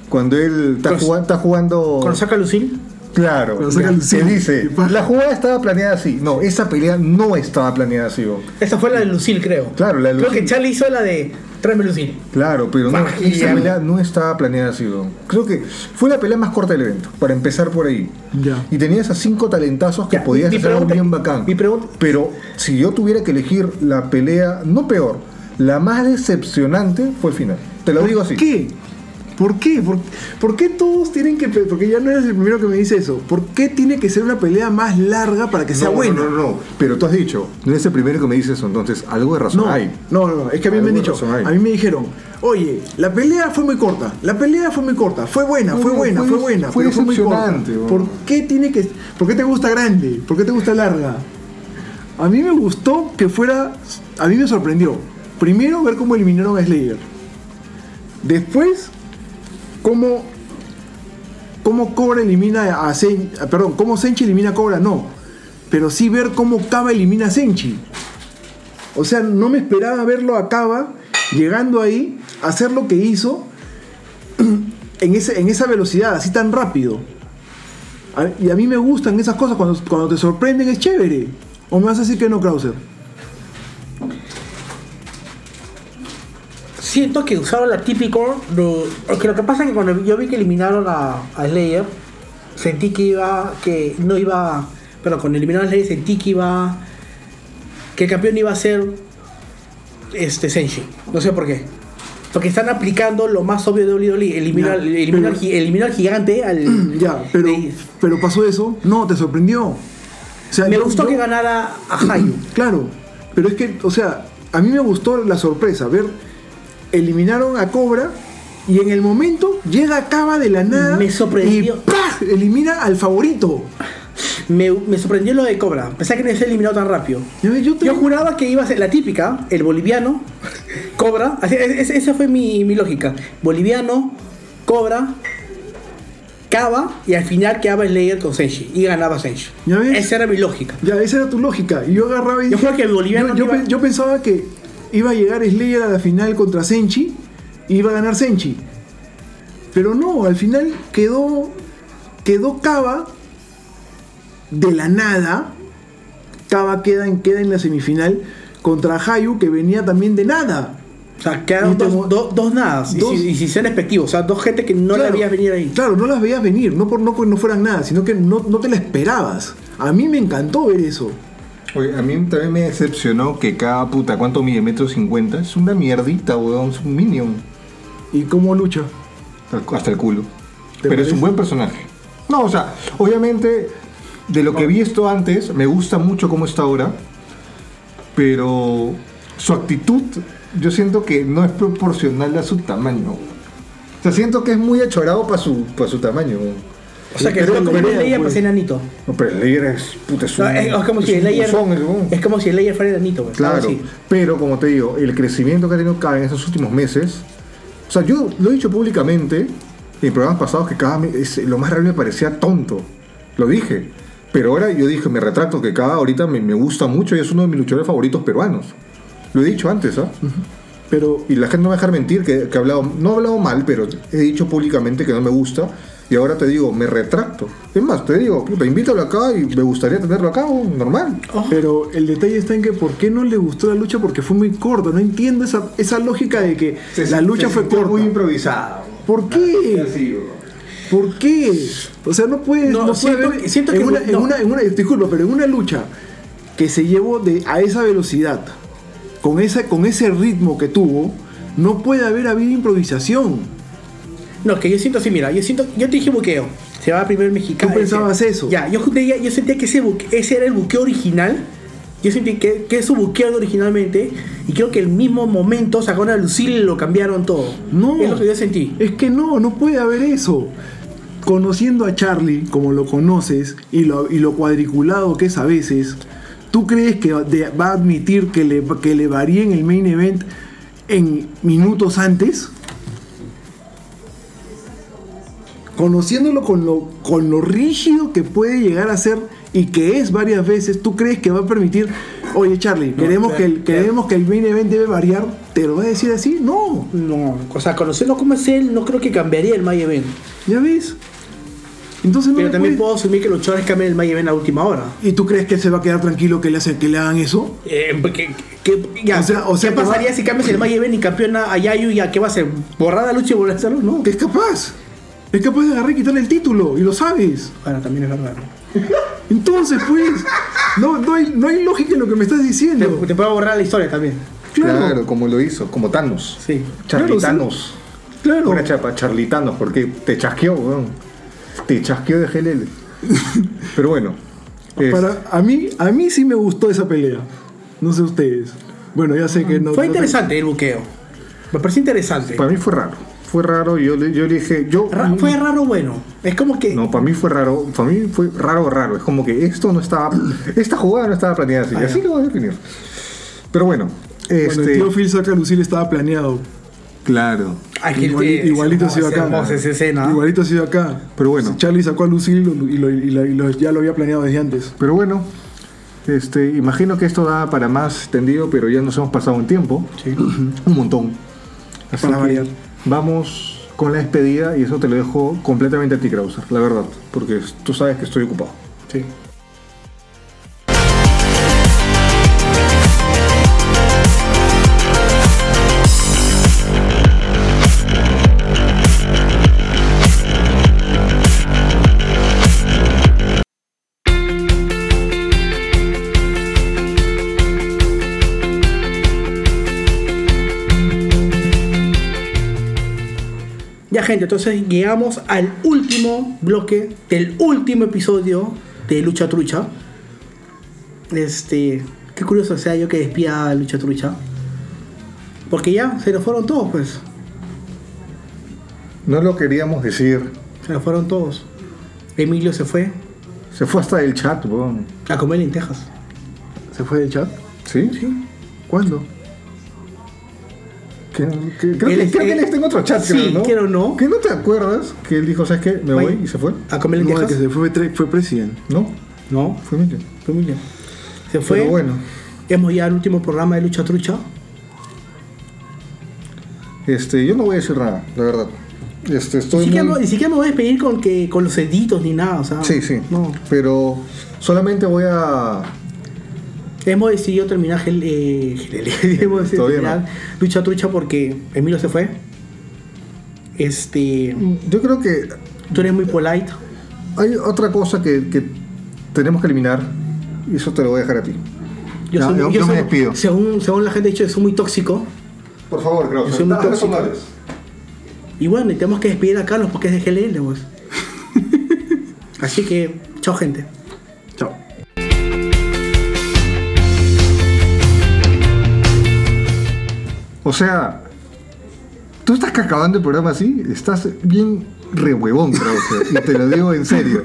Cuando él está, Con- jugando, está jugando. Cuando saca Lucille. Claro, el que cine. dice, la jugada estaba planeada así. No, esa pelea no estaba planeada así. Esa fue la de Lucille, creo. Claro, la de Creo Lucille. que Charlie hizo la de Tráeme Lucille. Claro, pero no, esa pelea no estaba planeada así. Creo que fue la pelea más corta del evento, para empezar por ahí. Ya. Y tenías a cinco talentazos que Ya, podías mi hacer algo bien bacán. mi pregunta- Pero si yo tuviera que elegir la pelea, no peor, la más decepcionante fue el final. Te lo digo así. ¿Por qué? ¿Por qué? ¿Por, por qué todos tienen que.? Porque ya no eres el primero que me dice eso. ¿Por qué tiene que ser una pelea más larga para que sea buena? No, no, no. Pero tú has dicho, no eres el primero que me dice eso, entonces algo de razón No, hay. no, no, no, es que a mí me han dicho, a mí me dijeron, oye, la pelea fue muy corta, la pelea fue muy corta, fue buena, fue buena, fue- fue buena, fue pero fue muy corta. ¿Por qué tiene que, por qué te gusta grande? ¿Por qué te gusta larga? A mí me gustó que fuera, a mí me sorprendió. Primero ver cómo eliminaron a Slayer. Después, cómo, cómo Cobra elimina a Sen, perdón, cómo Senchi elimina a Cobra, no. Pero sí ver cómo Kaba elimina a Senchi. O sea, no me esperaba verlo a Kaba llegando ahí, hacer lo que hizo en, ese, en esa velocidad, así tan rápido. Y a mí me gustan esas cosas, cuando, cuando te sorprenden es chévere. ¿O me vas a decir que no, Krauser? Siento que usaron la típico de. Porque lo que pasa es que cuando yo vi que eliminaron a, a Slayer, sentí que iba. que no iba. Pero cuando eliminaron a Slayer sentí que iba. que el campeón iba a ser. este Senshi. No sé por qué. Porque están aplicando lo más obvio de WWE, eliminar, Ya, eliminar, pero- gi- eliminar gigante al. Ya, pero, de- pero pasó eso. No, te sorprendió. O sea, me yo- gustó yo- que ganara a Hayu. Claro, pero es que, o sea, a mí me gustó la sorpresa, ver, eliminaron a Cobra y en el momento llega Cava de la nada Me sorprendió. y ¡pah! elimina al favorito. Me, me sorprendió lo de Cobra. Pensaba que no iba a ser eliminado tan rápido. Yo, te- Yo juraba que iba a ser la típica, el boliviano, Cobra. así- es- es- esa fue mi, mi lógica. Boliviano, Cobra, Cava y al final quedaba Slayer con Senshi. Y ganaba Senshi. ¿Ya ves? Esa era mi lógica. Ya, esa era tu lógica. Y yo agarraba y Yo dije- que el boliviano yo, yo iba- pe- yo pensaba que iba a llegar Slayer a la final contra Senchi y iba a ganar Senchi. Pero no, al final quedó quedó Cava de la nada. Cava queda en, queda en la semifinal contra Hayu que venía también de nada. O sea, quedaron dos, mo- dos, dos nadas. Dos- Y, si, y si sean respectivos. O sea, dos gente que no la Claro, veías venir ahí. Claro, no las veías venir, no por no, no fueran nada, sino que no, no te la esperabas. A mí me encantó ver eso. Oye, a mí también me decepcionó que cada puta, ¿cuánto mide? ¿Metro cincuenta? Es una mierdita, weón, es un minion. ¿Y cómo lucha? Hasta- el culo. ¿Te Pero es un buen personaje. No, o sea, obviamente, de lo que vi esto antes, me gusta mucho cómo está ahora. Pero su actitud, yo siento que no es proporcional a su tamaño. O sea, siento que es muy achorado para su, pa' su tamaño. O sea, que como el pelea, Slayer pues. enanito. No, pero Slayer es, puta, es un, No, es, es como es si Slayer. buzón, es un- Es como si Slayer fuera enanito. Pues, Claro, así. pero como te digo, el crecimiento que ha tenido cada en estos últimos meses, o sea, yo lo he dicho públicamente en programas pasados que cada lo más real me parecía tonto, lo dije, pero ahora yo dije, me retracto que cada ahorita me, me gusta mucho y es uno de mis luchadores favoritos peruanos. Lo he dicho antes, ¿ah? Pero Y la gente no me va a dejar mentir que, que he hablado, no he hablado mal, pero he dicho públicamente que no me gusta. Y ahora te digo, me retracto. Es más, te digo, puta, invítalo acá y me gustaría tenerlo acá, oh, normal. Pero el detalle está en que ¿por qué no le gustó la lucha? Porque fue muy corta. No entiendo esa, esa lógica de que la lucha fue corta. muy improvisada. ¿Por qué? ¿Por qué? O sea, no puedes. No, No, puede siento haber- que- siento en que- una, no. en una, en una- disculpa, pero en una lucha que se llevó de, a esa velocidad, con, esa, con ese ritmo que tuvo, no puede haber habido improvisación. No, que yo siento así, mira, yo siento, yo te dije buqueo. Se va primero el mexicano. Tú pensabas eso. Ya, yo, sentía- yo sentía que ese, buque- ese era el buqueo original. Yo sentí que, que eso buquearon originalmente. Y creo que el mismo momento sacaron a Lucille y lo cambiaron todo. No. Es lo que yo sentí. Es que no, no puede haber eso. Conociendo a Charlie como lo conoces y lo, y lo cuadriculado que es a veces, ¿tú crees que va a admitir que le, que le varíen el main event en minutos antes? Conociéndolo con lo, con lo rígido que puede llegar a ser y que es varias veces, ¿tú crees que va a permitir, oye Charlie, queremos, claro, que el, claro. queremos que el main event debe variar? ¿Te lo va a decir así? No. No, o sea, conocerlo como es él, no creo que cambiaría el My Event. ¿Ya ves? Entonces no Pero también puedes- puedo asumir que los chavales cambian el My Event a última hora. ¿Y tú crees que él se va a quedar tranquilo que le, hacen, que le hagan eso? Eh, que- ya, O sea- o sea ¿Qué pasaría va- si cambias el My Event y campeona a Yayu y a qué va a hacer? ¿Borrar la lucha y volver a hacerlo? No. Que es capaz. Es capaz de agarrar y quitarle el título. Y lo sabes. Bueno, también es verdad. Entonces, pues, no, no, hay, no hay lógica en lo que me estás Te, diciendo. te puedo borrar la historia también. Claro. Claro. como lo hizo, como Thanos. Sí. Charlitanos. Claro. Una chapa, charlitanos, porque te chasqueó, weón. Te chasqueó de GLL. Pero bueno. es- Para, a, mí, a mí sí me gustó esa pelea. No sé ustedes. Bueno, ya sé que no. Fue no- interesante el buqueo. Me pareció interesante. para mí fue raro. Fue raro, yo le, yo le dije, yo... Ra- fue raro bueno. Es como que. No, para mí fue raro, para mí fue raro, raro. Es como que esto no estaba, esta jugada no estaba planeada así. Ah, así lo voy a definir. Pero bueno, Cuando el este... tío Phil saca a Lucille estaba planeado. Claro. Ay, Iguali- tío- igualito ha sido acá. hermosa esa escena. Igualito ha sido acá. Pero bueno. Charlie sacó a Lucille y, lo- y lo- y lo- y lo- ya lo había planeado desde antes. Pero bueno, este, imagino que esto da para más tendido, pero ya nos hemos pasado un tiempo. Un montón. Así Para que variar. Vamos con la despedida y eso te lo dejo completamente a ti, Krauser, la verdad. Porque tú sabes que estoy ocupado. Sí. Gente, entonces llegamos al último bloque del último episodio de Lucha Trucha. Este, qué curioso sea yo que despida a Lucha Trucha. Porque ya se nos fueron todos, pues. No lo queríamos decir. Se nos fueron todos. Emilio se fue Se fue hasta el chat, weón. a comer lentejas. ¿Se fue del chat? ¿Sí? Sí. ¿Cuándo? Que- que- creo Él que, creo que él está en otro chat, Sí, creo, ¿no? quiero no. ¿Que no te acuerdas que él dijo, ¿sabes qué? Me voy y se fue? A comer No, el lentejas. que se fue fue presidente. No, No, fue Emilio. fue Emilio. Se fue. Pero bueno, Hemos llegado al último programa de Lucha Trucha. este, yo no voy a decir nada, la verdad. Este, Ni estoy siquiera, muy... me- ni siquiera me voy a despedir con, que, con los editos ni nada. O sea, Sí, sí. No. Pero solamente voy a... Hemos decidido terminar gel- eh, GLL, hemos decidido terminar Lucha Trucha porque Emilio se fue. Este. Yo creo que Tú eres muy polite. hay otra cosa que, que tenemos que eliminar y eso te lo voy a dejar a ti. Yo, Ya, soy, yo- yo me despido. Según, según la gente ha dicho, soy muy tóxico. Por favor, creo. Soy muy tóxico. Y bueno, y tenemos que despedir a Carlos porque es de GLL, pues. Así que, chao, gente. O sea, tú estás acabando el programa así, estás bien rehuevón, Krause, y te lo digo en serio.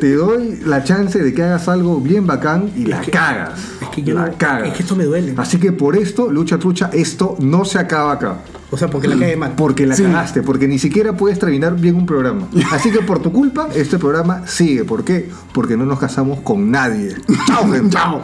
Te doy la chance de que hagas algo bien bacán y la que- cagas. Es que yo la no- cagas. es que esto me duele. Así que por esto, lucha trucha, esto no se acaba acá. O sea, porque la cae mal. Porque la Sí. cagaste, porque ni siquiera puedes terminar bien un programa. Así que por tu culpa, este programa sigue. ¿Por qué? Porque no nos casamos con nadie. Chao, gente. Chao.